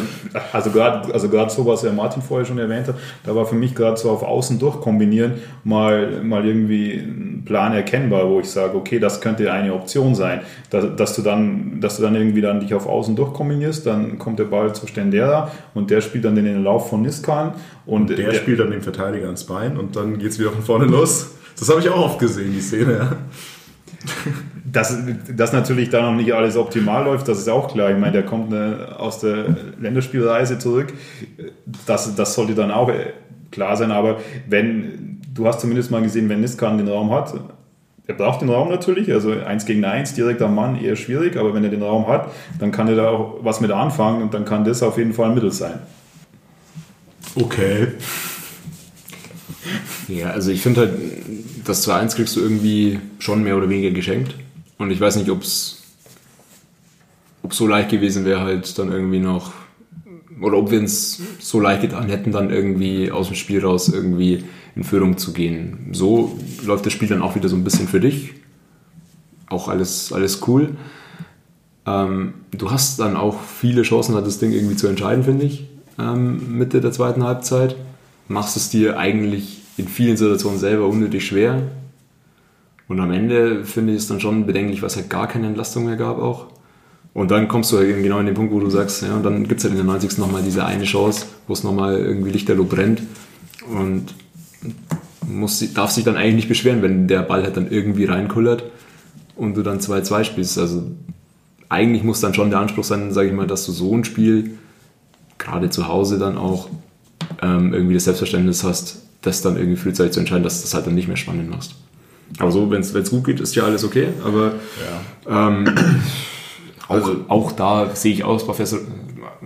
[SPEAKER 3] also gerade also grad so, was ja Martin vorher schon erwähnt hat, da war für mich gerade so auf Außen durchkombinieren mal, mal irgendwie ein Plan erkennbar, wo ich sage, okay, das könnte eine Option sein. Dass, dass, du dann, dass du dann irgendwie dann dich auf Außen durchkombinierst, dann kommt der Ball zu Stendera und der spielt dann den Lauf von Niskan.
[SPEAKER 1] Und, der, der spielt dann den Verteidiger ans Bein und dann geht es wieder von vorne los. Das habe ich auch oft gesehen, die Szene. Ja
[SPEAKER 3] dass das natürlich da noch nicht alles optimal läuft, das ist auch klar. Ich meine, der kommt eine, aus der Länderspielreise zurück. Das, das sollte dann auch klar sein. Aber wenn, du hast zumindest mal gesehen, wenn Niskan den Raum hat, er braucht den Raum natürlich, also eins gegen eins, direkt am Mann, eher schwierig, aber wenn er den Raum hat, dann kann er da auch was mit anfangen und dann kann das auf jeden Fall ein Mittel sein.
[SPEAKER 1] Okay.
[SPEAKER 2] Ja, also ich finde halt, das 2-1 kriegst du irgendwie schon mehr oder weniger geschenkt. Und ich weiß nicht, ob es so leicht gewesen wäre, halt dann irgendwie noch, oder ob wir es so leicht getan hätten, dann irgendwie aus dem Spiel raus irgendwie in Führung zu gehen. So läuft das Spiel dann auch wieder so ein bisschen für dich. Auch alles, alles cool. Ähm, du hast dann auch viele Chancen, das Ding irgendwie zu entscheiden, finde ich, ähm, Mitte der zweiten Halbzeit. Machst es dir eigentlich in vielen Situationen selber unnötig schwer. Und am Ende finde ich es dann schon bedenklich, was halt gar keine Entlastung mehr gab auch. Und dann kommst du halt genau in den Punkt, wo du sagst, ja, und dann gibt es halt in der 90. nochmal diese eine Chance, wo es nochmal irgendwie lichterloh brennt. Und muss, darf sich dann eigentlich nicht beschweren, wenn der Ball halt dann irgendwie reinkullert und du dann 2-2 spielst. Also eigentlich muss dann schon der Anspruch sein, sage ich mal, dass du so ein Spiel, gerade zu Hause dann auch, ähm, irgendwie das Selbstverständnis hast, das dann irgendwie frühzeitig zu entscheiden, dass du das halt dann nicht mehr spannend machst. Aber so, wenn es gut geht, ist ja alles okay. Aber ja. ähm, auch, also, auch da sehe ich aus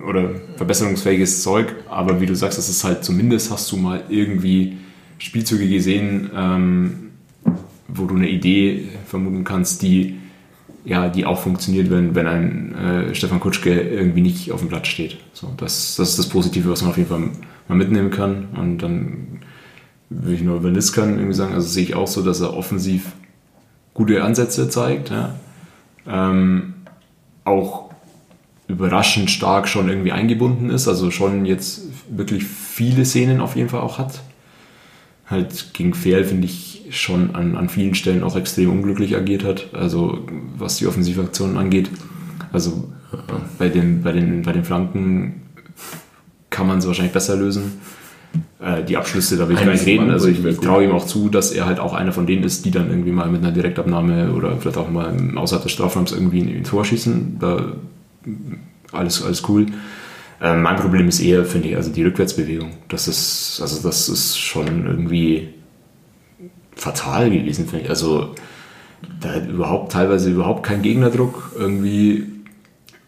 [SPEAKER 2] oder verbesserungsfähiges Zeug. Aber wie du sagst, das ist halt zumindest hast du mal irgendwie Spielzüge gesehen, ähm, wo du eine Idee vermuten kannst, die ja, die auch funktioniert, wenn, wenn ein äh, Stefan Kutschke irgendwie nicht auf dem Platz steht. So, das, das ist das Positive, was man auf jeden Fall mal mitnehmen kann. Und dann will ich nur über Niskan irgendwie sagen, also sehe ich auch so, dass er offensiv gute Ansätze zeigt. Ja. Ähm, auch überraschend stark schon irgendwie eingebunden ist, also schon jetzt wirklich viele Szenen auf jeden Fall auch hat. Halt gegen Fehl finde ich schon an, an vielen Stellen auch extrem unglücklich agiert hat, also was die Offensivaktionen angeht. Also bei den, bei den, bei den Flanken kann man es wahrscheinlich besser lösen. Äh, die Abschlüsse, da will ich gar nicht reden. Also ich, ich traue ihm auch zu, dass er halt auch einer von denen ist, die dann irgendwie mal mit einer Direktabnahme oder vielleicht auch mal außerhalb des Strafraums irgendwie ein Tor schießen. Da, alles, alles cool. Äh, mein Problem ist eher, finde ich, also die Rückwärtsbewegung. Das ist, also das ist schon irgendwie fatal gewesen, finde ich. Also da hat überhaupt teilweise überhaupt kein Gegnerdruck irgendwie,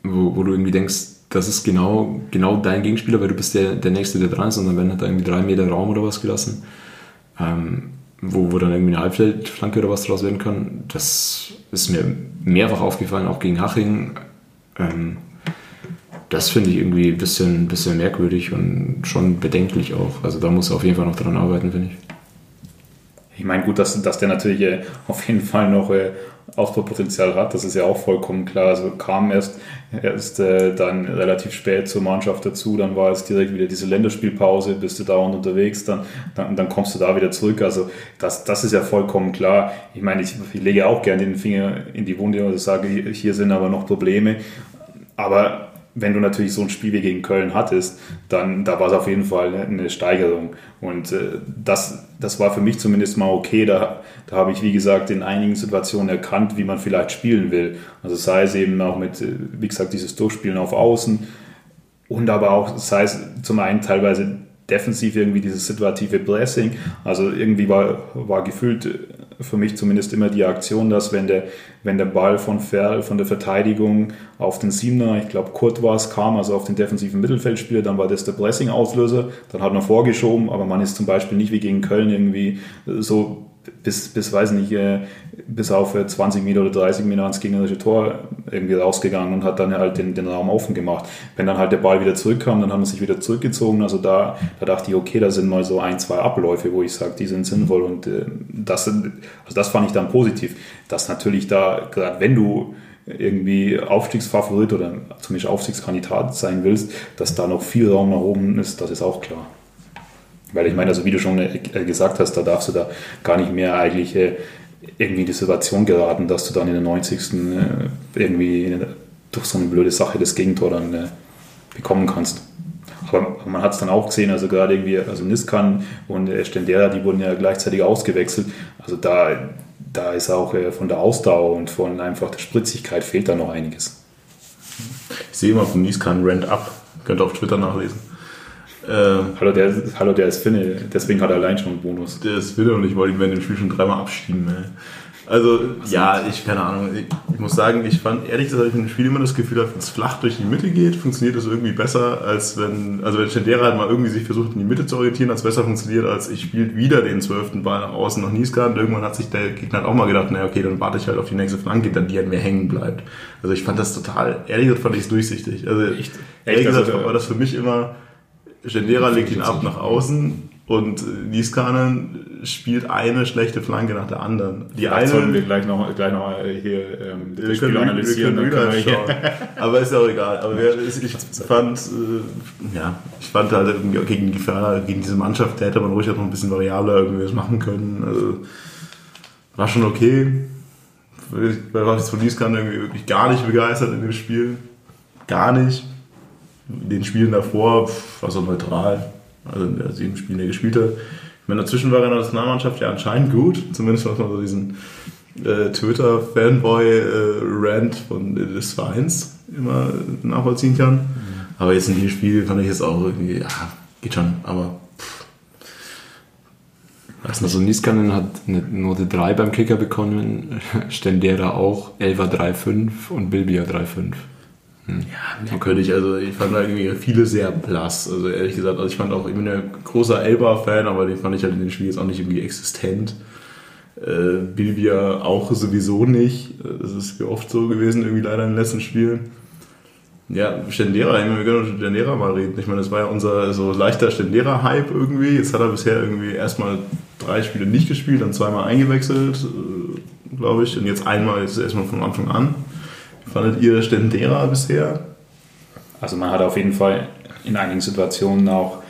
[SPEAKER 2] wo, wo du irgendwie denkst, das ist genau, genau dein Gegenspieler, weil du bist der, der Nächste, der dran ist und dann werden halt irgendwie drei Meter Raum oder was gelassen, ähm, wo, wo dann irgendwie eine Halbfeldflanke oder was draus werden kann. Das ist mir mehrfach aufgefallen, auch gegen Haching. Ähm, das finde ich irgendwie ein bisschen, bisschen merkwürdig und schon bedenklich auch. Also da muss er auf jeden Fall noch dran arbeiten, finde ich.
[SPEAKER 3] Ich meine, gut, dass, dass der natürlich äh, auf jeden Fall noch äh, Ausbaupotenzial hat, das ist ja auch vollkommen klar. Also kam erst, erst äh, dann relativ spät zur Mannschaft dazu, dann war es direkt wieder diese Länderspielpause, bist du dauernd unterwegs, dann, dann, dann kommst du da wieder zurück. Also das, das ist ja vollkommen klar. Ich meine, ich, ich lege auch gerne den Finger in die Wunde und sage, hier sind aber noch Probleme. Aber wenn du natürlich so ein Spiel wie gegen Köln hattest, dann da war es auf jeden Fall eine Steigerung. Und äh, das, das war für mich zumindest mal okay. Da, da habe ich, wie gesagt, in einigen Situationen erkannt, wie man vielleicht spielen will. Also sei es eben auch mit, äh, wie gesagt, dieses Durchspielen auf Außen und aber auch, sei es zum einen teilweise defensiv irgendwie dieses situative Blessing. Also irgendwie war, war gefühlt für mich zumindest immer die Aktion, dass wenn der, wenn der Ball von, Fer, von der Verteidigung auf den Siebener, ich glaube Kurt war es, kam, also auf den defensiven Mittelfeldspieler, dann war das der Blessing-Auslöser, dann hat man vorgeschoben, aber man ist zum Beispiel nicht wie gegen Köln irgendwie so bis, bis weiß nicht, äh, bis auf 20 Meter oder 30 Meter ans gegnerische Tor irgendwie rausgegangen und hat dann halt den, den Raum offen gemacht. Wenn dann halt der Ball wieder zurückkam, dann haben wir sich wieder zurückgezogen. Also da, da dachte ich, okay, da sind mal so ein, zwei Abläufe, wo ich sage, die sind sinnvoll und äh, das, also das fand ich dann positiv. Dass natürlich da, gerade wenn du irgendwie Aufstiegsfavorit oder zumindest Aufstiegskandidat sein willst, dass da noch viel Raum nach oben ist, das ist auch klar. Weil ich meine, also wie du schon äh, gesagt hast, da darfst du da gar nicht mehr eigentlich äh, irgendwie in die Situation geraten, dass du dann in der 90. Äh, irgendwie durch so eine blöde Sache das Gegentor dann bekommen kannst. Aber man hat es dann auch gesehen, also gerade irgendwie, also Niskan und Stendera, die wurden ja gleichzeitig ausgewechselt. Also da, da ist auch von der Ausdauer und von einfach der Spritzigkeit fehlt da noch einiges.
[SPEAKER 1] Ich sehe immer von Niskan Rent Up, könnt ihr auf Twitter nachlesen.
[SPEAKER 3] Äh, hallo, der, hallo, der ist Finne, deswegen hat er allein schon einen Bonus.
[SPEAKER 1] Der ist Finne und ich wollte ihn während dem Spiel schon dreimal abschieben. Ey. Also, Was ja, ich, keine Ahnung. Ich, ich, muss sagen, ich fand, ehrlich gesagt, ich im Spiel immer das Gefühl, wenn es flach durch die Mitte geht, funktioniert das irgendwie besser, als wenn, also wenn Schendera halt mal irgendwie sich versucht, in die Mitte zu orientieren, als besser funktioniert, als ich spiele wieder den zwölften Ball nach außen noch Niesgard. Und irgendwann hat sich der Gegner halt auch mal gedacht, naja, okay, dann warte ich halt auf die nächste Flanke, dann die an mir hängen bleibt. Also ich fand das total, ehrlich gesagt, fand ich es durchsichtig. Also, Echt? ehrlich gesagt, also, war das für mich immer, Gendera legt ihn ab nach außen und Niskanen spielt eine schlechte Flanke nach der anderen.
[SPEAKER 3] Die Vielleicht eine sollen wir gleich noch, gleich noch hier ähm, das Spiel analysieren. Wir können
[SPEAKER 1] wir schauen. Aber ist ja auch egal. Aber wir, ich fand, äh, ja, ich fand halt irgendwie gegen die Gefährder, gegen diese Mannschaft, da hätte man ruhig auch noch ein bisschen variabler irgendwie was machen können. Also, war schon okay. Bei was von Lies kann irgendwie wirklich gar nicht begeistert in dem Spiel. Gar nicht. Den Spielen davor war so neutral. Also in den sieben Spielen, die er gespielt hat. Ich meine, dazwischen war er in der Nationalmannschaft ja anscheinend gut. Zumindest was man so diesen äh, Twitter-Fanboy-Rant äh, von des Vereins immer nachvollziehen kann. Mhm. Aber jetzt in dem Spiel fand ich es auch irgendwie, ja, geht schon, aber
[SPEAKER 2] also Niskanen hat eine Note 3 beim Kicker bekommen, Stendera auch, Elva 3,5 und Bilbia 3,5.
[SPEAKER 1] Hm. Ja, merkwürdig. Also ich fand da irgendwie viele sehr blass. Also ehrlich gesagt, also ich fand auch, ich bin ein großer Elba-Fan, aber den fand ich halt in dem Spiel jetzt auch nicht irgendwie existent. Äh, Bilbia auch sowieso nicht. Das ist wie oft so gewesen, irgendwie leider im letzten Spiel. Ja, Stendera, wir können über Stendera mal reden. Ich meine, das war ja unser so leichter Stendera-Hype irgendwie. Jetzt hat er bisher irgendwie erstmal drei Spiele nicht gespielt, dann zweimal eingewechselt, äh, glaube ich. Und jetzt einmal, jetzt erstmal von Anfang an. Fandet ihr Stendera bisher?
[SPEAKER 3] Also man hat auf jeden Fall in einigen Situationen auch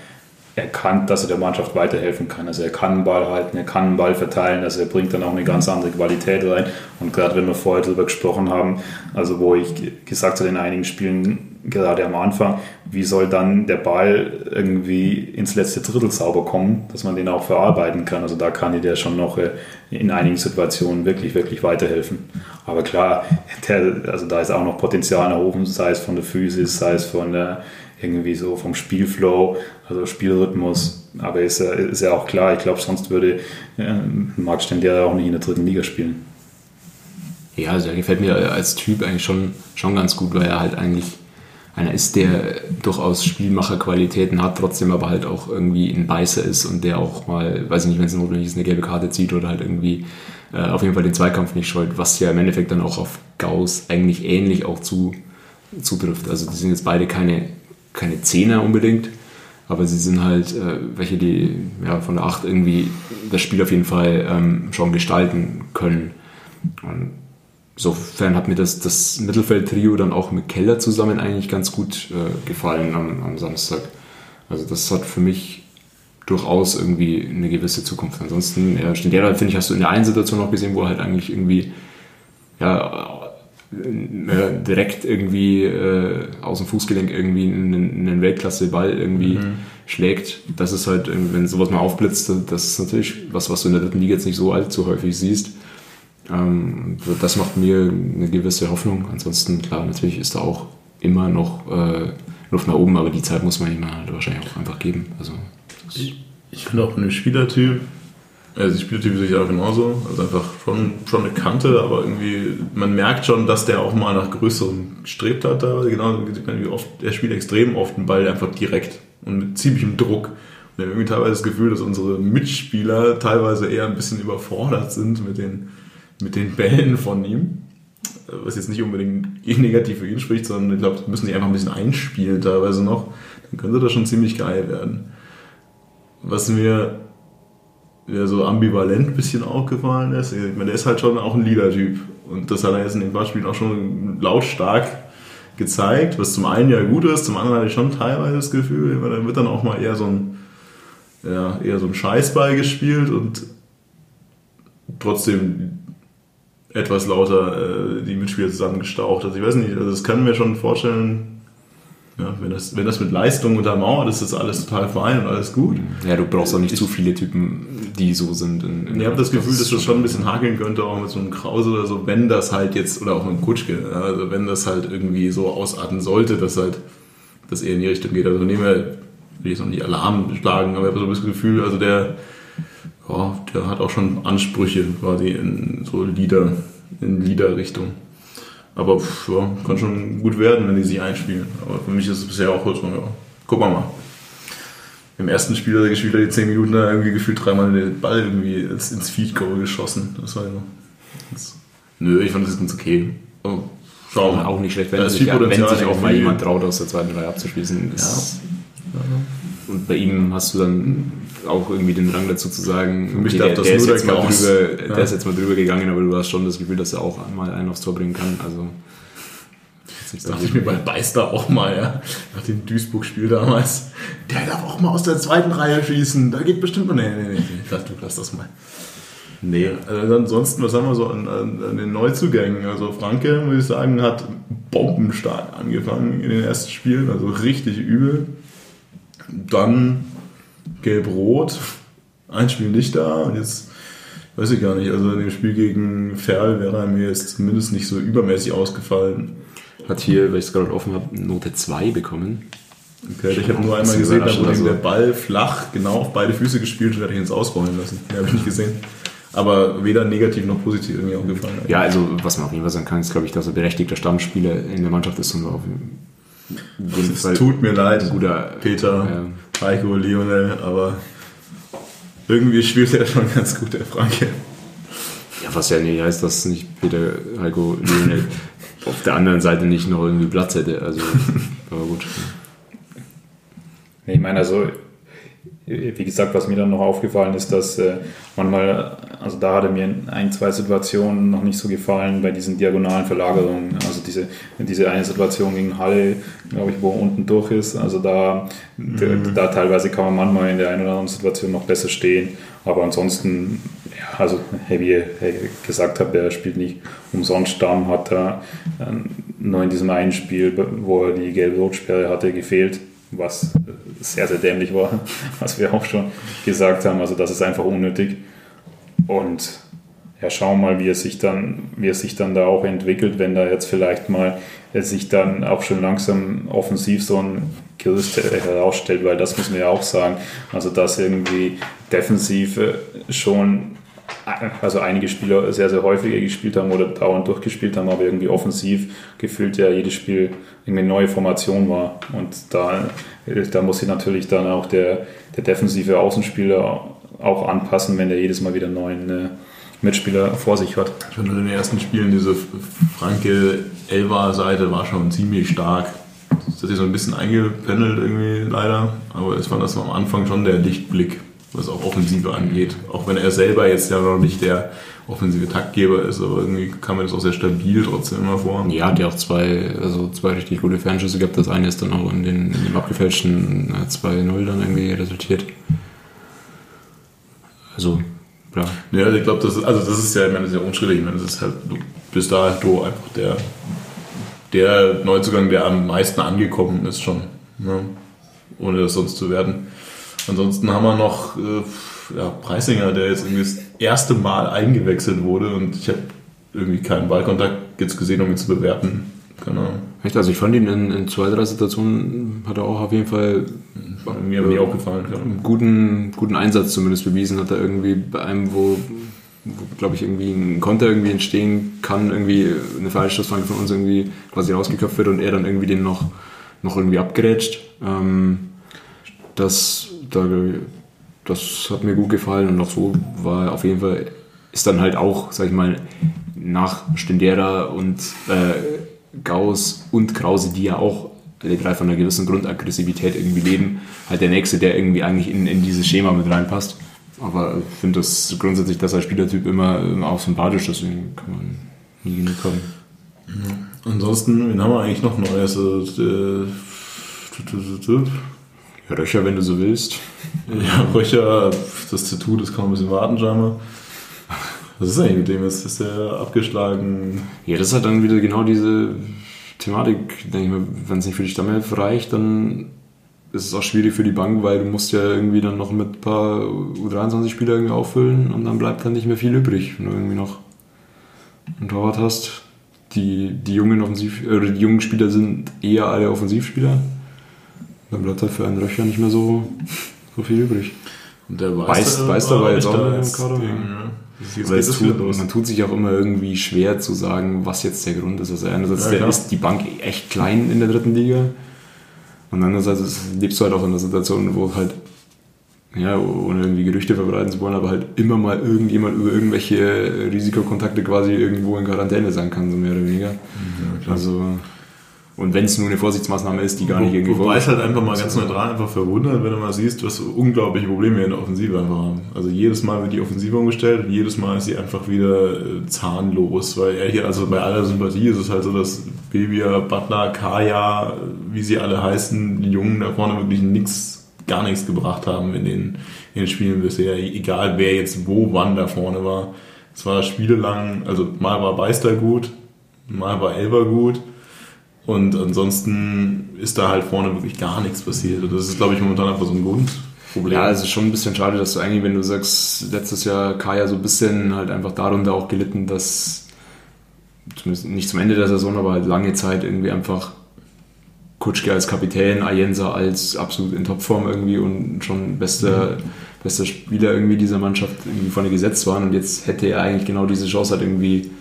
[SPEAKER 3] erkannt, dass er der Mannschaft weiterhelfen kann. Also er kann einen Ball halten, er kann einen Ball verteilen, also er bringt dann auch eine ganz andere Qualität rein. Und gerade wenn wir vorher darüber gesprochen haben, also wo ich gesagt habe in einigen Spielen, gerade am Anfang, wie soll dann der Ball irgendwie ins letzte Drittel sauber kommen, dass man den auch verarbeiten kann. Also da kann dir schon noch äh, in einigen Situationen wirklich, wirklich weiterhelfen. Aber klar, der, also da ist auch noch Potenzial nach oben, sei es von der Physis, sei es von der irgendwie so vom Spielflow, also Spielrhythmus. Aber ist ist ja auch klar, ich glaube, sonst würde äh, Marc Stender auch nicht in der dritten Liga spielen.
[SPEAKER 2] Ja, also er gefällt mir als Typ eigentlich schon, schon ganz gut, weil er halt eigentlich einer ist, der durchaus Spielmacherqualitäten hat, trotzdem aber halt auch irgendwie ein Beißer ist und der auch mal, weiß ich nicht, wenn es notwendig ist, eine gelbe Karte zieht oder halt irgendwie äh, auf jeden Fall den Zweikampf nicht scheut, was ja im Endeffekt dann auch auf Gauss eigentlich ähnlich auch zu, zutrifft. Also die sind jetzt beide keine keine Zehner unbedingt, aber sie sind halt äh, welche, die ja, von der Acht irgendwie das Spiel auf jeden Fall ähm, schon gestalten können. Und insofern hat mir das, das Mittelfeld-Trio dann auch mit Keller zusammen eigentlich ganz gut äh, gefallen am, am Samstag. Also das hat für mich durchaus irgendwie eine gewisse Zukunft. Ansonsten, ja, Stendera, finde ich, hast du in der einen Situation noch gesehen, wo er halt eigentlich irgendwie ja, äh, direkt irgendwie äh, aus dem Fußgelenk irgendwie einen, einen Weltklasse-Ball irgendwie mhm. schlägt. Das ist halt, wenn sowas mal aufblitzt, das ist natürlich was, was du in der dritten Liga jetzt nicht so allzu häufig siehst. Ähm, das macht mir eine gewisse Hoffnung. Ansonsten, klar, natürlich ist da auch immer noch äh, Luft nach oben, aber die Zeit muss man ihm halt wahrscheinlich auch einfach geben. Also,
[SPEAKER 1] ich, ich finde auch dem Spielertyp, also die Spieltyp sich auch genauso. Also einfach schon, schon eine Kante, aber irgendwie, man merkt schon, dass der auch mal nach größerem strebt hat. Da. Genau, wie oft, er spielt extrem oft einen Ball einfach direkt und mit ziemlichem Druck. Und wir haben irgendwie teilweise das Gefühl, dass unsere Mitspieler teilweise eher ein bisschen überfordert sind mit den, mit den Bällen von ihm. Was jetzt nicht unbedingt negativ für ihn spricht, sondern ich glaube, müssen die einfach ein bisschen einspielen teilweise noch. Dann könnte das schon ziemlich geil werden. Was mir der so ambivalent ein bisschen aufgefallen ist. Ich meine, der ist halt schon auch ein Leader-Typ. Und das hat er jetzt in den Beispielen auch schon lautstark gezeigt, was zum einen ja gut ist, zum anderen hatte ich schon teilweise das Gefühl, da wird dann auch mal eher so ein, ja, eher so ein Scheißball gespielt und trotzdem etwas lauter äh, die Mitspieler zusammengestaucht. Also ich weiß nicht, also das kann mir schon vorstellen, ja, wenn, das, wenn das mit Leistung untermauert ist, ist das alles total fein und alles gut.
[SPEAKER 2] Ja, du brauchst auch nicht ich, zu viele Typen, die so sind. In,
[SPEAKER 1] in ich habe das Gefühl, dass das schon ein bisschen hakeln könnte, auch mit so einem Krause oder so, wenn das halt jetzt, oder auch mit einem Kutschke, also wenn das halt irgendwie so ausarten sollte, dass halt das eher in die Richtung geht. Also nehmen wir, will ich jetzt noch nicht Alarm schlagen, aber ich habe so das Gefühl, also der, ja, der hat auch schon Ansprüche quasi in so Lieder, in Liederrichtung. Aber pff, ja, kann schon gut werden, wenn die sich einspielen. Aber für mich ist es bisher auch so, ja, gucken wir mal. Im ersten Spiel hat er gespielt, hat die 10 Minuten irgendwie gefühlt dreimal den Ball irgendwie ins Feed Goal geschossen. Das war ja das, Nö, ich fand das ganz okay.
[SPEAKER 2] Oh, schau mal. Auch nicht schlecht, wenn, sich, wenn sich auch mal jemand traut, aus der zweiten Reihe abzuschließen. Ja. Und bei ihm hast du dann auch irgendwie den Rang dazu zu sagen,
[SPEAKER 1] Für mich darf
[SPEAKER 2] der,
[SPEAKER 1] das
[SPEAKER 2] der, ist
[SPEAKER 1] nur
[SPEAKER 2] jetzt
[SPEAKER 1] der
[SPEAKER 2] drüber,
[SPEAKER 1] Ja.
[SPEAKER 2] der ist jetzt mal drüber gegangen, aber du hast schon das Gefühl, dass er auch mal einen aufs Tor bringen kann. Also
[SPEAKER 1] Das dachte ich mir bei Beister auch mal, ja. Nach dem Duisburg-Spiel damals. Der darf auch mal aus der zweiten Reihe schießen. Da geht bestimmt. Nee, nee, nee. nee. Ich dachte, du lass das mal. Nee, also ansonsten, was haben wir so an, an, an den Neuzugängen? Also Franke, muss ich sagen, hat bombenstark angefangen in den ersten Spielen, also richtig übel. Dann Gelb-Rot, ein Spiel nicht da und jetzt weiß ich gar nicht, also in dem Spiel gegen Ferl wäre er mir jetzt zumindest nicht so übermäßig ausgefallen.
[SPEAKER 2] hat hier, weil ich es gerade offen habe, Note 2 bekommen.
[SPEAKER 1] Okay, ich habe nur einmal gesehen, da wurde
[SPEAKER 2] also-
[SPEAKER 1] der Ball flach genau auf beide Füße gespielt und werde ich ins Ausrollen lassen. Den habe ich nicht gesehen. Aber weder negativ noch positiv irgendwie aufgefallen.
[SPEAKER 2] Ja, also was man auf jeden Fall sagen kann, ist, glaube ich, dass er berechtigter Stammspieler in der Mannschaft ist und auf jeden
[SPEAKER 1] es tut mir leid,
[SPEAKER 2] guter
[SPEAKER 1] Peter, Heiko, Lionel, aber irgendwie spielt er schon ganz gut, der Franke.
[SPEAKER 2] Ja, was ja nicht heißt, dass nicht Peter Heiko Lionel auf der anderen Seite nicht noch irgendwie Platz hätte. Also, aber gut.
[SPEAKER 3] Ich meine, also, wie gesagt, was mir dann noch aufgefallen ist, dass äh, manchmal, also da hatte mir in ein, zwei Situationen noch nicht so gefallen bei diesen diagonalen Verlagerungen. Also diese, diese eine Situation gegen Halle, glaube ich, wo er unten durch ist. Also da, da, da teilweise kann man manchmal in der einen oder anderen Situation noch besser stehen. Aber ansonsten, ja, also wie ich gesagt habe, er spielt nicht umsonst Stamm, hat da ähm, nur in diesem einen Spiel, wo er die gelbe-rot-Sperre hatte, gefehlt was sehr, sehr dämlich war, was wir auch schon gesagt haben. Also das ist einfach unnötig. Und ja, schauen wir mal, wie es sich dann, wie es sich dann da auch entwickelt, wenn da jetzt vielleicht mal sich dann auch schon langsam offensiv so ein Gerüst herausstellt, weil das muss man ja auch sagen. Also dass irgendwie defensiv äh, schon also einige Spieler sehr, sehr häufiger gespielt haben oder dauernd durchgespielt haben, aber irgendwie offensiv gefühlt ja jedes Spiel eine neue Formation war. Und da, da muss sich natürlich dann auch der, der defensive Außenspieler auch anpassen, wenn der jedes Mal wieder einen neuen äh, Mitspieler vor sich hat.
[SPEAKER 1] Schon in den ersten Spielen diese Franke Elva-Seite war schon ziemlich stark. Das hat sich so ein bisschen eingependelt irgendwie leider, aber es war das am Anfang schon der Lichtblick was auch Offensive angeht. Auch wenn er selber jetzt ja noch nicht der offensive Taktgeber ist, aber irgendwie kam mir das auch sehr stabil trotzdem immer vor.
[SPEAKER 2] Ja, hat ja auch zwei, also zwei richtig gute Fernschüsse gehabt. Das eine ist dann auch in, den, in dem abgefälschten 2-0 dann irgendwie resultiert. Also, ja.
[SPEAKER 1] Ja, ich glaube, das ist, also das ist ja, ich meine, das ist ja unstrittig. Ich meine, das ist halt, du bist da halt du einfach der, der Neuzugang, der am meisten angekommen ist schon. Ne? Ohne das sonst zu werden. Ansonsten haben wir noch äh, ja, Preisinger, der jetzt irgendwie das erste Mal eingewechselt wurde und ich habe irgendwie keinen Ballkontakt jetzt gesehen, um ihn zu bewerten. Ahnung.
[SPEAKER 2] Echt? Also ich fand ihn in, in zwei, drei Situationen hat er auch auf jeden Fall
[SPEAKER 1] Mir mir auch gefallen.
[SPEAKER 2] einen guten, guten Einsatz zumindest bewiesen. Hat er irgendwie bei einem, wo, wo glaube ich, irgendwie ein Konter irgendwie entstehen kann, irgendwie eine Fallschussflanke von uns irgendwie quasi rausgeköpft wird und er dann irgendwie den noch, noch irgendwie abgerätscht. Ähm, das, da, das hat mir gut gefallen und auch so war auf jeden Fall, ist dann halt auch, sag ich mal, nach Stendera und äh, Gauss und Krause, die ja auch alle drei von einer gewissen Grundaggressivität irgendwie leben, halt der Nächste, der irgendwie eigentlich in, in dieses Schema mit reinpasst. Aber ich finde das grundsätzlich, dass als Spielertyp immer, auch sympathisch, deswegen kann man nie genug haben.
[SPEAKER 1] Ansonsten, wen haben wir eigentlich noch Neues? Äh,
[SPEAKER 2] Ja, Röcher, wenn du so willst.
[SPEAKER 1] Ja, Röcher, das Tattoo, das kann man ein bisschen warten, scheinbar. Was ist eigentlich mit dem jetzt? Ist der abgeschlagen?
[SPEAKER 2] Ja, das ist halt dann wieder genau diese Thematik, denke ich mal, wenn es nicht für die Stammelf reicht, dann ist es auch schwierig für die Bank, weil du musst ja irgendwie dann noch mit ein paar U23-Spieler irgendwie auffüllen und dann bleibt dann nicht mehr viel übrig, wenn du irgendwie noch einen Torwart hast. Die, die jungen Offensiv oder die jungen Spieler sind eher alle Offensivspieler. Dann bleibt halt für einen Röcher nicht mehr so, so viel übrig.
[SPEAKER 1] Und der
[SPEAKER 2] Weiß- Weißer war jetzt auch im Kader,
[SPEAKER 1] gegen,
[SPEAKER 2] ja.
[SPEAKER 1] ja. Jetzt
[SPEAKER 2] tut,
[SPEAKER 1] los.
[SPEAKER 2] man tut sich auch immer irgendwie schwer zu sagen, was jetzt der Grund ist. Also einerseits
[SPEAKER 1] Ja,
[SPEAKER 2] ist die Bank echt klein in der dritten Liga und andererseits ist- lebst du halt auch in einer Situation, wo halt, ja, ohne irgendwie Gerüchte verbreiten zu wollen, aber halt immer mal irgendjemand über irgendwelche Risikokontakte quasi irgendwo in Quarantäne sein kann, so mehr oder weniger. also
[SPEAKER 3] Und wenn es nur eine Vorsichtsmaßnahme ist, die gar nicht irgendwie
[SPEAKER 1] Wobei es halt einfach mal ganz neutral einfach verwundert, wenn du mal siehst, was unglaubliche Probleme in der Offensive einfach haben. Also jedes Mal wird die Offensive umgestellt und jedes Mal ist sie einfach wieder äh, zahnlos, weil er hier, also bei aller Sympathie ist es halt so, dass Babia, Butler, Kaya, wie sie alle heißen, die Jungen da vorne wirklich nichts, gar nichts gebracht haben in den, in den Spielen bisher, egal wer jetzt wo, wann da vorne war. Es war spielelang, also mal war Beister gut, mal war Elber gut, und ansonsten ist da halt vorne wirklich gar nichts passiert. Und das ist, glaube ich, momentan einfach so ein Grundproblem.
[SPEAKER 3] Ja, es ist schon ein bisschen schade, dass du eigentlich, wenn du sagst, letztes Jahr Kaya so ein bisschen halt einfach darunter auch gelitten, dass zumindest nicht zum Ende der Saison, aber halt lange Zeit irgendwie einfach Kutschke als Kapitän, Ayensa als absolut in Topform irgendwie und schon bester, mhm. bester Spieler irgendwie dieser Mannschaft irgendwie vorne gesetzt waren und jetzt hätte er eigentlich genau diese Chance halt irgendwie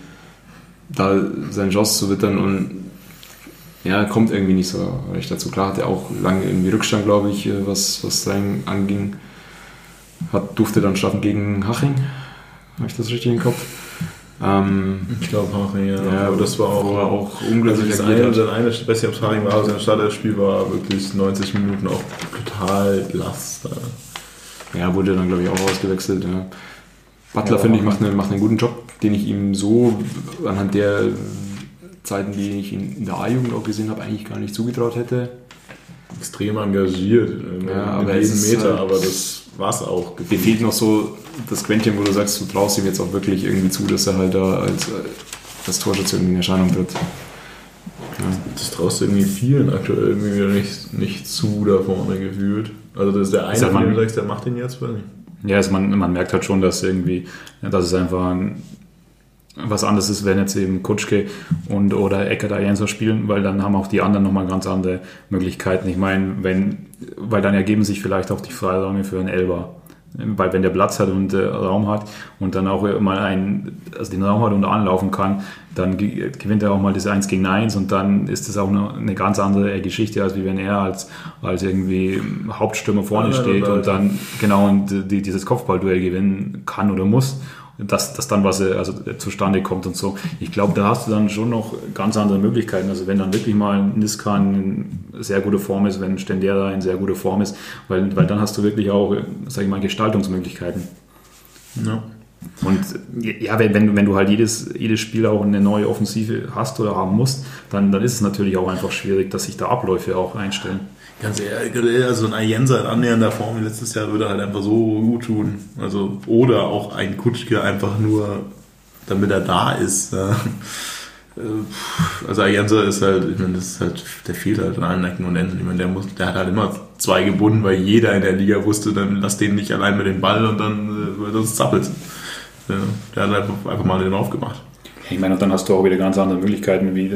[SPEAKER 3] da seine Chance zu wittern und ja, kommt irgendwie nicht so recht dazu. Klar hat er auch lange irgendwie Rückstand, glaube ich, äh, was, was sein anging. Hat, durfte dann starten gegen Haching. Habe ich das richtig im Kopf?
[SPEAKER 1] Ähm, ich glaube Haching, ja. ja.
[SPEAKER 3] Aber das war auch, war auch unglücklich.
[SPEAKER 1] Also das eine, das eine, ich weiß nicht, ob es Haching war, aber sein Starterspiel war wirklich 90 Minuten auch total blass.
[SPEAKER 3] Ja, wurde dann, glaube ich, auch ausgewechselt. Ja. Butler, ja, finde ich, macht, eine, macht einen guten Job, den ich ihm so anhand der Zeiten, die ich in, der A-Jugend auch gesehen habe, eigentlich gar nicht zugetraut hätte.
[SPEAKER 1] Extrem engagiert,
[SPEAKER 3] äh, ja, aber jeden Meter,
[SPEAKER 1] halt, aber das war es auch.
[SPEAKER 3] Dir fehlt noch so das Quäntchen, wo du sagst, du traust ihm jetzt auch wirklich irgendwie zu, dass er halt da als, als Torschütze irgendwie in Erscheinung tritt.
[SPEAKER 1] Ja. Das traust du irgendwie vielen aktuell irgendwie nicht, nicht zu da vorne gefühlt. Also das ist der eine,
[SPEAKER 3] der du sagst, der macht den jetzt, weiß nicht. Ja, also man, man merkt halt schon, dass irgendwie, dass es einfach ein was anderes ist, wenn jetzt eben Kutschke und oder Eckert Ayenso spielen, weil dann haben auch die anderen nochmal ganz andere Möglichkeiten. Ich meine, wenn, weil dann ergeben sich vielleicht auch die Freiräume für einen Elber. Weil wenn der Platz hat und äh, Raum hat und dann auch mal einen, also den Raum hat und anlaufen kann, dann gewinnt er auch mal das 1 gegen 1 und dann ist das auch eine, eine ganz andere Geschichte, als wie wenn er als, als irgendwie Hauptstürmer vorne ja, steht und dann genau und die, dieses Kopfballduell gewinnen kann oder muss dass, dass dann was also zustande kommt und so. Ich glaube, da hast du dann schon noch ganz andere Möglichkeiten. Also wenn dann wirklich mal Niskan in sehr gute Form ist, wenn Stendera in sehr guter Form ist, weil, weil dann hast du wirklich auch, sag ich mal, Gestaltungsmöglichkeiten. Ja. Und ja, wenn, wenn, wenn du halt jedes, jedes Spiel auch eine neue Offensive hast oder haben musst, dann, dann ist es natürlich auch einfach schwierig, dass sich da Abläufe auch einstellen.
[SPEAKER 1] Ganz ehrlich, also ein Ayensa in annähernder Form wie letztes Jahr würde halt einfach so gut tun. Also, oder auch ein Kutschke einfach nur, damit er da ist. Also Ayensa ist halt, ich meine, das ist halt, der fehlt halt an allen Ecken und Enden. Ich meine, der, muss, der hat halt immer zwei gebunden, weil jeder in der Liga wusste, dann lass den nicht allein mit dem Ball und dann, äh, weil sonst zappelt. Der hat einfach, einfach mal den aufgemacht.
[SPEAKER 3] Ich meine, und dann hast du auch wieder ganz andere Möglichkeiten, wie,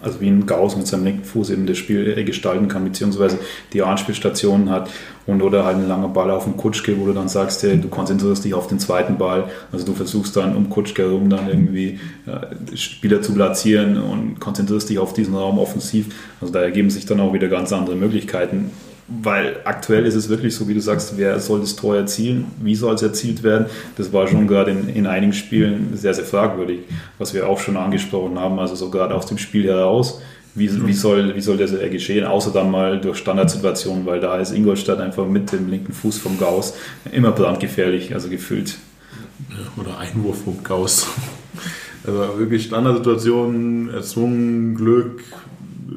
[SPEAKER 3] also wie ein Gauss mit seinem linken Fuß eben das Spiel gestalten kann, beziehungsweise die Anspielstationen hat und oder halt ein langer Ball auf den Kutschke, wo du dann sagst, hey, du konzentrierst dich auf den zweiten Ball, also du versuchst dann um Kutschke herum dann irgendwie äh, Spieler zu platzieren und konzentrierst dich auf diesen Raum offensiv. Also da ergeben sich dann auch wieder ganz andere Möglichkeiten weil aktuell ist es wirklich so, wie du sagst, wer soll das Tor erzielen, wie soll es erzielt werden, das war schon gerade in, in einigen Spielen sehr, sehr fragwürdig, was wir auch schon angesprochen haben, also so gerade aus dem Spiel heraus, wie, wie, soll, wie soll das geschehen, außer dann mal durch Standardsituationen, weil da ist Ingolstadt einfach mit dem linken Fuß vom Gauss immer brandgefährlich, also gefühlt.
[SPEAKER 1] Oder Einwurf vom Gauss. Also wirklich Standardsituationen, erzwungen, Glück,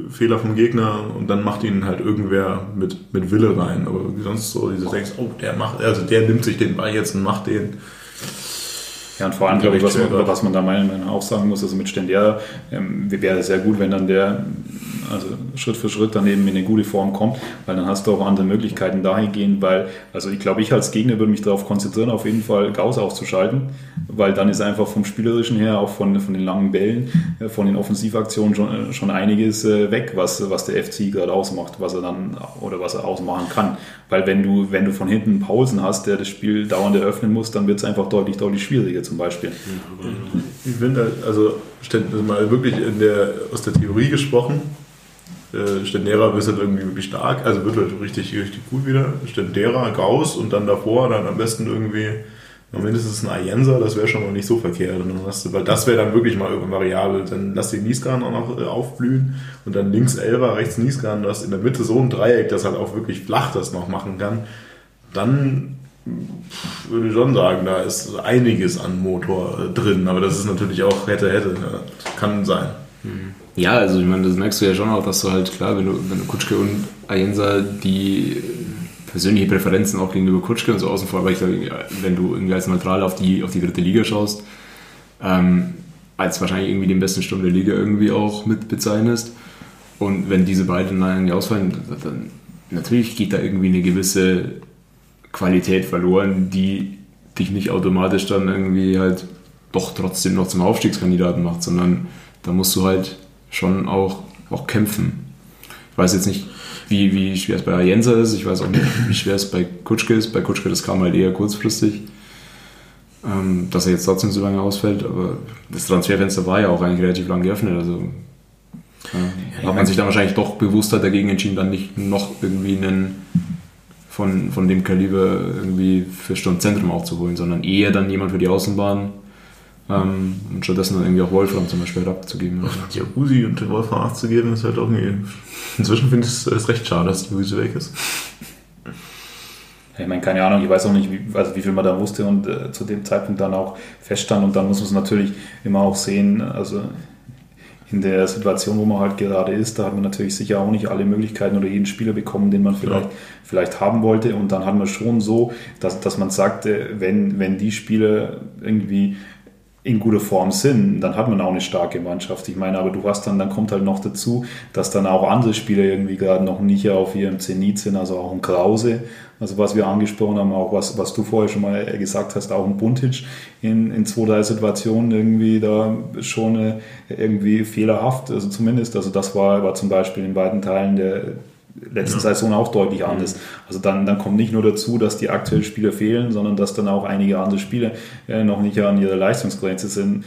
[SPEAKER 1] Fehler vom Gegner und dann macht ihn halt irgendwer mit, mit Wille rein. Aber sonst so, diese denkst, oh, der macht, also der nimmt sich den Ball jetzt und macht den.
[SPEAKER 3] Ja, und vor allem, glaube ich, was, was man da meinen auch sagen muss, also mit Stendera ähm, wäre es sehr gut, wenn dann der also Schritt für Schritt daneben in eine gute Form kommt, weil dann hast du auch andere Möglichkeiten dahingehend, weil, also ich glaube, ich als Gegner würde mich darauf konzentrieren, auf jeden Fall Gauss auszuschalten, weil dann ist einfach vom Spielerischen her, auch von, von den langen Bällen, äh, von den Offensivaktionen schon, äh, schon einiges äh, weg, was, was der FC gerade ausmacht, was er dann oder was er ausmachen kann. Weil wenn du, wenn du von hinten Pausen hast, der das Spiel dauernd eröffnen muss, dann wird es einfach deutlich, deutlich schwieriger zum Beispiel.
[SPEAKER 1] Ich finde, halt, also mal wirklich in der, aus der Theorie gesprochen, äh, Stendera ist halt irgendwie wirklich stark, also wird halt richtig, richtig gut wieder. Stendera, Gauss und dann davor dann am besten irgendwie mindestens ein Ayensa, das wäre schon mal nicht so verkehrt. Du, weil das wäre dann wirklich mal irgendwann variabel. Dann lass den Nieskan auch noch äh, aufblühen und dann links Elva, rechts Nieskan, du hast in der Mitte so ein Dreieck, das halt auch wirklich flach das noch machen kann. Dann würde ich schon sagen, da ist einiges an Motor äh, drin, aber das ist natürlich auch hätte, hätte. Ja, kann sein.
[SPEAKER 2] Ja, also ich meine, das merkst du ja schon auch, dass du halt, klar, wenn du, wenn du Kutschke und Ayensa die persönliche Präferenzen auch gegenüber Kutschke und so außen vor, aber ich glaube, wenn du irgendwie als Neutral auf die, auf die dritte Liga schaust, ähm, als wahrscheinlich irgendwie den besten Sturm der Liga irgendwie auch mit bezeichnest und wenn diese beiden dann irgendwie ausfallen, dann natürlich geht da irgendwie eine gewisse Qualität verloren, die dich nicht automatisch dann irgendwie halt doch trotzdem noch zum Aufstiegskandidaten macht, sondern da musst du halt schon auch, auch kämpfen. Ich weiß jetzt nicht, wie, wie schwer es bei Ayensa ist, ich weiß auch nicht, wie schwer es bei Kutschke ist. Bei Kutschke, das kam halt eher kurzfristig, ähm, dass er jetzt trotzdem so lange ausfällt, aber das Transferfenster war ja auch eigentlich relativ lang geöffnet, also ja, hat man sich dann wahrscheinlich doch bewusster dagegen entschieden, dann nicht noch irgendwie einen von, von dem Kaliber irgendwie für Sturmzentrum aufzuholen, sondern eher dann jemand für die Außenbahn ähm, und stattdessen dann irgendwie auch Wolfram zum Beispiel abzugeben.
[SPEAKER 1] Ja, Usi und Wolfram abzugeben ist halt auch irgendwie. Inzwischen finde ich es recht schade, dass die Usi weg ist.
[SPEAKER 3] Ich meine, keine Ahnung, ich weiß auch nicht, wie, also wie viel man da wusste und äh, zu dem Zeitpunkt dann auch feststand. Und dann muss man es natürlich immer auch sehen, also in der Situation, wo man halt gerade ist, da hat man natürlich sicher auch nicht alle Möglichkeiten oder jeden Spieler bekommen, den man vielleicht, ja. vielleicht haben wollte. Und dann hat man schon so, dass, dass man sagte, wenn, wenn die Spieler irgendwie in guter Form sind, dann hat man auch eine starke Mannschaft. Ich meine, aber du hast dann, dann kommt halt noch dazu, dass dann auch andere Spieler irgendwie gerade noch nicht auf ihrem Zenit sind, also auch ein Krause, also was wir angesprochen haben, auch was, was du vorher schon mal gesagt hast, auch ein Buntic in, in zwei, drei Situationen irgendwie da schon äh, irgendwie fehlerhaft, also zumindest, also das war, war zum Beispiel in beiden Teilen der, letzten ja. Saison auch deutlich anders. Also dann, dann kommt nicht nur dazu, dass die aktuellen Spieler fehlen, sondern dass dann auch einige andere Spieler äh, noch nicht an ihrer Leistungsgrenze sind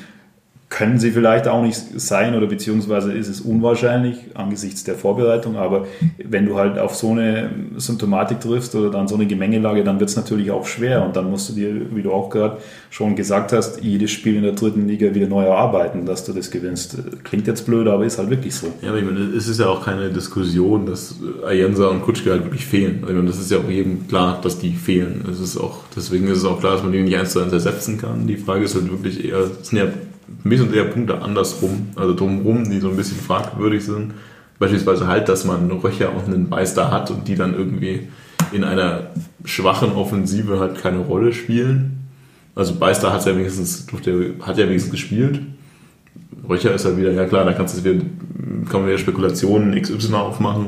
[SPEAKER 3] können sie vielleicht auch nicht sein oder beziehungsweise ist es unwahrscheinlich angesichts der Vorbereitung. Aber wenn du halt auf so eine Symptomatik triffst oder dann so eine Gemengelage, dann wird es natürlich auch schwer. Und dann musst du dir, wie du auch gerade schon gesagt hast, jedes Spiel in der dritten Liga wieder neu erarbeiten, dass du das gewinnst. Klingt jetzt blöd, aber ist halt wirklich so.
[SPEAKER 1] Ja, aber ich meine, es ist ja auch keine Diskussion, dass Ayensa und Kutschke halt wirklich fehlen. Ich meine, das ist ja auch jedem klar, dass die fehlen. Es ist auch, deswegen ist es auch klar, dass man die nicht eins zu eins ersetzen kann. Die Frage ist halt wirklich eher, es sind ja mich sind eher Punkte andersrum, also drumherum, die so ein bisschen fragwürdig sind. Beispielsweise halt, dass man Röcher und einen Beister hat und die dann irgendwie in einer schwachen Offensive halt keine Rolle spielen. Also Beister hat ja wenigstens, hat ja wenigstens gespielt. Röcher ist halt wieder, ja klar, da kannst du wieder, kann man wieder Spekulationen XY aufmachen.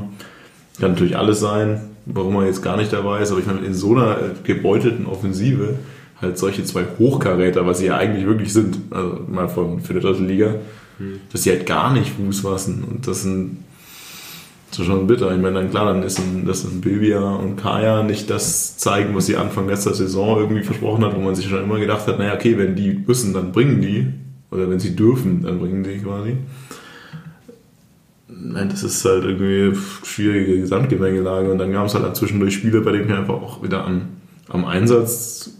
[SPEAKER 1] Kann natürlich alles sein, warum man jetzt gar nicht dabei ist, aber ich meine, in so einer gebeutelten Offensive halt solche zwei Hochkaräter, was sie ja eigentlich wirklich sind, also mal von, für die dritte Liga, hm. dass sie halt gar nicht Fuß fassen. Und das sind so schon bitter. Ich meine, dann klar, dann ist ein, dass ein Bilbia und Kaya nicht das zeigen, was sie Anfang letzter Saison irgendwie versprochen hat, wo man sich schon immer gedacht hat, naja, okay, wenn die müssen, dann bringen die. Oder wenn sie dürfen, dann bringen die quasi. Nein, das ist halt irgendwie schwierige Gesamtgemengelage. Und dann gab es halt zwischendurch Spiele, bei denen ich einfach auch wieder am, am Einsatz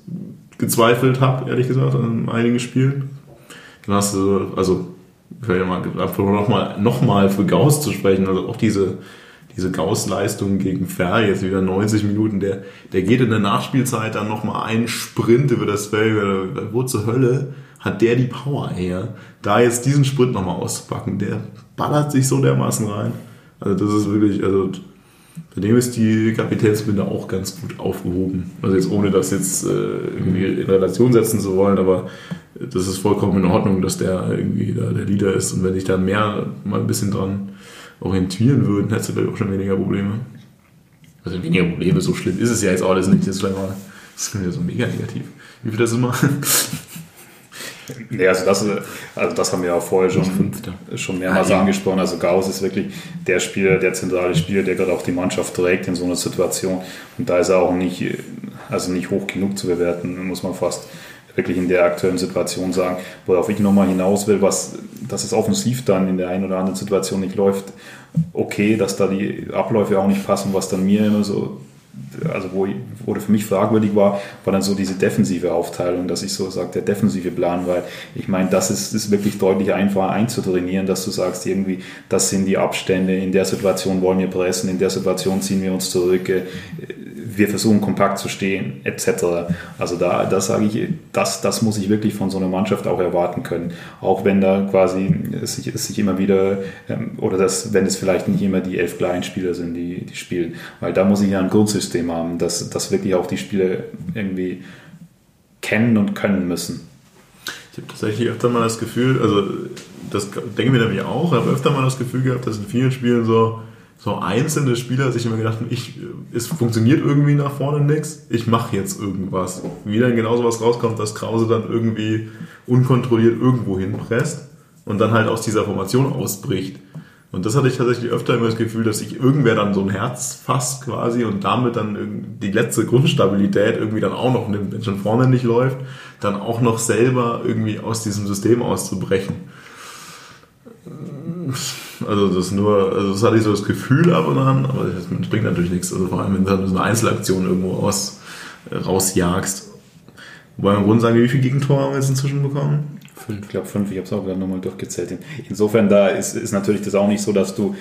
[SPEAKER 1] gezweifelt habe, ehrlich gesagt, an einigen Spielen. Dann hast du, also, ich will ja mal nochmal noch mal für Gauss zu sprechen, also auch diese, diese Gauss-Leistung gegen Fer, jetzt wieder 90 Minuten, der, der geht in der Nachspielzeit dann nochmal einen Sprint über das Feld, wo zur Hölle hat der die Power her, da jetzt diesen Sprint nochmal auszupacken, der ballert sich so dermaßen rein. Also das ist wirklich, also bei dem ist die Kapitänsbinde auch ganz gut aufgehoben. Also jetzt ohne das jetzt äh, irgendwie in Relation setzen zu wollen, aber das ist vollkommen in Ordnung, dass der irgendwie da der Leader ist. Und wenn sich da mehr mal ein bisschen dran orientieren würden, hättest du vielleicht auch schon weniger Probleme. Also weniger Probleme, so schlimm ist es ja jetzt alles nicht. Das ist mal das ist ja so mega negativ. Wie viel das immer?
[SPEAKER 3] Nee, also das, also das haben wir ja vorher schon, schon mehrmals ah, ja. angesprochen. Also Gauss ist wirklich der Spieler, der zentrale Spieler, der gerade auch die Mannschaft trägt in so einer Situation. Und da ist er auch nicht, also nicht hoch genug zu bewerten, muss man fast wirklich in der aktuellen Situation sagen. Worauf ich nochmal hinaus will, was, dass es offensiv dann in der einen oder anderen Situation nicht läuft, okay, dass da die Abläufe auch nicht passen, was dann mir immer so also wo, wo für mich fragwürdig war, war dann so diese defensive Aufteilung, dass ich so sage, der defensive Plan, weil ich meine, das ist, ist wirklich deutlich einfacher einzutrainieren, dass du sagst, irgendwie, das sind die Abstände, in der Situation wollen wir pressen, in der Situation ziehen wir uns zurück, äh, wir versuchen kompakt zu stehen, etc. Also da, da sage ich, das, das muss ich wirklich von so einer Mannschaft auch erwarten können. Auch wenn da quasi es sich, es sich immer wieder, ähm, oder das, wenn es vielleicht nicht immer die elf kleinen Spieler sind, die, die spielen. Weil da muss ich ja ein Grundsystem haben, dass, dass wirklich auch die Spieler irgendwie kennen und können müssen.
[SPEAKER 1] Ich habe tatsächlich öfter mal das Gefühl, also das denken wir nämlich auch, habe öfter mal das Gefühl gehabt, dass in vielen Spielen so so einzelne Spieler sich immer gedacht haben, ich, es funktioniert irgendwie nach vorne nichts, ich mache jetzt irgendwas. Wie dann genau sowas rauskommt, dass Krause dann irgendwie unkontrolliert irgendwo hinpresst und dann halt aus dieser Formation ausbricht. Und das hatte ich tatsächlich öfter immer das Gefühl, dass sich irgendwer dann so ein Herz fasst quasi und damit dann die letzte Grundstabilität irgendwie dann auch noch nimmt, wenn schon vorne nicht läuft, dann auch noch selber irgendwie aus diesem System auszubrechen. Also das nur, also das hatte ich so das Gefühl ab und an, aber das bringt natürlich nichts. Also vor allem, wenn du so eine Einzelaktion irgendwo aus, äh, rausjagst. Wobei man im Grunde sagen, wie viele Gegentore haben wir jetzt inzwischen bekommen?
[SPEAKER 3] Fünf, ich glaube fünf, ich habe es auch gerade nochmal durchgezählt. Insofern da ist, ist natürlich das auch nicht so, dass du,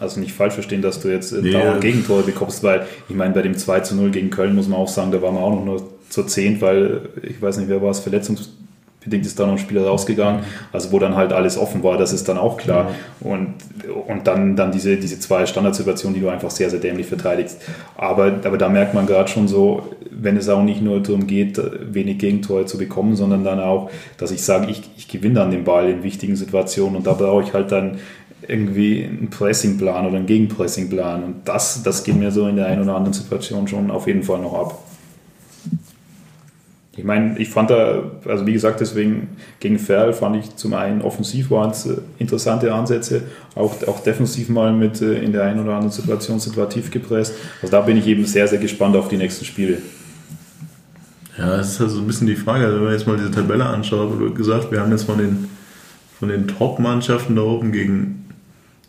[SPEAKER 3] also nicht falsch verstehen, dass du jetzt nee, dauernd Gegentore bekommst, weil ich meine, bei dem 2 zu 0 gegen Köln muss man auch sagen, da waren wir auch noch nur zur 10, weil ich weiß nicht, wer war es, Verletzungs bedingt ist da noch ein Spieler rausgegangen, also wo dann halt alles offen war, das ist dann auch klar. Und, und dann, dann diese, diese zwei Standardsituationen, die du einfach sehr, sehr dämlich verteidigst. Aber, aber da merkt man gerade schon so, wenn es auch nicht nur darum geht, wenig Gegentore zu bekommen, sondern dann auch, dass ich sage, ich, ich gewinne dann den Ball in wichtigen Situationen und da brauche ich halt dann irgendwie einen Pressingplan oder einen Gegenpressingplan. Und das, das geht mir so in der einen oder anderen Situation schon auf jeden Fall noch ab. Ich meine, ich fand da, also wie gesagt, deswegen gegen Ferl fand ich zum einen offensiv waren es äh, interessante Ansätze, auch, auch defensiv mal mit äh, in der einen oder anderen Situation situativ gepresst. Also da bin ich eben sehr, sehr gespannt auf die nächsten Spiele.
[SPEAKER 1] Ja, das ist also ein bisschen die Frage, also wenn man jetzt mal diese Tabelle anschaut, wurde gesagt, wir haben jetzt von den, von den Top-Mannschaften da oben gegen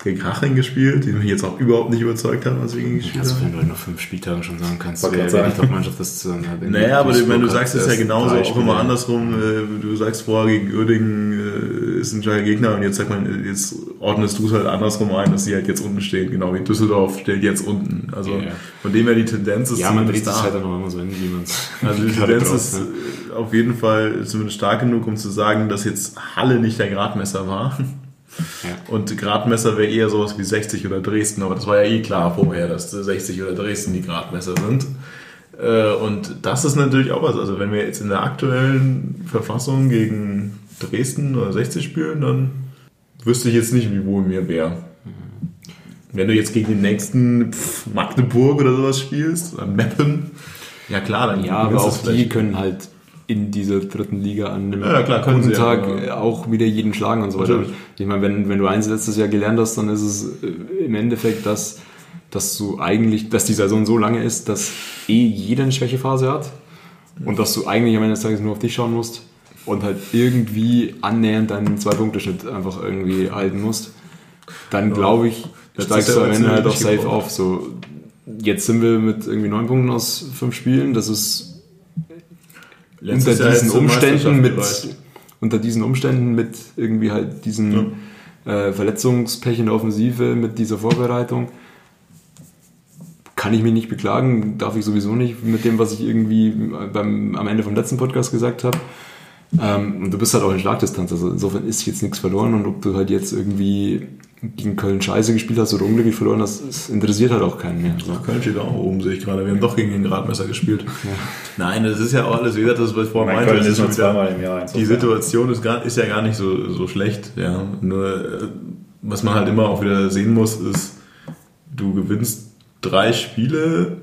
[SPEAKER 1] gegen Haching gespielt, die mich jetzt auch überhaupt nicht überzeugt haben, als wir gegen gespielt
[SPEAKER 2] also, haben. Also wenn du nach fünf Spieltagen schon sagen kannst, wer, wer die Top-Mannschaft ist,
[SPEAKER 1] halt Naja, aber wenn du sagst, es ja genauso auch immer andersrum. Äh, du sagst vorher gegen Uerdingen äh, ist ein starker Gegner und jetzt sagt man, jetzt ordnest du es halt andersrum ein, dass sie halt jetzt unten stehen, genau wie Düsseldorf steht jetzt unten. Also yeah. von dem her die Tendenz ist
[SPEAKER 2] Ja, man dreht es halt dann auch immer so hin, wie man
[SPEAKER 1] es Also die Tendenz drauf, ist ne? auf jeden Fall zumindest stark genug, um zu sagen, dass jetzt Halle nicht der Gradmesser war. Ja. Und Gradmesser wäre eher sowas wie 60 oder Dresden, aber das war ja eh klar vorher, dass 60 oder Dresden die Gradmesser sind. Äh, und das ist natürlich auch was. Also wenn wir jetzt in der aktuellen Verfassung gegen Dresden oder 60 spielen, dann wüsste ich jetzt nicht, wie wohl mir wäre. Wenn du jetzt gegen den nächsten pff, Magdeburg oder sowas spielst, oder Meppen, ja klar, dann
[SPEAKER 2] Ja, aber auch die können halt in dieser dritten Liga an einem ja, klar, guten sie, Tag ja. auch wieder jeden schlagen und so weiter. Ich meine, wenn, wenn du eins letztes Jahr gelernt hast, dann ist es äh, im Endeffekt, dass, dass du eigentlich, dass die Saison so lange ist, dass eh jeder eine Schwächephase hat und dass du eigentlich am Ende des Tages nur auf dich schauen musst und halt irgendwie annähernd deinen Zwei-Punkte-Schnitt einfach irgendwie halten musst. Dann glaube ich, steigst du am Ende halt auch safe auf. So, jetzt sind wir mit irgendwie neun Punkten aus fünf Spielen. Das ist unter diesen Umständen mit unter diesen Umständen mit irgendwie halt diesen ja. äh, Verletzungspech in der Offensive mit dieser Vorbereitung kann ich mich nicht beklagen, darf ich sowieso nicht mit dem, was ich irgendwie beim, am Ende vom letzten Podcast gesagt habe. Ähm, und du bist halt auch in Schlagdistanz, also insofern ist jetzt nichts verloren und ob du halt jetzt irgendwie gegen Köln scheiße gespielt hast oder unglücklich verloren hast, das interessiert halt auch keinen mehr.
[SPEAKER 1] So. Köln steht auch oben, sehe ich gerade. Wir haben doch gegen den Gradmesser gespielt. Ja. Nein, das ist ja auch alles, wie gesagt, das, was ich vorhin meinte. Köln ist nur zweimal im Jahr. Die Situation ist, gar, ist ja gar nicht so, so schlecht. Ja. Nur, äh, was man halt immer auch wieder sehen muss, ist, du gewinnst drei Spiele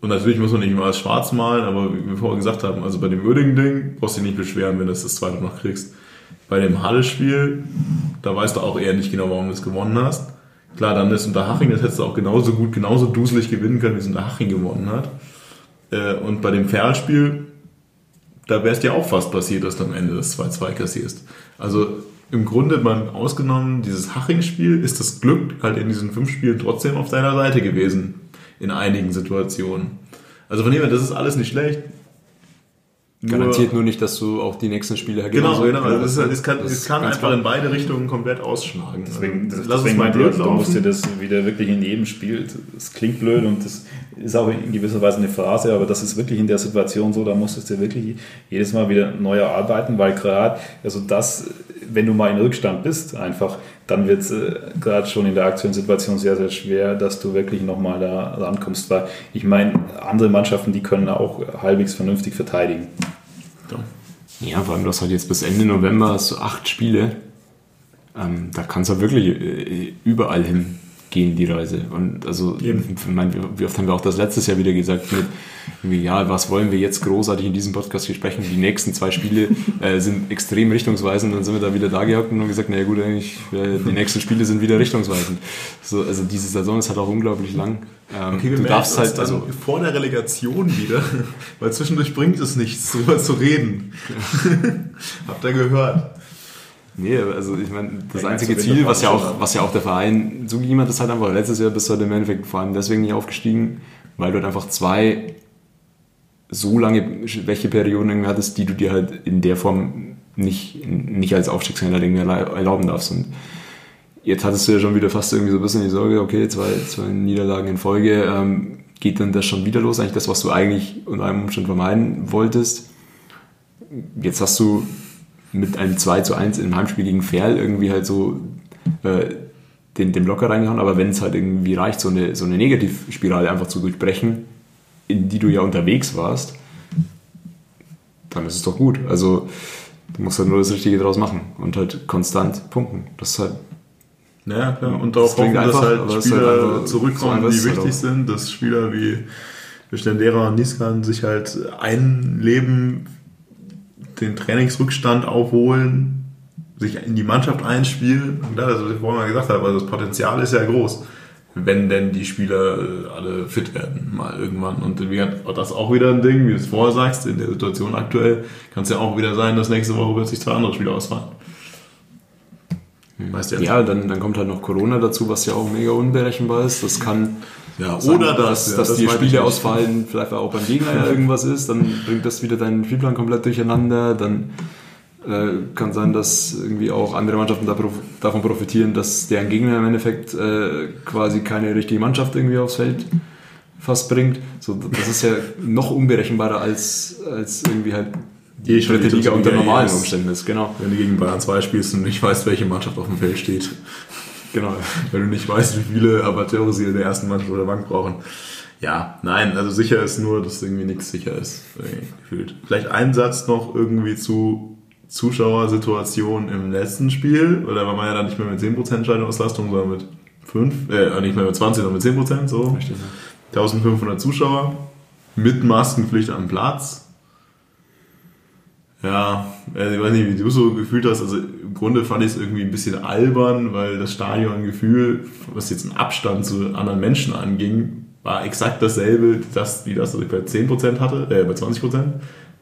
[SPEAKER 1] und natürlich muss man nicht immer als schwarz malen, aber wie wir vorher gesagt haben, also bei dem würdigen Ding brauchst du dich nicht beschweren, wenn du das, das zweite noch kriegst. Bei dem Halle-Spiel, da weißt du auch eher nicht genau, warum du es gewonnen hast. Klar, dann ist Unterhaching, das hättest du auch genauso gut, genauso duselig gewinnen können, wie es Unterhaching gewonnen hat. Äh, und bei dem Ferl-Spiel, da wäre es dir auch fast passiert, dass du am Ende das 2-2 kassierst. Also im Grunde mal ausgenommen dieses Haching-Spiel ist das Glück halt in diesen fünf Spielen trotzdem auf deiner Seite gewesen. in einigen Situationen. Also von dem her, das ist alles nicht schlecht.
[SPEAKER 2] Garantiert nur nicht, dass du auch die nächsten Spiele
[SPEAKER 1] Genau, genau. Also es, es, kann, es kann einfach klar. in beide Richtungen komplett ausschlagen.
[SPEAKER 3] Deswegen, das, Lass deswegen mal du musst dir das wieder wirklich in jedem Spiel, das klingt blöd und das ist auch in gewisser Weise eine Phrase, aber das ist wirklich in der Situation so, da musstest du wirklich jedes Mal wieder neu erarbeiten, weil gerade, also das, wenn du mal in Rückstand bist, einfach, dann wird es äh, gerade schon in der aktuellen Situation sehr, sehr schwer, dass du wirklich nochmal da rankommst, weil ich meine, andere Mannschaften, die können auch halbwegs vernünftig verteidigen.
[SPEAKER 2] Ja, vor allem, du hast halt jetzt bis Ende November du acht Spiele. Ähm, da kannst du wirklich äh, überall hin gehen, die Reise. Und also, ich meine, wie oft haben wir auch das letztes Jahr wieder gesagt mit, ja, was wollen wir jetzt großartig in diesem Podcast besprechen? Die nächsten zwei Spiele äh, sind extrem richtungsweisend. Dann sind wir da wieder da gehockt und haben gesagt, naja gut, eigentlich, äh, die nächsten Spiele sind wieder richtungsweisend. So, also diese Saison ist halt auch unglaublich lang.
[SPEAKER 1] Ähm, okay, du darfst halt also vor der Relegation wieder, weil zwischendurch bringt es nichts, darüber zu reden. Habt ihr gehört?
[SPEAKER 2] Nee, also ich meine, das ja, einzige Ziel, was ja, auch, was ja auch der Verein zugegeben hat, ist halt einfach, letztes Jahr bist du halt im Endeffekt vor allem deswegen nicht aufgestiegen, weil du halt einfach zwei so lange Schwächeperioden hattest, die du dir halt in der Form nicht, nicht als Aufstiegskandidat irgendwie erlauben darfst. Und jetzt hattest du ja schon wieder fast irgendwie so ein bisschen die Sorge, okay, zwei, zwei Niederlagen in Folge, ähm, geht dann das schon wieder los? Eigentlich das, was du eigentlich unter einem Umstand vermeiden wolltest. Jetzt hast du mit einem 2 zu 1 im Heimspiel gegen Ferl irgendwie halt so äh, den, den Blocker reingehauen, aber wenn es halt irgendwie reicht, so eine, so eine Negativspirale einfach zu durchbrechen, in die du ja unterwegs warst, dann ist es doch gut. Also du musst halt nur das Richtige draus machen und halt konstant punkten. Das ist halt
[SPEAKER 1] ja, klar. Und darauf hoffen, dass halt Spieler halt zurückkommen, so die wichtig halt sind, dass Spieler wie Stendera und Niskan sich halt einleben den Trainingsrückstand aufholen, sich in die Mannschaft einspielen. Und das, was ich vorhin mal gesagt habe, also das Potenzial ist ja groß, wenn denn die Spieler äh, alle fit werden, mal irgendwann. Und das ist auch wieder ein Ding, wie du es vorher sagst, in der Situation aktuell kann es ja auch wieder sein, dass nächste Woche plötzlich zwei andere Spieler ausfallen.
[SPEAKER 2] Weißt du ja, dann, dann kommt halt noch Corona dazu, was ja auch mega unberechenbar ist. Das kann
[SPEAKER 1] ja, oder das,
[SPEAKER 2] dass, ja, dass das die Spiele ausfallen, vielleicht auch beim Gegner ja irgendwas ist, dann bringt das wieder deinen Spielplan komplett durcheinander. Dann äh, kann sein, dass irgendwie auch andere Mannschaften da prof davon profitieren, dass deren Gegner im Endeffekt äh, quasi keine richtige Mannschaft irgendwie aufs Feld fast bringt. So, das ist ja noch unberechenbarer als, als irgendwie halt
[SPEAKER 1] die dritte Liga unter normalen Umständen ist. Genau. Wenn du gegen Bayern 2 spielst und nicht weißt, welche Mannschaft auf dem Feld steht. Genau. Wenn du nicht weißt, wie viele Amateure sie in der ersten Mannschaft oder Bank brauchen. Ja, nein, also sicher ist nur, dass irgendwie nichts sicher ist, gefühlt. Vielleicht ein Satz noch irgendwie zu Zuschauersituation im letzten Spiel, oder war man ja dann nicht mehr mit 10% Schaltungsauslastung, sondern mit 5, äh, nicht mehr mit 20, sondern mit 10%, so. Richtig, ja. 1500 Zuschauer, mit Maskenpflicht am Platz. Ja, also ich weiß nicht, wie du so gefühlt hast. Also im Grunde fand ich es irgendwie ein bisschen albern, weil das Stadiongefühl, was jetzt einen Abstand zu anderen Menschen anging, war exakt dasselbe, das, wie das, was ich bei 10% hatte, äh, bei 20%,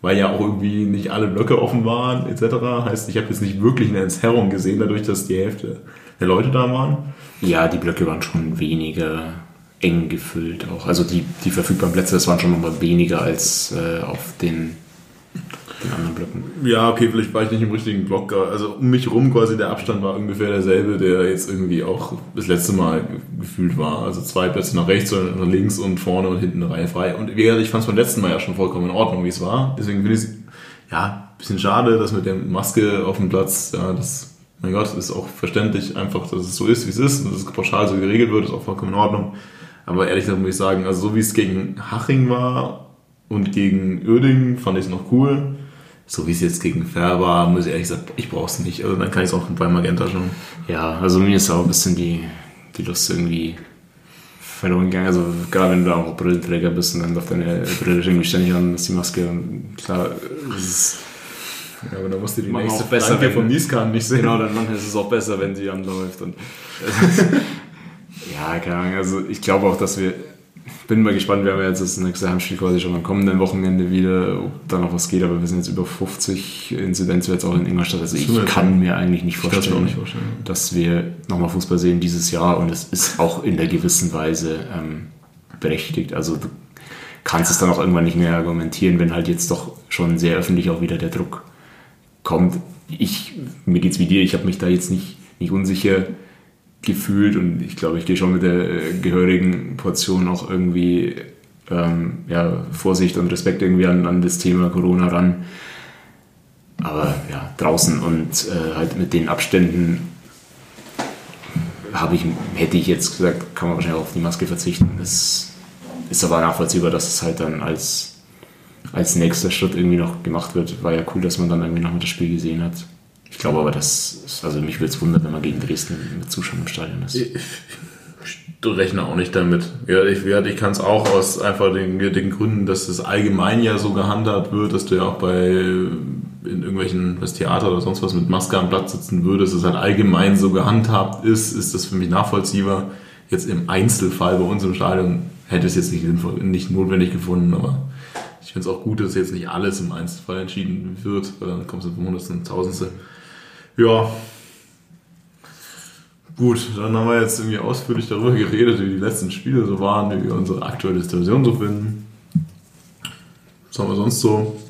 [SPEAKER 1] weil ja auch irgendwie nicht alle Blöcke offen waren, etc. Heißt, ich habe jetzt nicht wirklich eine Entzerrung gesehen, dadurch, dass die Hälfte der Leute da waren.
[SPEAKER 2] Ja, die Blöcke waren schon weniger eng gefüllt auch. Also die, die verfügbaren Plätze, das waren schon nochmal weniger als äh, auf den den anderen Blöcken.
[SPEAKER 1] Ja, okay, vielleicht war ich nicht im richtigen Block. Also um mich rum quasi der Abstand war ungefähr derselbe, der jetzt irgendwie auch das letzte Mal gefühlt war. Also zwei Plätze nach rechts und nach links und vorne und hinten eine Reihe frei. Und wie gesagt, ich fand es beim letzten Mal ja schon vollkommen in Ordnung, wie es war. Deswegen finde ich es ja ein bisschen schade, dass mit der Maske auf dem Platz, ja, das mein Gott, ist auch verständlich einfach, dass es so ist, wie es ist und dass es pauschal so geregelt wird, ist auch vollkommen in Ordnung. Aber ehrlich gesagt muss ich sagen, also so wie es gegen Haching war und gegen Uerdingen fand ich es noch cool so wie es jetzt gegen Fair war, muss ich ehrlich sagen, ich brauche es nicht. Also dann kann ich es auch bei Magenta schon.
[SPEAKER 2] Ja, also mir ist auch ein bisschen die, die Lust irgendwie verloren gegangen. Also gerade wenn du auch Brillenträger bist und dann auf deine Brille irgendwie ständig an ist die Maske und klar, es ist
[SPEAKER 1] ja, aber dann musst du die nächste besser wenn, von Nieskan nicht sehen.
[SPEAKER 2] Genau, dann manchmal ist es auch besser, wenn sie anläuft. Und ja, keine Ahnung. Also ich glaube auch, dass wir bin mal gespannt, wir haben jetzt das nächste Heimspiel quasi schon am kommenden Wochenende wieder, ob da noch was geht, aber wir sind jetzt über 50 Inzidenzwert auch in Ingolstadt. Also ich kann mir eigentlich nicht vorstellen, nicht vorstellen, dass wir nochmal Fußball sehen dieses Jahr und es ist auch in der gewissen Weise ähm, berechtigt. Also du kannst es dann auch irgendwann nicht mehr argumentieren, wenn halt jetzt doch schon sehr öffentlich auch wieder der Druck kommt. Ich, mir geht's wie dir, ich habe mich da jetzt nicht, nicht unsicher gefühlt und ich glaube, ich gehe schon mit der äh, gehörigen Portion auch irgendwie ähm, ja, Vorsicht und Respekt irgendwie an, an das Thema Corona ran. Aber ja, draußen und äh, halt mit den Abständen habe ich, hätte ich jetzt gesagt, kann man wahrscheinlich auf die Maske verzichten. Das ist aber nachvollziehbar, dass es halt dann als, als nächster Schritt irgendwie noch gemacht wird. War ja cool, dass man dann irgendwie noch mal das Spiel gesehen hat. Ich glaube aber, dass, also mich würde es wundern, wenn man gegen Dresden mit Zuschauern im Stadion ist. Ich,
[SPEAKER 1] ich rechne auch nicht damit. Ja, ich, ich kann es auch aus einfach den, den Gründen, dass es allgemein ja so gehandhabt wird, dass du ja auch bei in irgendwelchen das Theater oder sonst was mit Maske am Platz sitzen würdest, dass es halt allgemein so gehandhabt ist, ist das für mich nachvollziehbar. Jetzt im Einzelfall bei uns im Stadion hätte es jetzt nicht, nicht notwendig gefunden, aber ich finde es auch gut, dass jetzt nicht alles im Einzelfall entschieden wird, weil dann kommst du vom Hundertsten, Tausendste. Ja. Gut, dann haben wir jetzt irgendwie ausführlich darüber geredet, wie die letzten Spiele so waren, wie wir unsere aktuelle Situation so finden. Was haben wir sonst so?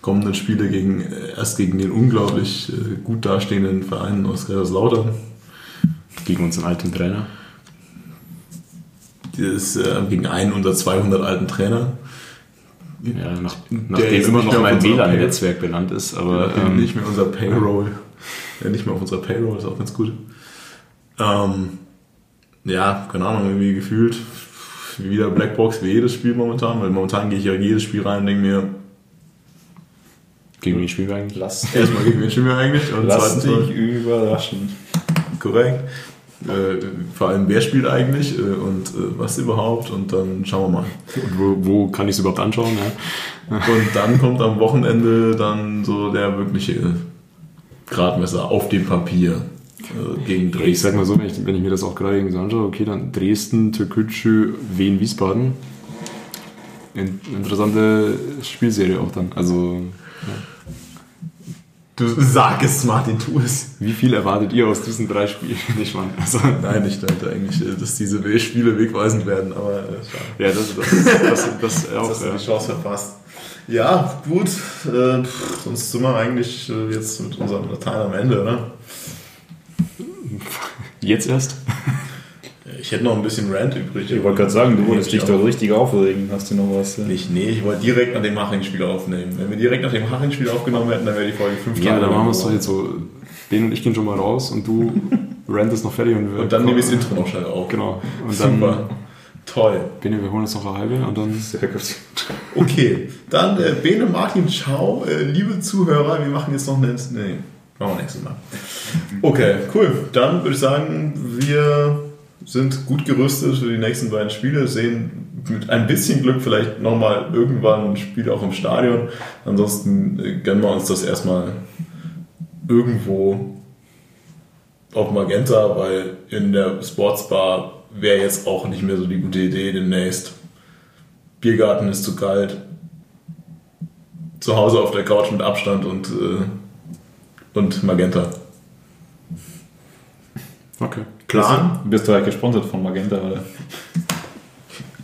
[SPEAKER 1] Kommenden Spiele gegen, erst gegen den unglaublich äh, gut dastehenden Verein aus Kaiserslautern.
[SPEAKER 2] Gegen unseren alten Trainer.
[SPEAKER 1] Ist äh, gegen einen unserer 200 alten Trainer.
[SPEAKER 2] Ja, nach, nachdem immer noch mein WLAN-Netzwerk benannt ist, aber.
[SPEAKER 1] Ähm, nicht mehr unser Payroll. Ja, nicht mehr auf unserer Payroll, ist auch ganz gut. Ähm, ja, keine Ahnung, irgendwie gefühlt wieder Blackbox wie jedes Spiel momentan, weil momentan gehe ich ja jedes Spiel rein und denke mir,
[SPEAKER 2] gegen wen spielen wir eigentlich?
[SPEAKER 1] Lass Erstmal gegen wen spielen wir eigentlich?
[SPEAKER 3] Und Lass dich überraschen.
[SPEAKER 1] Korrekt. Äh, vor allem, wer spielt eigentlich äh, und äh, was überhaupt und dann schauen wir mal.
[SPEAKER 2] Und wo, wo kann ich es überhaupt anschauen?
[SPEAKER 1] Ja? und dann kommt am Wochenende dann so der wirkliche Gradmesser auf dem Papier äh, gegen Dresden.
[SPEAKER 2] Ich sag mal so, wenn ich, wenn ich mir das auch gerade irgendwie so anschaue, okay, dann Dresden, Türkgücü, Wien, Wiesbaden. interessante Spielserie auch dann. Also. Ja.
[SPEAKER 1] Du sag es, Martin, tu es.
[SPEAKER 2] Wie viel erwartet ihr aus diesen drei Spielen?
[SPEAKER 1] Nicht mal. Also, Nein, ich dachte eigentlich, äh, dass diese Spiele wegweisend werden, aber
[SPEAKER 2] äh, Ja, das, das, das,
[SPEAKER 1] das, auch, hast du die Chance verpasst. Ja, gut. Äh, sonst sind wir eigentlich äh, jetzt mit unserem Latein am Ende, oder?
[SPEAKER 2] Jetzt erst?
[SPEAKER 1] Ich hätte noch ein bisschen Rant übrig.
[SPEAKER 3] Ich wollte gerade sagen, du wolltest dich doch richtig aufregen. Hast du noch was?
[SPEAKER 1] Nicht, nee, ich wollte direkt nach dem Haching-Spiel aufnehmen. Wenn wir direkt nach dem Haching-Spiel aufgenommen hätten, dann wäre die Folge 5
[SPEAKER 2] Tage. Ja, dann machen wir es doch jetzt so. Ben und ich gehen schon mal raus und du rantest noch fertig. Und,
[SPEAKER 1] wir und dann nehme ich das Intro noch schnell auf.
[SPEAKER 2] Genau.
[SPEAKER 1] Und Super. Dann, Toll.
[SPEAKER 2] Bene, wir holen uns noch eine halbe und dann.
[SPEAKER 1] Sehr gut. Okay, dann äh, Bene, Martin, ciao. Äh, liebe Zuhörer, wir machen jetzt noch eine. Nee, machen wir nächstes Mal. Okay, cool. Dann würde ich sagen, wir sind gut gerüstet für die nächsten beiden Spiele, sehen mit ein bisschen Glück vielleicht nochmal irgendwann ein Spiel auch im Stadion. Ansonsten äh, gönnen wir uns das erstmal irgendwo auf Magenta, weil in der Sportsbar wäre jetzt auch nicht mehr so die gute Idee demnächst. Biergarten ist zu kalt. Zu Hause auf der Couch mit Abstand und, äh, und Magenta.
[SPEAKER 2] Okay.
[SPEAKER 3] Plan. Bist du halt gesponsert von Magenta, oder?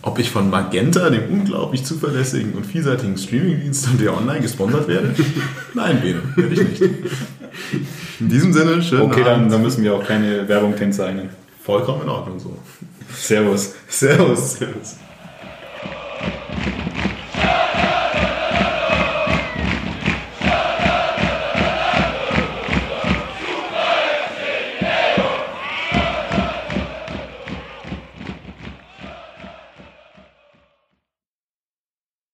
[SPEAKER 1] Ob ich von Magenta, dem unglaublich zuverlässigen und vielseitigen Streamingdienst und der online gesponsert werde? Nein, Bene, werde ich nicht. In diesem Sinne, schön.
[SPEAKER 3] Okay, dann, dann, müssen wir auch keine Werbung kennzeichnen.
[SPEAKER 1] Vollkommen in Ordnung so.
[SPEAKER 3] Servus.
[SPEAKER 1] Servus. Servus.